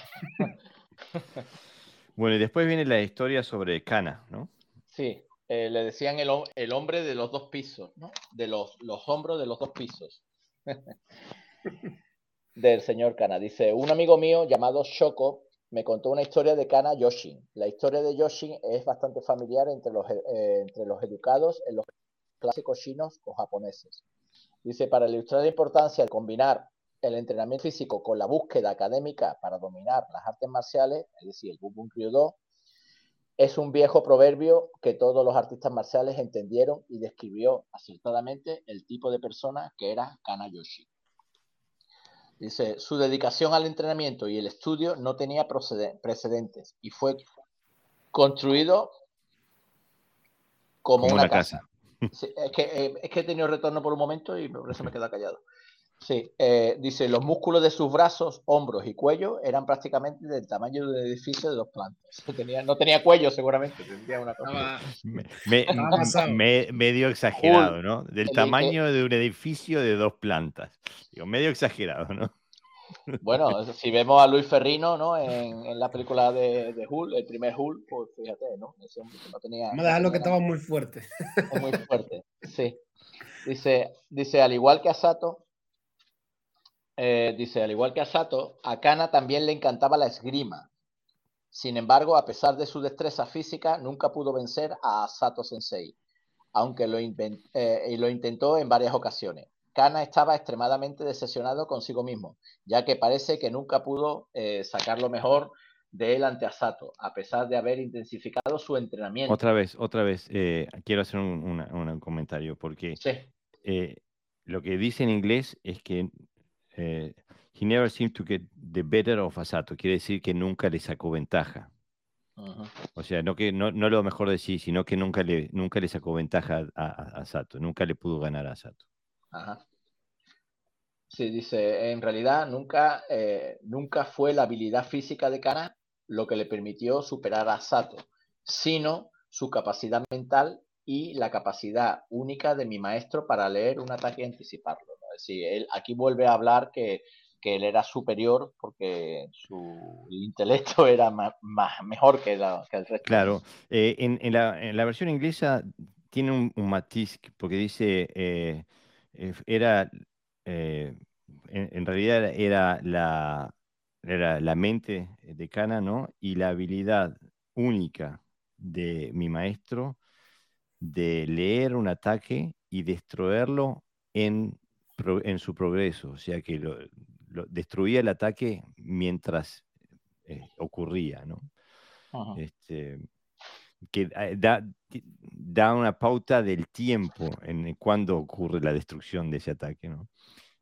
S1: Bueno, y después viene la historia sobre Cana, ¿no?
S3: Sí, eh, le decían el, hombre de los dos pisos. De los, hombros de los dos pisos del señor Kana. Dice, un amigo mío llamado Shoko me contó una historia de Kana Yoshin. La historia de Yoshin es bastante familiar entre los, eh, entre los educados en los clásicos chinos o japoneses. Dice, para ilustrar la importancia de combinar el entrenamiento físico con la búsqueda académica para dominar las artes marciales, es decir, el Bubun Ryu-Do, es un viejo proverbio que todos los artistas marciales entendieron y describió acertadamente el tipo de persona que era Kana Yoshin. Dice, su dedicación al entrenamiento y el estudio no tenía precedentes y fue construido como, una, casa. es, que, eh, es, que, he tenido retorno por un momento y por eso me queda callado. Sí, eh, dice, los músculos de sus brazos, hombros y cuello eran prácticamente del tamaño de un edificio de dos plantas. no tenía cuello seguramente, una cosa.
S1: medio exagerado, ¿no? Del tamaño de un edificio de dos plantas. Digo, medio exagerado, ¿no?
S3: Bueno, si vemos a Luis Ferrino, ¿no? En, la película de, de, Hull, el primer Hull, pues fíjate, ¿no? Ese no tenía.
S2: Vamos a dejarlo que estaba muy fuerte.
S3: Muy fuerte, sí. Dice, dice, al igual que a Sato, eh, dice, al igual que a Sato, a Kana también le encantaba la esgrima. Sin embargo, a pesar de su destreza física, nunca pudo vencer a Sato Sensei, aunque lo, eh, lo intentó en varias ocasiones. Kana estaba extremadamente decepcionado consigo mismo, ya que parece que nunca pudo eh, sacar lo mejor de él ante Asato, a pesar de haber intensificado su entrenamiento.
S1: Otra vez, otra vez, eh, quiero hacer un, comentario, porque eh, lo que dice en inglés es que he never seemed to get the better of Asato, quiere decir que nunca le sacó ventaja. O sea, no que no, no lo mejor de sí, sino que nunca le, nunca le sacó ventaja a, a, Asato, nunca le pudo ganar a Asato. Ajá.
S3: Sí, dice, en realidad nunca, eh, nunca fue la habilidad física de Kana lo que le permitió superar a Sato, sino su capacidad mental y la capacidad única de mi maestro para leer un ataque y anticiparlo. Decir, él aquí vuelve a hablar que, él era superior porque su intelecto era más, mejor que, el resto.
S1: Claro, eh, en, la, versión inglesa tiene un, matiz porque dice... Eh, era, eh, en, realidad era la, era la mente de Kana, ¿no? Y la habilidad única de mi maestro de leer un ataque y destruirlo en, en su progreso, o sea que lo, destruía el ataque mientras eh, ocurría, ¿no? Este, que eh, da, da, una pauta del tiempo en cuando ocurre la destrucción de ese ataque. ¿no?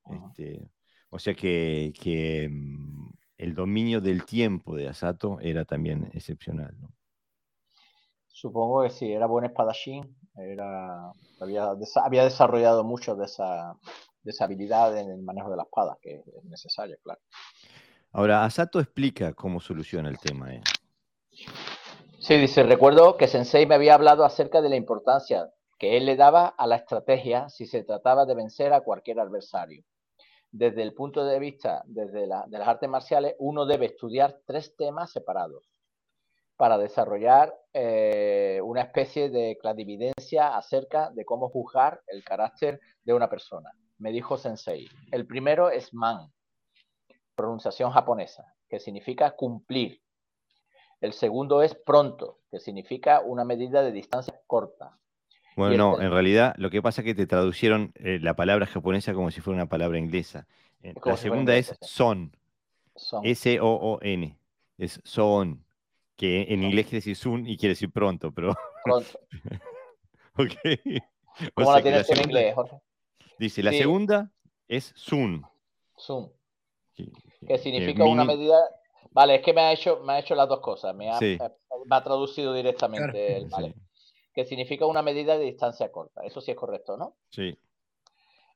S1: Este, o sea que, que, mm, el dominio del tiempo de Asato era también excepcional. ¿no?
S3: Supongo que sí, era buen espadachín, era, había, había desarrollado mucho de esa, de esa habilidad en el manejo de la espada, que es necesaria, claro.
S1: Ahora, Asato explica cómo soluciona el tema. ¿eh?
S3: Sí, dice, recuerdo que Sensei me había hablado acerca de la importancia que él le daba a la estrategia si se trataba de vencer a cualquier adversario. Desde el punto de vista desde de las artes marciales, uno debe estudiar tres temas separados para desarrollar eh, una especie de clarividencia acerca de cómo juzgar el carácter de una persona. Me dijo Sensei. El primero es man, pronunciación japonesa, que significa cumplir. El segundo es pronto, que significa una medida de distancia corta.
S1: Bueno, no, en realidad lo que pasa es que te traducieron eh, la palabra japonesa como si fuera una palabra inglesa. Eh, la segunda es son. S-O-O-N. Es son. Que en inglés quiere decir soon y quiere decir pronto, pero.
S3: Pronto.
S1: ok.
S3: ¿Cómo la tienes en inglés, Jorge?
S1: Dice, la segunda es soon.
S3: Soon. Que significa una medida. Vale, es que me ha hecho, me ha hecho las dos cosas. Me ha, traducido directamente el vale. Que significa una medida de distancia corta. Eso sí es correcto, ¿no?
S1: Sí.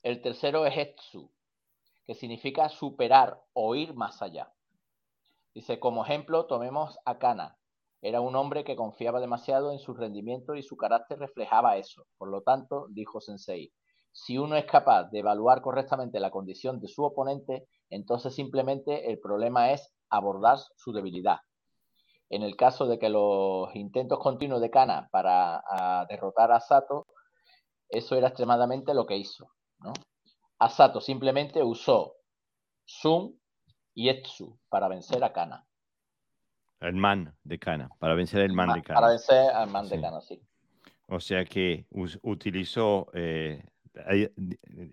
S3: El tercero es etsu, que significa superar o ir más allá. Dice, como ejemplo, tomemos a Kana. Era un hombre que confiaba demasiado en su rendimiento y su carácter reflejaba eso. Por lo tanto, dijo Sensei, si uno es capaz de evaluar correctamente la condición de su oponente, entonces simplemente el problema es abordar su debilidad. En el caso de que los intentos continuos de Kana para derrotar a Sato, eso era extremadamente lo que hizo. ¿no? Asato simplemente usó Sun y Etsu para vencer a Kana.
S1: El man de Kana, para vencer el man, de Kana.
S3: Para vencer al man de Kana, sí.
S1: O sea que utilizó eh,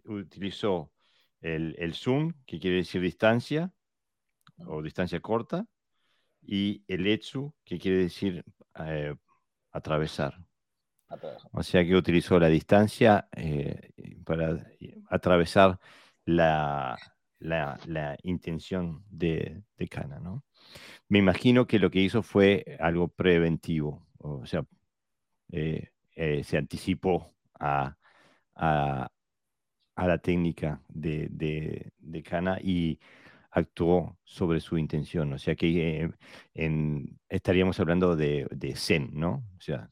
S1: utilizó el, el, zoom, que quiere decir distancia o distancia corta, y el etsu, que quiere decir eh, atravesar. O sea que utilizó la distancia eh, para atravesar la, la, intención de, de Kana. ¿no? Me imagino que lo que hizo fue algo preventivo, o sea, eh, se anticipó a, a, la técnica de, de, de, Kana y actuó sobre su intención. O sea que eh, estaríamos hablando de, Zen, ¿no? O sea,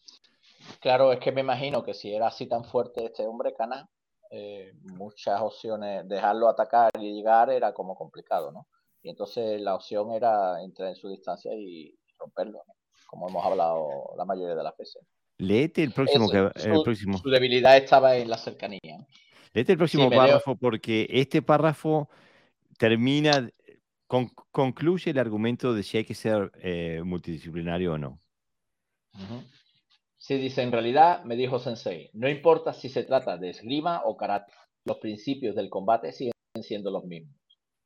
S3: claro, es que me imagino que si era así tan fuerte este hombre, Kana, eh, muchas opciones, dejarlo atacar y llegar era como complicado, ¿no? Y entonces la opción era entrar en su distancia y romperlo, como hemos hablado la mayoría de las veces.
S1: Leete el próximo. el próximo.
S3: Su debilidad estaba en la cercanía.
S1: Leete el próximo párrafo porque este párrafo termina, concluye el argumento de si hay que ser eh, multidisciplinario o no.
S3: Se dice, en realidad, me dijo Sensei, no importa si se trata de esgrima o karate, los principios del combate siguen siendo los mismos.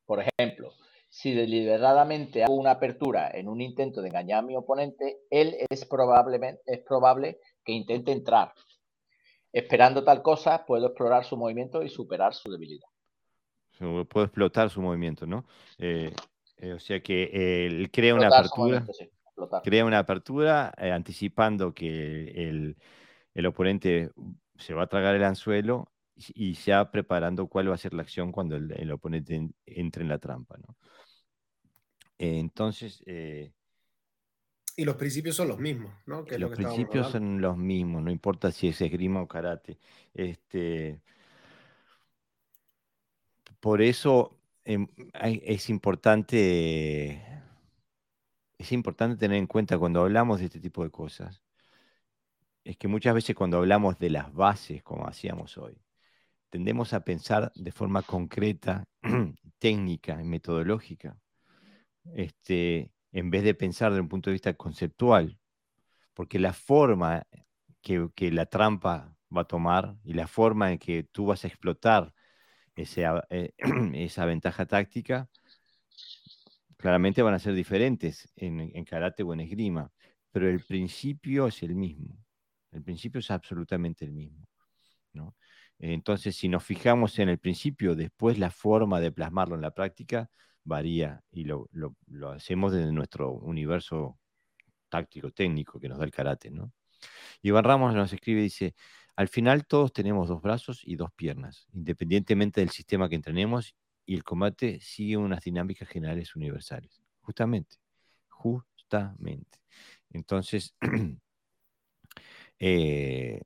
S3: Por ejemplo, si deliberadamente hago una apertura en un intento de engañar a mi oponente, él es, probablemente, es probable que intente entrar. Esperando tal cosa, puedo explorar su movimiento y superar su debilidad.
S1: Puedo explotar su movimiento, ¿no? Eh, eh, o sea que él crea una apertura. Crea una apertura anticipando que el, oponente se va a tragar el anzuelo y ya preparando cuál va a ser la acción cuando el, el oponente entre en la trampa, ¿no? Entonces... Eh,
S2: y los principios son los mismos, ¿no?
S1: los principios son los mismos, no importa si es esgrima o karate. Este, por eso em, es importante, es importante tener en cuenta cuando hablamos de este tipo de cosas, es que muchas veces cuando hablamos de las bases, como hacíamos hoy, tendemos a pensar de forma concreta, técnica y metodológica este, en vez de pensar desde un punto de vista conceptual, porque la forma que, la trampa va a tomar y la forma en que tú vas a explotar eh, esa ventaja táctica, claramente van a ser diferentes en, karate o en esgrima. pero el principio es el mismo. El principio es absolutamente el mismo. Entonces, si nos fijamos en el principio, después la forma de plasmarlo en la práctica varía y lo, hacemos desde nuestro universo táctico, técnico que nos da el karate. ¿no? Iván Ramos nos escribe y dice, al final todos tenemos dos brazos y dos piernas, independientemente del sistema que entrenemos, y el combate sigue unas dinámicas generales universales. Justamente, justamente. Entonces, eh,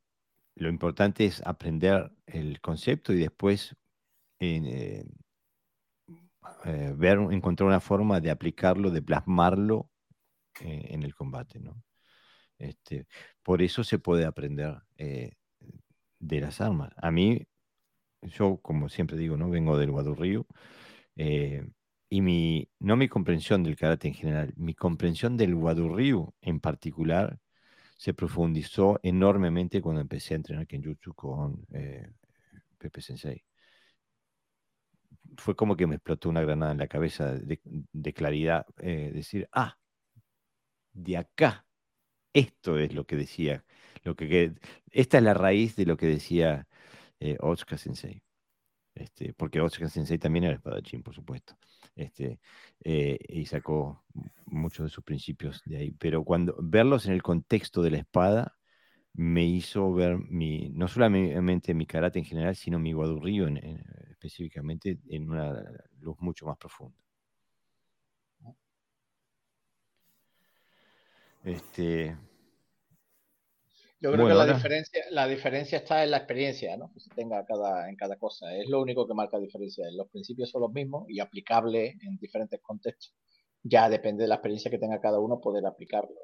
S1: lo importante es aprender el concepto y después eh, eh, ver, encontrar una forma de aplicarlo, de plasmarlo en el combate. ¿no? Este, por eso se puede aprender de las armas. A mí, yo como siempre digo, ¿no? vengo del Guadurrío, eh, y mi, no mi comprensión del karate en general, mi comprensión del Wadurryu en particular se profundizó enormemente cuando empecé a entrenar Kenjutsu con eh, Pepe Sensei. Fue como que me explotó una granada en la cabeza de, claridad, eh, decir, ah, de acá, esto es lo que decía, lo que, esta es la raíz de lo que decía eh, Otsuka Sensei. Este, porque Otsuka Sensei también era espadachín, por supuesto. Este, eh, y sacó muchos de sus principios de ahí. Pero cuando verlos en el contexto de la espada me hizo ver mi, no solamente mi karate en general, sino mi guadurrío específicamente en una luz mucho más profunda. Este,
S3: yo creo que la diferencia, la diferencia está en la experiencia ¿no? que se tenga cada, en cada cosa. Es lo único que marca diferencia. Los principios son los mismos y aplicables en diferentes contextos. Ya depende de la experiencia que tenga cada uno poder aplicarlo.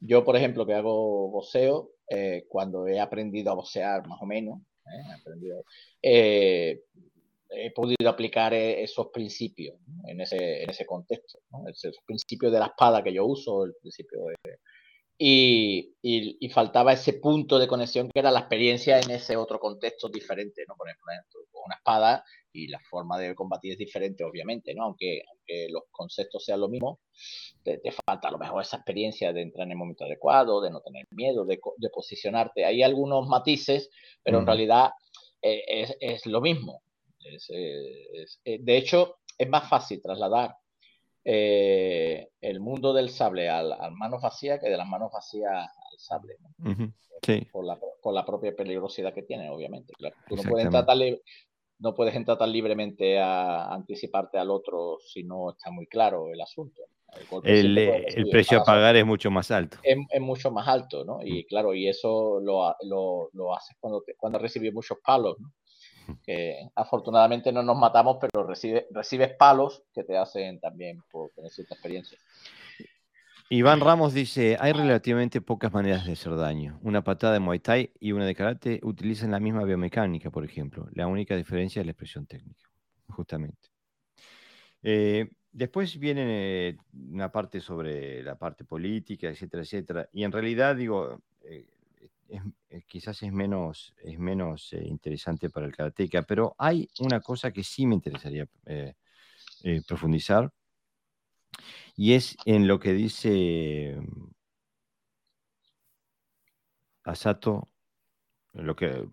S3: Yo, por ejemplo, que hago boxeo, eh, cuando he aprendido a boxear más o menos, ¿eh? eh, he podido aplicar esos principios en, ese, en ese contexto. ¿no? Esos principios de la espada que yo uso, el principio de y, y, faltaba ese punto de conexión que era la experiencia en ese otro contexto diferente, ¿no? Por ejemplo, una espada y la forma de combatir es diferente, obviamente, ¿no? Aunque, aunque los conceptos sean lo mismo, te, falta a lo mejor esa experiencia de entrar en el momento adecuado, de no tener miedo, de, de posicionarte. Hay algunos matices, pero en realidad eh, es, es, lo mismo. Es, es, de hecho, es más fácil trasladar eh, el mundo del sable al, al, manos vacías que de las manos vacías al sable. por, la, por, la, propia peligrosidad que tiene, obviamente. Tú no puedes, entrar tan no puedes entrar tan libremente a anticiparte al otro si no está muy claro el asunto.
S1: El, el, precio a pagar es mucho más alto.
S3: Es, es, mucho más alto, ¿no? Y claro, y eso lo, lo, lo haces cuando, cuando recibes muchos palos, ¿no? Que afortunadamente no nos matamos, pero recibe, recibes palos que te hacen también por tener cierta experiencia.
S1: Iván Ramos dice, hay relativamente pocas maneras de hacer daño. Una patada de Muay Thai y una de karate utilizan la misma biomecánica, por ejemplo. La única diferencia es la expresión técnica, justamente. Eh, después viene eh, una parte sobre la parte política, etcétera, etcétera. Y en realidad, digo, eh, eh, quizás es menos, es menos eh, interesante para el karateca, pero hay una cosa que sí me interesaría eh, profundizar y es en lo que dice Asato, lo que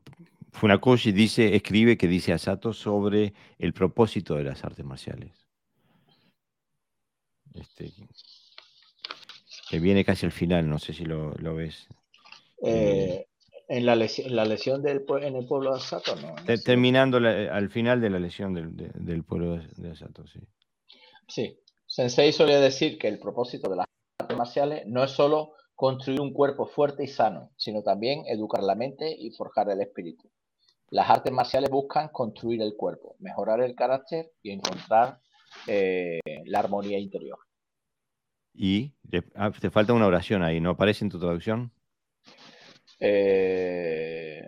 S1: Funakoshi dice, escribe que dice Asato sobre el propósito de las artes marciales. Este, que viene casi al final, no sé si lo, lo ves.
S3: Eh, en, la lesión, la lesión del, en el pueblo de Asato, ¿no?
S1: Terminando al final de la lesión del, del pueblo de Asato, sí.
S3: Sí. Sensei solía decir que el propósito de las artes marciales no es solo construir un cuerpo fuerte y sano, sino también educar la mente y forjar el espíritu. Las artes marciales buscan construir el cuerpo, mejorar el carácter y encontrar eh, la armonía interior.
S1: Y ah, te falta una oración ahí, ¿no aparece en tu traducción?
S3: Eh,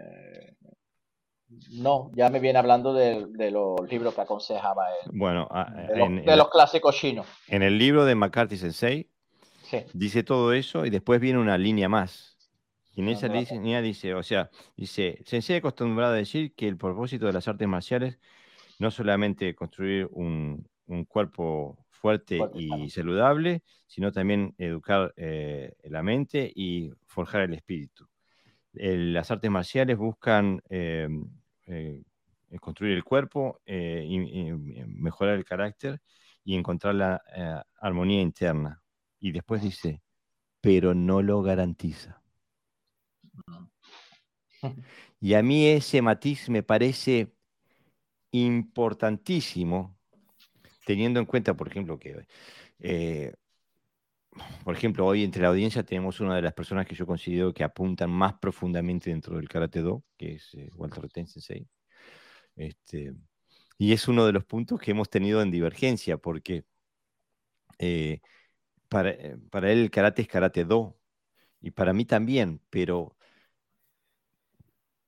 S3: no, ya me viene hablando de, los libros que aconsejaba él.
S1: Bueno,
S3: ah, de, los, clásicos chinos.
S1: En el libro de McCarthy Sensei dice todo eso y después viene una línea más. Y en esa línea dice, o sea, dice, Sensei acostumbrado a decir que el propósito de las artes marciales no solamente construir un, un cuerpo fuerte, y saludable, sino también educar eh, la mente y forjar el espíritu. Las artes marciales buscan eh, eh, construir el cuerpo, y, mejorar el carácter y encontrar la armonía interna. Y después dice, pero no lo garantiza. Y a mí ese matiz me parece importantísimo, teniendo en cuenta, por ejemplo, que, eh, por ejemplo, hoy entre la audiencia tenemos una de las personas que yo considero que apuntan más profundamente dentro del Karate Do, que es eh, Walter Ten Sensei. Este, y es uno de los puntos que hemos tenido en divergencia, porque eh, para, para, él el karate es karate do, y para mí también, pero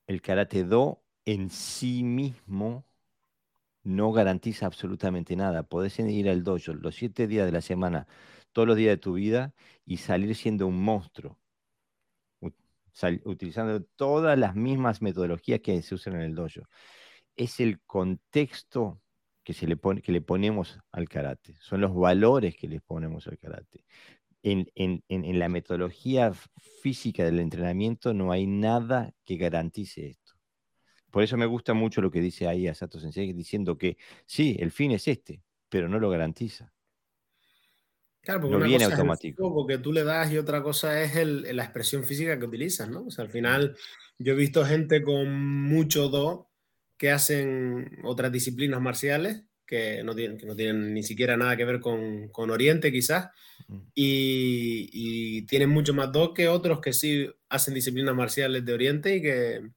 S1: el karate do en sí mismo no garantiza absolutamente nada. Podés ir al dojo los siete días de la semana, todos los días de tu vida y salir siendo un monstruo, utilizando todas las mismas metodologías que se usan en el dojo. Es el contexto que, se le, que le ponemos al karate, son los valores que le ponemos al karate. En, en la metodología física del entrenamiento no hay nada que garantice esto. Por eso me gusta mucho lo que dice ahí Asato Sensei, diciendo que sí, el fin es este, pero no lo garantiza.
S2: Claro, porque no una viene cosa automático. Es que tú le das y otra cosa es la expresión física que utilizas, ¿no? O sea, al final yo he visto gente con mucho do que hacen otras disciplinas marciales que no tienen, que no tienen ni siquiera nada que ver con, con Oriente quizás y, y, tienen mucho más do que otros que sí hacen disciplinas marciales de Oriente y que,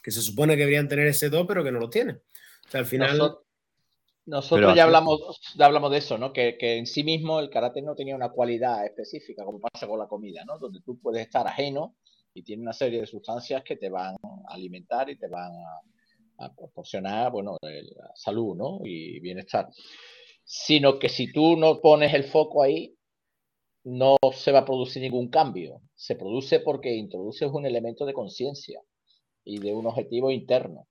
S2: que se supone que deberían tener ese do, pero que no lo tienen. O sea, al final...
S3: Nosotros, ya hablamos, ya hablamos de eso, ¿no? Que, en sí mismo el karate no tenía una cualidad específica, como pasa con la comida, ¿no? Donde tú puedes estar ajeno y tiene una serie de sustancias que te van a alimentar y te van a, proporcionar, bueno, salud, ¿no? Y bienestar. Sino que si tú no pones el foco ahí, no se va a producir ningún cambio. Se produce porque introduces un elemento de conciencia y de un objetivo interno,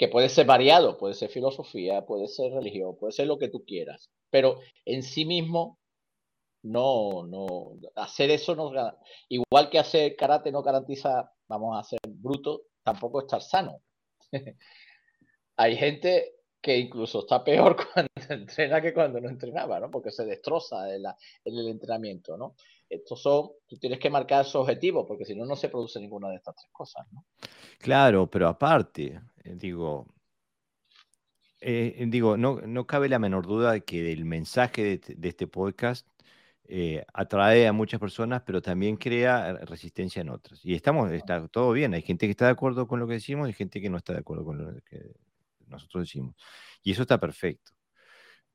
S3: que puede ser variado, puede ser filosofía, puede ser religión, puede ser lo que tú quieras, pero en sí mismo no, no, hacer eso no, igual que hacer karate no garantiza, vamos a ser bruto, tampoco estar sano. Hay gente que incluso está peor cuando entrena que cuando no entrenaba, ¿no? Porque se destroza en, el entrenamiento, ¿no? Estos son, tú tienes que marcar su objetivo, porque si no, no se produce ninguna de estas tres cosas, ¿no?
S1: Claro, pero aparte, digo, eh, digo, no, no cabe la menor duda de que el mensaje de, este podcast eh, atrae a muchas personas, pero también crea resistencia en otras. Y estamos, está todo bien. Hay gente que está de acuerdo con lo que decimos y gente que no está de acuerdo con lo que nosotros decimos. Y eso está perfecto.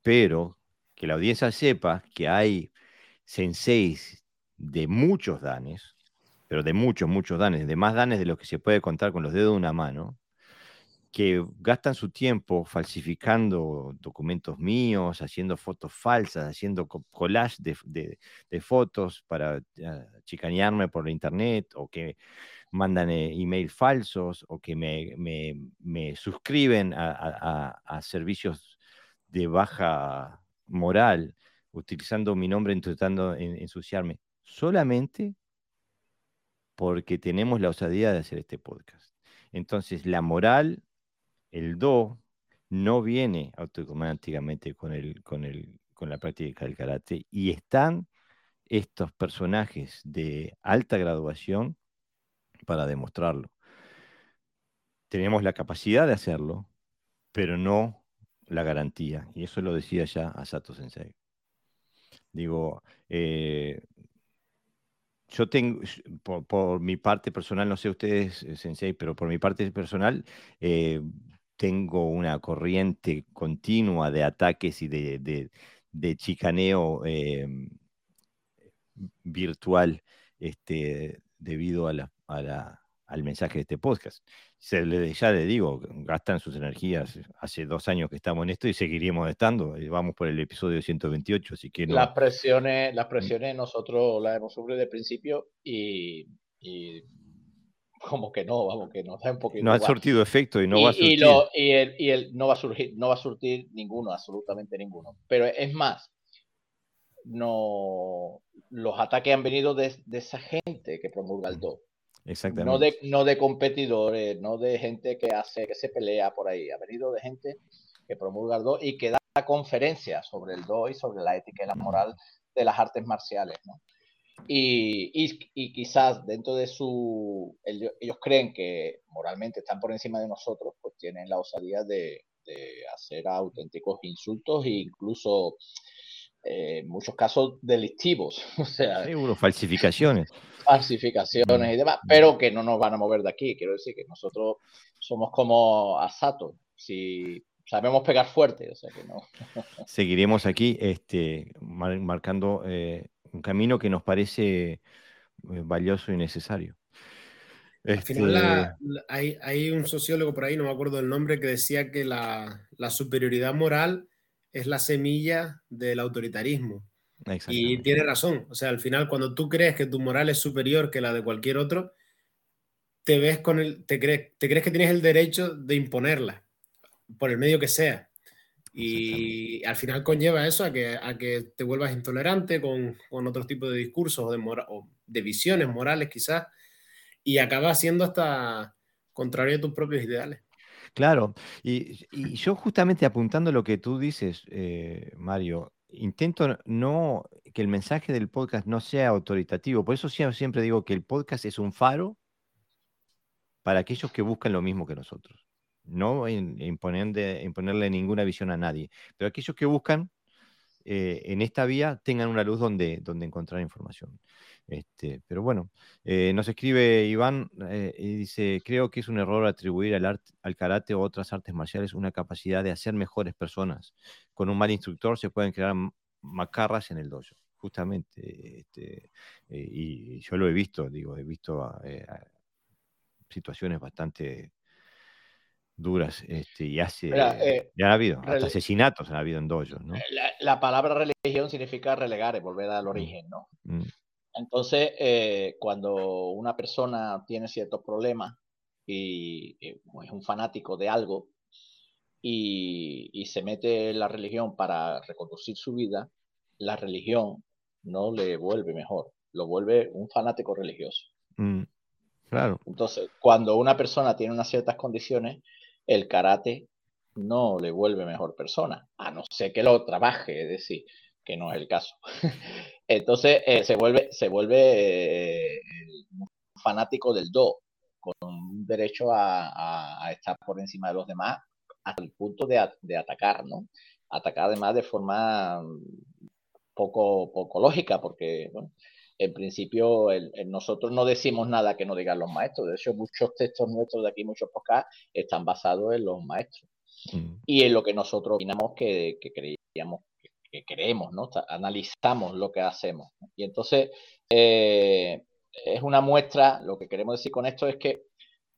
S1: Pero que la audiencia sepa que hay senseis de muchos danes, pero de muchos, muchos danes, de más danes de los que se puede contar con los dedos de una mano, que gastan su tiempo falsificando documentos míos, haciendo fotos falsas, haciendo collage de, fotos para ah, chicanearme por internet o que mandan eh, email falsos o que me, suscriben a, servicios de baja moral utilizando mi nombre intentando ensuciarme solamente porque tenemos la osadía de hacer este podcast. Entonces, la moral, el do, no viene automáticamente con, el, con, el, con la práctica del karate y están estos personajes de alta graduación para demostrarlo. Tenemos la capacidad de hacerlo, pero no la garantía. Y eso lo decía ya Asato Sensei. Digo, eh, yo tengo, por, mi parte personal, no sé ustedes, eh, Sensei, pero por mi parte personal, eh, tengo una corriente continua de ataques y de, chicaneo virtual este, debido a la, al mensaje de este podcast. Se le, ya le digo, gastan sus energías. Hace dos años que estamos en esto y seguiríamos estando. Vamos por el episodio 128, así que
S3: Las presiones, las mm. presiones nosotros las hemos sufrido de principio y, como que no, vamos, que nos da un poquito.
S1: No ha surtido efecto y no va a surtir.
S3: Y, el, y el, no va a surgir, no va a surtir ninguno, absolutamente ninguno. Pero es más, no los ataques han venido de, esa gente que promulga el do.
S1: Exactamente.
S3: No de, no de competidores, no de gente que hace, que se pelea por ahí. Ha venido de gente que promulga el do y que da conferencias sobre el do y sobre la ética y la moral de las artes marciales. ¿no? Y, y, quizás dentro de su. Ellos, creen que moralmente están por encima de nosotros, pues tienen la osadía de, hacer auténticos insultos e incluso eh, en muchos casos delictivos. O sea,
S1: Seguro, falsificaciones.
S3: Falsificaciones y demás, pero que no nos van a mover de aquí. Quiero decir que nosotros somos como Asato. Si sabemos pegar fuerte, o sea que no.
S1: Seguiremos aquí este, marcando eh, un camino que nos parece eh, valioso y necesario.
S2: Al final este hay, un sociólogo por ahí, no me acuerdo el nombre, que decía que la, superioridad moral es la semilla del autoritarismo. Y tiene razón. O sea, al final, cuando tú crees que tu moral es superior que la de cualquier otro, te ves con el, te crees, te crees que tienes el derecho de imponerla, por el medio que sea. Y al final conlleva eso a que, a que te vuelvas intolerante con, con otro tipo de discursos o de, o de visiones morales quizás, y acaba siendo hasta contrario a tus propios ideales.
S1: Claro, y, y yo justamente apuntando lo que tú dices, eh, Mario, intento no que el mensaje del podcast no sea autoritativo, por eso siempre digo que el podcast es un faro para aquellos que buscan lo mismo que nosotros no imponerle ninguna visión a nadie, pero aquellos que buscan eh, en esta vía tengan una luz donde, donde encontrar información. Este, pero bueno, eh, nos escribe Iván eh, y dice, creo que es un error atribuir al, al karate o otras artes marciales una capacidad de hacer mejores personas. Con un mal instructor se pueden crear macarras en el dojo, justamente. Este, y yo lo he visto, digo, he visto situaciones bastante duras este, y hace eh, ya ha habido hasta asesinatos ha habido en dojos ¿no?
S3: Eh, la, palabra religión significa relegar volver al mm, origen no mm. entonces eh, cuando una persona tiene ciertos problemas y es un fanático de algo y, y, se mete en la religión para reconducir su vida la religión no le vuelve mejor lo vuelve un fanático religioso
S1: mm, claro
S3: entonces cuando una persona tiene unas ciertas condiciones el karate no le vuelve mejor persona, a no ser que lo trabaje, es decir, que no es el caso. Entonces eh, se vuelve, se vuelve eh, fanático del do, con un derecho a, estar por encima de los demás hasta el punto de, atacar, ¿no? Atacar además de forma poco, poco lógica, porque en principio nosotros no decimos nada que no digan los maestros. De hecho, muchos textos nuestros de aquí, muchos podcasts, están basados en los maestros. Mm. Y en lo que nosotros opinamos que, que creíamos, que, creemos, ¿no? Analizamos lo que hacemos. Y entonces, eh, es una muestra, lo que queremos decir con esto es que,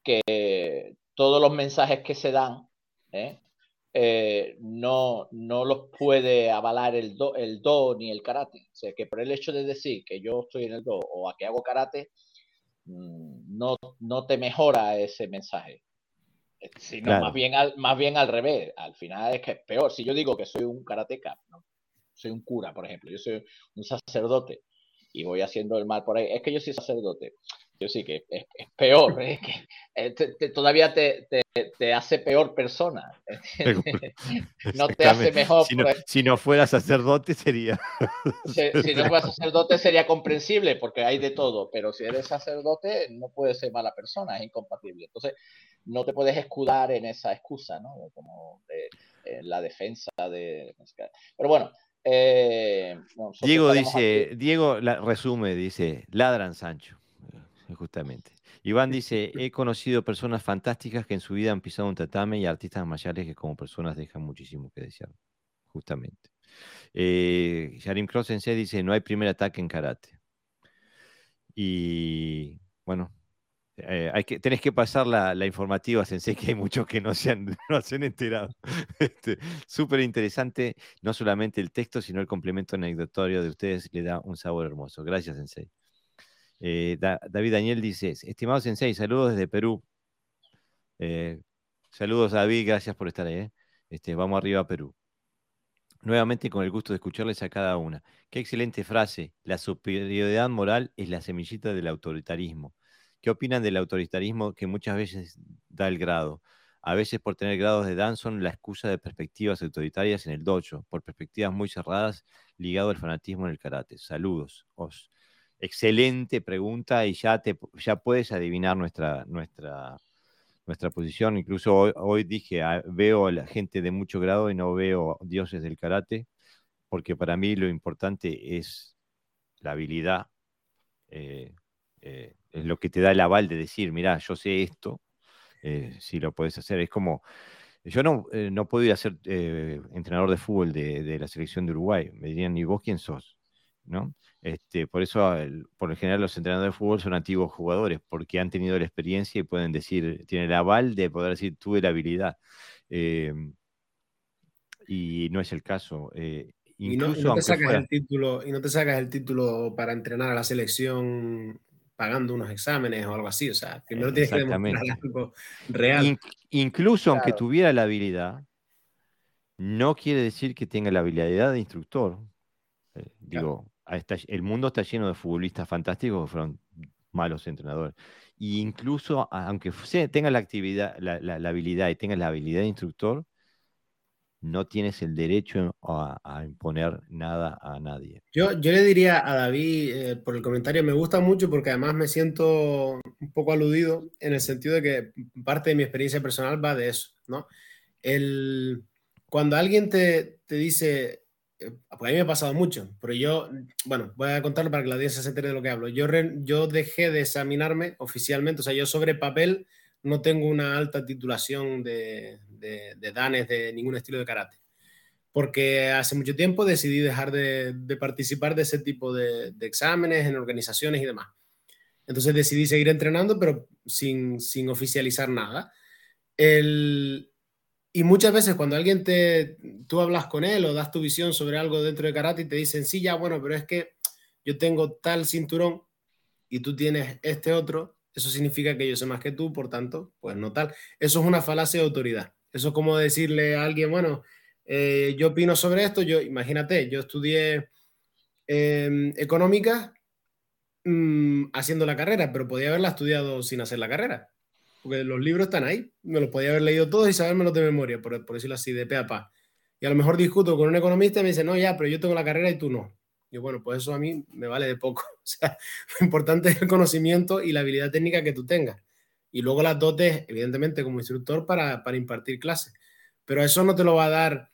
S3: que todos los mensajes que se dan, ¿eh? Eh, no, no los puede avalar el do, el do ni el karate. O sea, que por el hecho de decir que yo estoy en el do o a que hago karate, mm, no, no te mejora ese mensaje. Eh, sino más, bien al, más bien al revés. Al final es que es peor. Si yo digo que soy un karateca, soy un cura, por ejemplo, yo soy un sacerdote y voy haciendo el mal por ahí, es que yo soy sacerdote yo sí que es, peor, es que eh, todavía te, te, hace peor persona. no te hace mejor.
S1: Si no, si no fuera sacerdote sería.
S3: Si, no fuera sacerdote sería comprensible porque hay de todo, pero si eres sacerdote no puedes ser mala persona, es incompatible. Entonces no te puedes escudar en esa excusa, ¿no? Como de, la defensa de... Pero bueno, eh,
S1: Diego dice, Diego la, resume, dice, ladran Sancho justamente. Iván dice, he conocido personas fantásticas que en su vida han pisado un tatame y artistas marciales que como personas dejan muchísimo que desear, justamente. Eh, Cross C dice, no hay primer ataque en karate. Y bueno, eh, hay que, tenés que pasar la, informativa, Sensei, que hay muchos que no se han, no se han enterado. Este, Súper interesante, no solamente el texto, sino el complemento anecdotorio de ustedes le da un sabor hermoso. Gracias, Sensei. Eh, David Daniel dice, estimado Sensei, saludos desde Perú. Eh, saludos David, gracias por estar ahí. Este, vamos arriba a Perú. Nuevamente con el gusto de escucharles a cada una. Qué excelente frase. La superioridad moral es la semillita del autoritarismo. ¿Qué opinan del autoritarismo que muchas veces da el grado? A veces por tener grados de Dan son la excusa de perspectivas autoritarias en el dojo, por perspectivas muy cerradas ligado al fanatismo en el karate. Saludos. Os. Excelente pregunta y ya, te, ya puedes adivinar nuestra, nuestra, nuestra posición. Incluso hoy, dije, ah, veo a la gente de mucho grado y no veo dioses del karate, porque para mí lo importante es la habilidad. Eh, eh, es lo que te da el aval de decir, mira, yo sé esto, eh, si lo puedes hacer. Es como, yo no, no puedo ir a ser entrenador de fútbol de, de, la selección de Uruguay. Me dirían, ¿y vos quién sos? ¿No? Este, por eso, por lo general, los entrenadores de fútbol son antiguos jugadores, porque han tenido la experiencia y pueden decir, tienen el aval de poder decir, tuve la habilidad. Em, y no es el caso.
S2: Eh, y, no, te sacas el título, y no te sacas el título para entrenar a la selección pagando unos exámenes o algo así. O sea, primero tienes que demostrar algo real.
S1: incluso aunque tuviera la habilidad, no quiere decir que tenga la habilidad de instructor. Eh, digo, el mundo está lleno de futbolistas fantásticos que fueron malos entrenadores. E incluso, aunque tenga la, actividad, la, habilidad y tengas la habilidad de instructor, no tienes el derecho a, imponer nada a nadie.
S2: Yo, yo le diría a David, eh, por el comentario, me gusta mucho porque además me siento un poco aludido en el sentido de que parte de mi experiencia personal va de eso, ¿no? El, cuando alguien te, te dice, eh, a mí me ha pasado mucho, pero yo, bueno, voy a contarlo para que la audiencia se entere de lo que hablo. Yo, yo dejé de examinarme oficialmente, o sea, yo sobre papel no tengo una alta titulación de, de, danes de ningún estilo de karate, porque hace mucho tiempo decidí dejar de, de participar de ese tipo de, exámenes en organizaciones y demás. Entonces decidí seguir entrenando, pero sin, sin oficializar nada. El, y muchas veces cuando alguien te, tú hablas con él o das tu visión sobre algo dentro de karate y te dicen, sí, ya, bueno, pero es que yo tengo tal cinturón y tú tienes este otro, eso significa que yo sé más que tú, por tanto, pues no tal. Eso es una falacia de autoridad. Eso es como decirle a alguien, bueno, eh, yo opino sobre esto, yo, imagínate, yo estudié em, económica mm, haciendo la carrera, pero podía haberla estudiado sin hacer la carrera porque los libros están ahí, me los podía haber leído todos y sabérmelos de memoria, por, por decirlo así, de pe a pa. Y a lo mejor discuto con un economista y me dice, no, ya, pero yo tengo la carrera y tú no. Y bueno, pues eso a mí me vale de poco. O sea, lo importante es el conocimiento y la habilidad técnica que tú tengas. Y luego las dotes, evidentemente, como instructor para, para impartir clases. Pero eso no te lo va a dar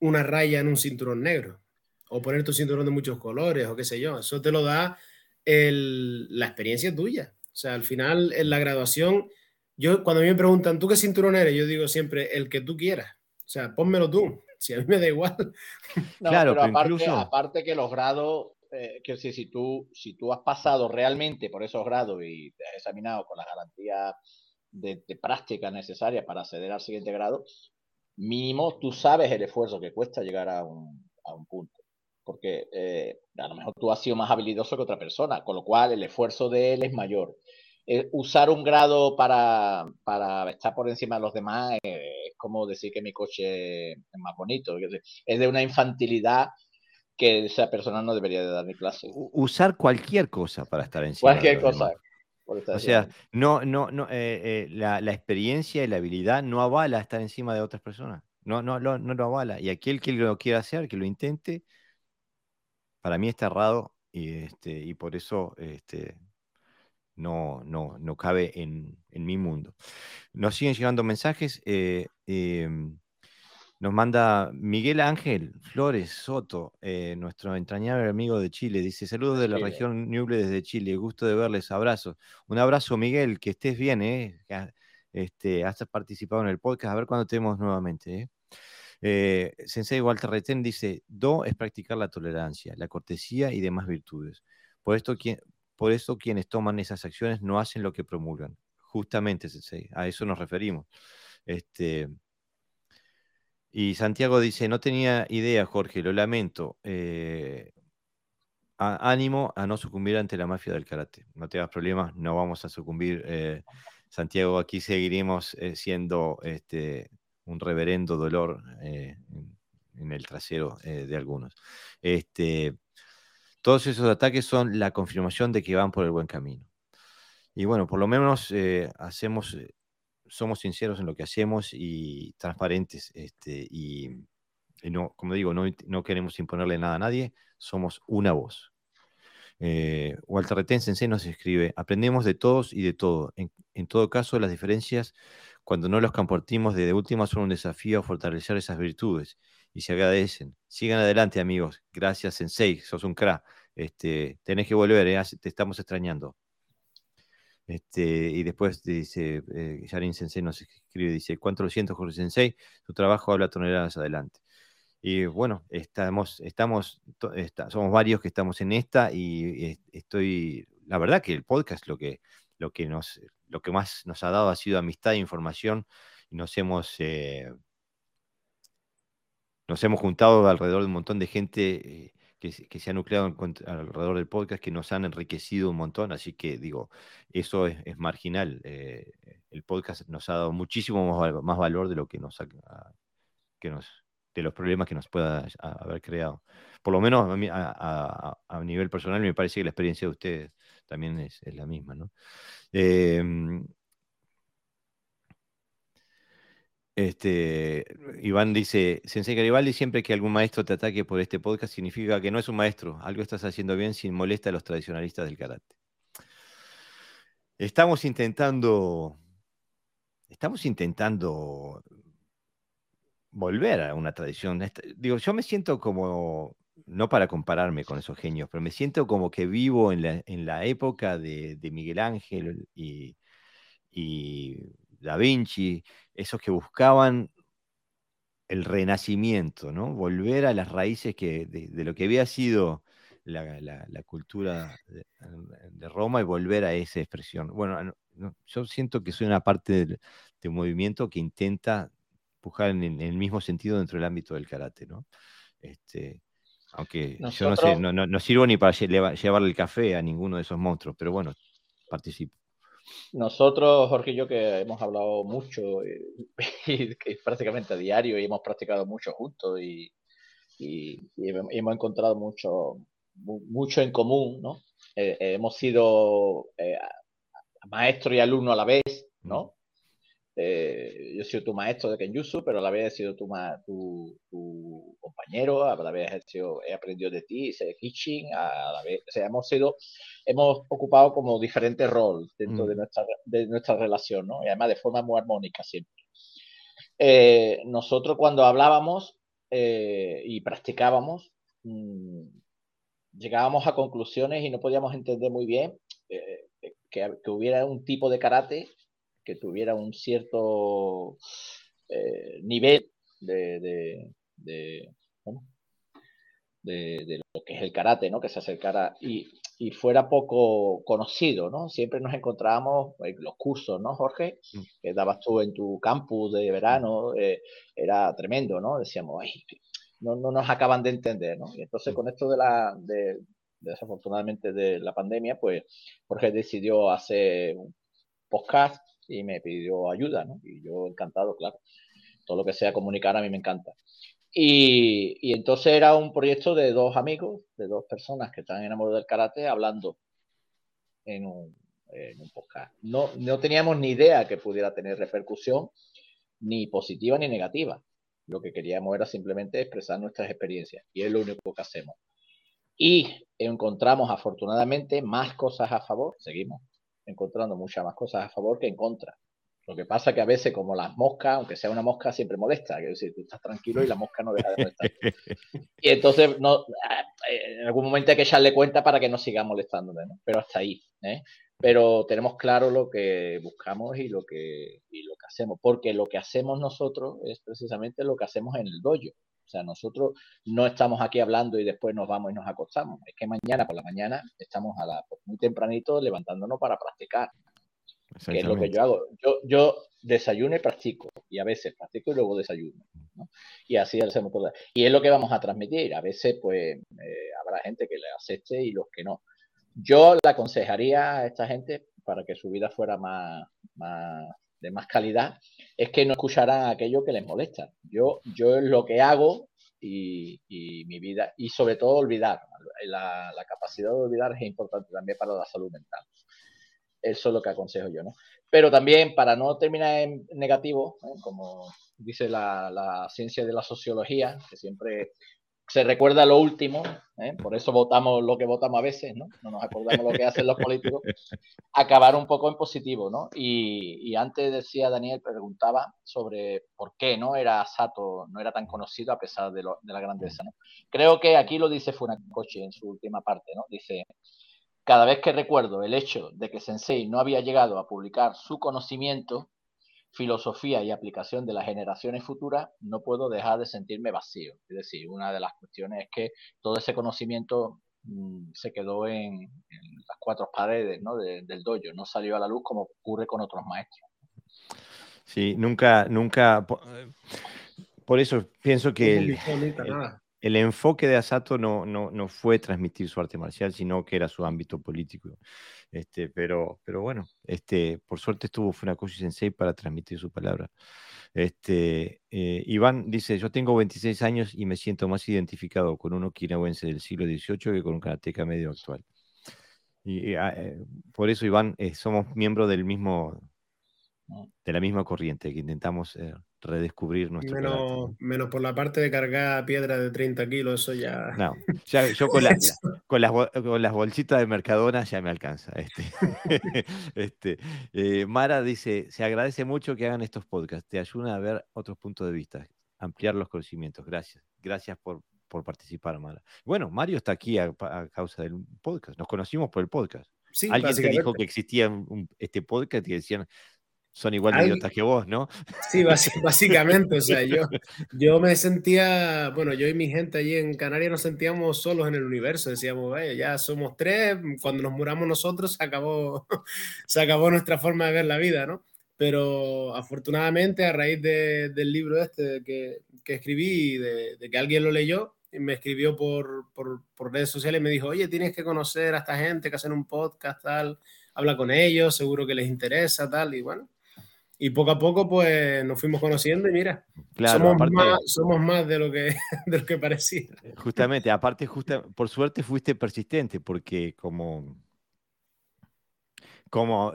S2: una raya en un cinturón negro o poner tu cinturón de muchos colores o qué sé yo. Eso te lo da el, la experiencia tuya. O sea, al final, en la graduación yo, cuando a mí me preguntan, ¿tú qué cinturón eres? Yo digo siempre, el que tú quieras. O sea, pónmelo tú. Si a mí me da igual.
S3: claro, pero, aparte, aparte que los grados, eh, que si, si, tú, si tú has pasado realmente por esos grados y te has examinado con las garantías de, práctica necesarias para acceder al siguiente grado, mínimo tú sabes el esfuerzo que cuesta llegar a un, a un punto. Porque eh, a lo mejor tú has sido más habilidoso que otra persona, con lo cual el esfuerzo de él es mayor. Eh, usar un grado para, para, estar por encima de los demás es como decir que mi coche es más bonito. Es de una infantilidad que esa persona no debería de dar ni clase.
S1: Usar cualquier cosa para estar encima.
S3: Cualquier cosa.
S1: O sea, no, no, no, eh, eh, la, la, experiencia y la habilidad no avala estar encima de otras personas. No, no, no, no lo avala. Y aquel que lo quiera hacer, que lo intente, para mí está errado y, este, y por eso este, no, no, no cabe en, mi mundo. Nos siguen llegando mensajes. Eh, em, nos manda Miguel Ángel Flores Soto, eh, nuestro entrañable amigo de Chile. Dice: Saludos de la región Ñuble desde Chile. Gusto de verles. Abrazos. Un abrazo, Miguel. Que estés bien. Eh. Este, has participado en el podcast. A ver cuándo tenemos nuevamente. Eh. Sensei Walter Retén dice: Do es practicar la tolerancia, la cortesía y demás virtudes. Por esto, por eso quienes toman esas acciones no hacen lo que promulgan. Justamente, a eso nos referimos. Este, y Santiago dice, no tenía idea, Jorge, lo lamento. Eh, ánimo a no sucumbir ante la mafia del karate. No te problemas, no vamos a sucumbir. Eh, Santiago, aquí seguiremos eh, siendo este, un reverendo dolor en, el trasero de algunos. Este, todos esos ataques son la confirmación de que van por el buen camino. Y bueno, por lo menos hacemos, somos sinceros en lo que hacemos y transparentes. Este, y no, como digo, no, queremos imponerle nada a nadie, somos una voz. Eh, Walter Retén Sensei nos escribe, aprendemos de todos y de todo. En, todo caso, las diferencias, cuando no los compartimos desde última, son un desafío a fortalecer esas virtudes y se agradecen. Sigan adelante, amigos. Gracias, Sensei, sos un crack. Este, tenés que volver, eh, te estamos extrañando. Este, y después dice, eh, Yarin Sensei nos escribe, dice, cuánto lo siento, Jorge Sensei, tu trabajo habla toneladas adelante. Y bueno, estamos, estamos, somos varios que estamos en esta y estoy, la verdad que el podcast lo que, lo que, nos, lo que más nos ha dado ha sido amistad e información nos hemos, eh, nos hemos juntado alrededor de un montón de gente eh, que, se ha nucleado alrededor del podcast, que nos han enriquecido un montón, así que digo, eso es, marginal. Eh, el podcast nos ha dado muchísimo más, valor de lo que nos, que nos de los problemas que nos pueda haber creado. Por lo menos a, a, nivel personal me parece que la experiencia de ustedes también es, la misma. ¿no? Em, este, Iván dice, Sensei Garibaldi, siempre que algún maestro te ataque por este podcast significa que no es un maestro, algo estás haciendo bien sin molesta a los tradicionalistas del karate. Estamos intentando, estamos intentando volver a una tradición. Digo, yo me siento como, no para compararme con esos genios, pero me siento como que vivo en la, en la época de, Miguel Ángel y, Da Vinci, esos que buscaban el renacimiento, ¿no? Volver a las raíces que, de, lo que había sido la, cultura de, Roma y volver a esa expresión. Bueno, yo siento que soy una parte de un movimiento que intenta empujar en, el mismo sentido dentro del ámbito del karate, ¿no? Este, aunque yo no sé, no, sirvo ni para llevarle el café a ninguno de esos monstruos, pero bueno, participo.
S3: Nosotros, Jorge y yo, que hemos hablado mucho y, que prácticamente a diario y hemos practicado mucho juntos y, hemos encontrado mucho, mucho en común, ¿no? Eh, eh, hemos sido eh, maestro y alumno a la vez, ¿no? Eh, yo he sido tu maestro de Kenjutsu, pero a la vez he sido tu, tu, compañero, a la vez he, sido, he aprendido de ti, sé Hitching, a la vez, o sea, hemos sido, hemos ocupado como diferentes roles dentro de, mm. nuestra, de nuestra relación, ¿no? Y además de forma muy armónica siempre. Eh, nosotros cuando hablábamos eh, y practicábamos, mm, llegábamos a conclusiones y no podíamos entender muy bien que, que, hubiera un tipo de karate que tuviera un cierto eh, nivel de, de, de, lo que es el karate, ¿no? que se acercara y, y, fuera poco conocido. ¿no? Siempre nos encontrábamos en los cursos, ¿no, Jorge? Que dabas tú en tu campus de verano, eh, era tremendo, ¿no? Decíamos, Ay, no, no nos acaban de entender, ¿no? Y entonces con esto de la, de, desafortunadamente de la pandemia, pues Jorge decidió hacer un podcast y me pidió ayuda, ¿no? Y yo encantado, claro. Todo lo que sea comunicar a mí me encanta. Y, y entonces era un proyecto de dos amigos, de dos personas que están enamorados del karate, hablando en un, en un podcast. No, no teníamos ni idea que pudiera tener repercusión, ni positiva ni negativa. Lo que queríamos era simplemente expresar nuestras experiencias y es lo único que hacemos. Y encontramos afortunadamente más cosas a favor, seguimos, encontrando muchas más cosas a favor que en contra. Lo que pasa que a veces, como las moscas, aunque sea una mosca, siempre molesta. Es decir, tú estás tranquilo y la mosca no deja de molestar. y entonces, no, eh, en algún momento hay que echarle cuenta para que no siga molestándole, ¿no? Pero hasta ahí. ¿eh? Pero tenemos claro lo que buscamos y lo que, y lo que hacemos. Porque lo que hacemos nosotros es precisamente lo que hacemos en el dojo. O sea, nosotros no estamos aquí hablando y después nos vamos y nos acostamos. Es que mañana por la mañana estamos a la, muy tempranito levantándonos para practicar. que es lo que yo hago. Yo, yo desayuno y practico, y a veces practico y luego desayuno. Y así hacemos todo. Y es lo que vamos a transmitir. A veces, pues, eh, habrá gente que le acepte y los que no. Yo le aconsejaría a esta gente, para que su vida fuera más, más de más calidad, es que no escucharan aquello que les molesta. Yo, yo es lo que hago y, mi vida, y sobre todo olvidar. La, la, capacidad de olvidar es importante también para la salud mental. Eso es lo que aconsejo yo, ¿no? Pero también, para no terminar en negativo, ¿eh? como dice la, la, ciencia de la sociología, que siempre se recuerda lo último, ¿eh? por eso votamos lo que votamos a veces, ¿no? No nos acordamos lo que hacen los políticos, acabar un poco en positivo, ¿no? Y, antes decía Daniel, preguntaba sobre por qué no era Sato, no era tan conocido a pesar de, de la grandeza, ¿no? Creo que aquí lo dice Funakoshi en su última parte, ¿no? Dice, cada vez que recuerdo el hecho de que Sensei no había llegado a publicar su conocimiento, filosofía y aplicación de las generaciones futuras, no puedo dejar de sentirme vacío. Es decir, una de las cuestiones es que todo ese conocimiento mm, se quedó en, las cuatro paredes del dojo, no salió a la luz como ocurre con otros maestros.
S1: Sí, nunca, nunca. Por, eso pienso que el, el, enfoque de Asato no, no, no fue transmitir su arte marcial, sino que era su ámbito político. Este, pero, pero bueno, este, por suerte estuvo Funakoshi Sensei para transmitir su palabra. Este, eh, Iván dice, yo tengo 26 años y me siento más identificado con un okinawense del siglo XVIII que con un karateca medio actual. Y ah, eh, por eso, Iván, eh, somos miembros del mismo, de la misma corriente que intentamos redescubrir nuestro
S2: menos, menos por la parte de cargar piedra de 30 kilos, eso ya...
S1: No, ya yo con, con, las, con, las, bolsitas de Mercadona ya me alcanza. Este, este, eh, Mara dice, se agradece mucho que hagan estos podcasts, te ayuda a ver otros puntos de vista, ampliar los conocimientos. Gracias, gracias por, por participar, Mara. Bueno, Mario está aquí a, causa del podcast, nos conocimos por el podcast. Sí, Alguien te dijo que existía este podcast y decían, son igual de idiotas que vos, ¿no?
S2: Sí, básicamente, o sea, yo, yo me sentía, bueno, yo y mi gente allí en Canarias nos sentíamos solos en el universo, decíamos, vaya, ya somos tres, cuando nos muramos nosotros se acabó, se acabó nuestra forma de ver la vida, ¿no? Pero afortunadamente a raíz de, del libro este que, que escribí, de, de, que alguien lo leyó, me escribió por, por, por redes sociales y me dijo, oye, tienes que conocer a esta gente que hacen un podcast, tal, habla con ellos, seguro que les interesa, tal, y bueno, y poco a poco pues nos fuimos conociendo y mira, somos, más, somos, más, de lo que, de lo que parecía.
S1: Justamente, aparte, justa, por suerte fuiste persistente porque como, como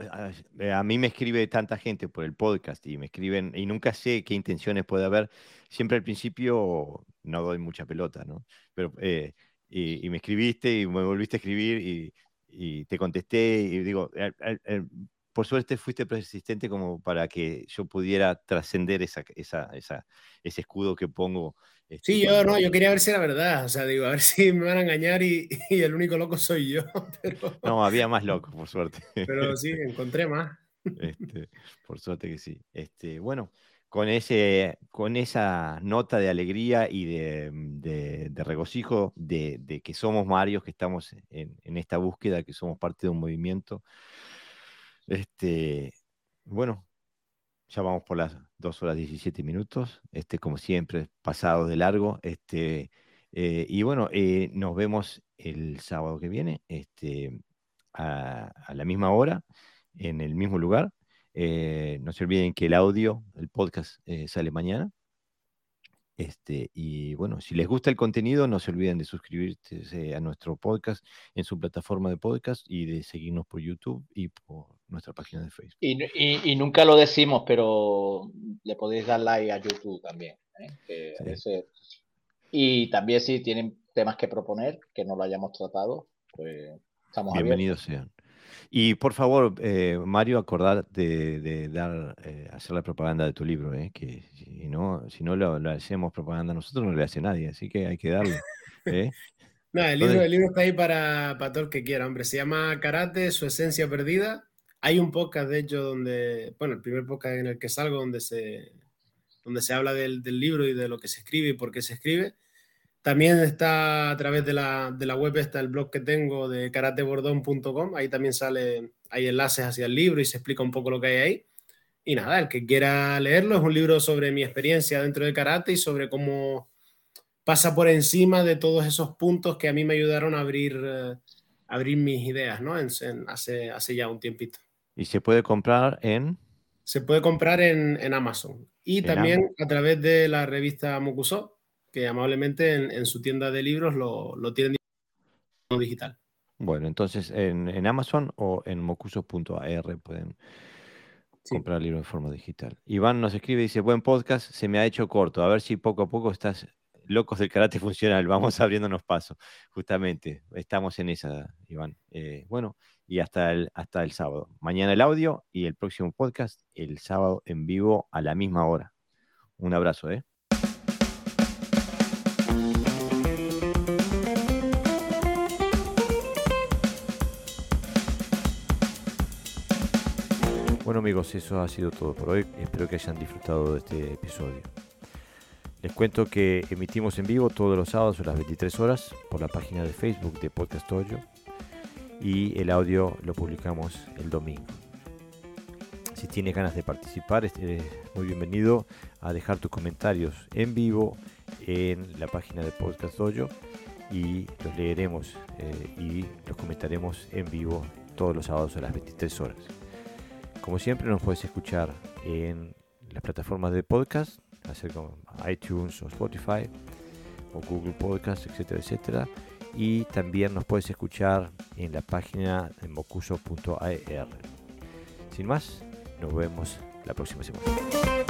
S1: eh, a mí me escribe tanta gente por el podcast y me escriben y nunca sé qué intenciones puede haber, siempre al principio no doy mucha pelota, ¿no? Pero, eh, y, me escribiste y me volviste a escribir y, y te contesté y digo, por suerte fuiste persistente como para que yo pudiera trascender esa, esa, esa, ese escudo que pongo.
S2: Este, sí, yo no, yo quería ver si era verdad, o sea, digo, a ver si me van a engañar y, y el único loco soy yo. Pero...
S1: No, había más locos, por suerte.
S2: Pero sí, encontré más.
S1: Este, por suerte que sí. Este, bueno, con, ese, con esa nota de alegría y de, de, de regocijo de, de, que somos Marios, que estamos en, en esta búsqueda, que somos parte de un movimiento. Este, bueno, ya vamos por las 2 horas 17 minutos, este, como siempre, pasado de largo. Este, eh, y bueno, eh, nos vemos el sábado que viene, este, a, la misma hora, en el mismo lugar. Eh, no se olviden que el audio, el podcast, sale mañana. Este, y bueno, si les gusta el contenido, no se olviden de suscribirse a nuestro podcast en su plataforma de podcast y de seguirnos por YouTube y por nuestra página de Facebook.
S3: Y, nunca lo decimos, pero le podéis dar like a YouTube también. ¿eh? y también si tienen temas que proponer que no lo hayamos tratado, pues estamos
S1: Bienvenidos sean. Y por favor, eh, Mario, acordar de, dar, eh, hacer la propaganda de tu libro, eh, que si no, si no lo, hacemos propaganda nosotros, no le hace nadie, así que hay que darle.
S2: no, el libro, el libro, está ahí para, para todo el que quiera, hombre. Se llama Karate, su esencia perdida. Hay un podcast, de hecho, donde, bueno, el primer podcast en el que salgo, donde se, donde se habla del, del libro y de lo que se escribe y por qué se escribe También está a través de la, de la web, está el blog que tengo de karatebordón.com. Ahí también sale, hay enlaces hacia el libro y se explica un poco lo que hay ahí. Y nada, el que quiera leerlo es un libro sobre mi experiencia dentro de karate y sobre cómo pasa por encima de todos esos puntos que a mí me ayudaron a abrir, eh, abrir mis ideas, ¿no? En, hace, hace ya un tiempito.
S1: ¿Y se puede comprar en?
S2: Se puede comprar en, en Amazon y también a través de la revista Mokuso, que amablemente en, su tienda de libros lo, lo tienen digital.
S1: Bueno, entonces en, en Amazon o en mocuso.ar pueden comprar el libro en forma digital. Iván nos escribe y dice, buen podcast, se me ha hecho corto, a ver si poco a poco estás locos del karate funcional, vamos abriéndonos paso. Justamente, estamos en esa, Iván. Eh, bueno, y hasta el, hasta el sábado. Mañana el audio y el próximo podcast el sábado en vivo a la misma hora. Un abrazo, ¿eh? Bueno amigos, eso ha sido todo por hoy. Espero que hayan disfrutado de este episodio. Les cuento que emitimos en vivo todos los sábados a las 23 horas por la página de Facebook de Podcast Hoyo y el audio lo publicamos el domingo. Si tienes ganas de participar, es muy bienvenido a dejar tus comentarios en vivo en la página de Podcast Dojo y los leeremos eh, y los comentaremos en vivo todos los sábados a las 23 horas. Como siempre nos puedes escuchar en las plataformas de podcast hacer como iTunes o Spotify o Google Podcast, etcétera, etcétera. Y también nos puedes escuchar en la página en mocuso.ar. Sin más, nos vemos la próxima semana.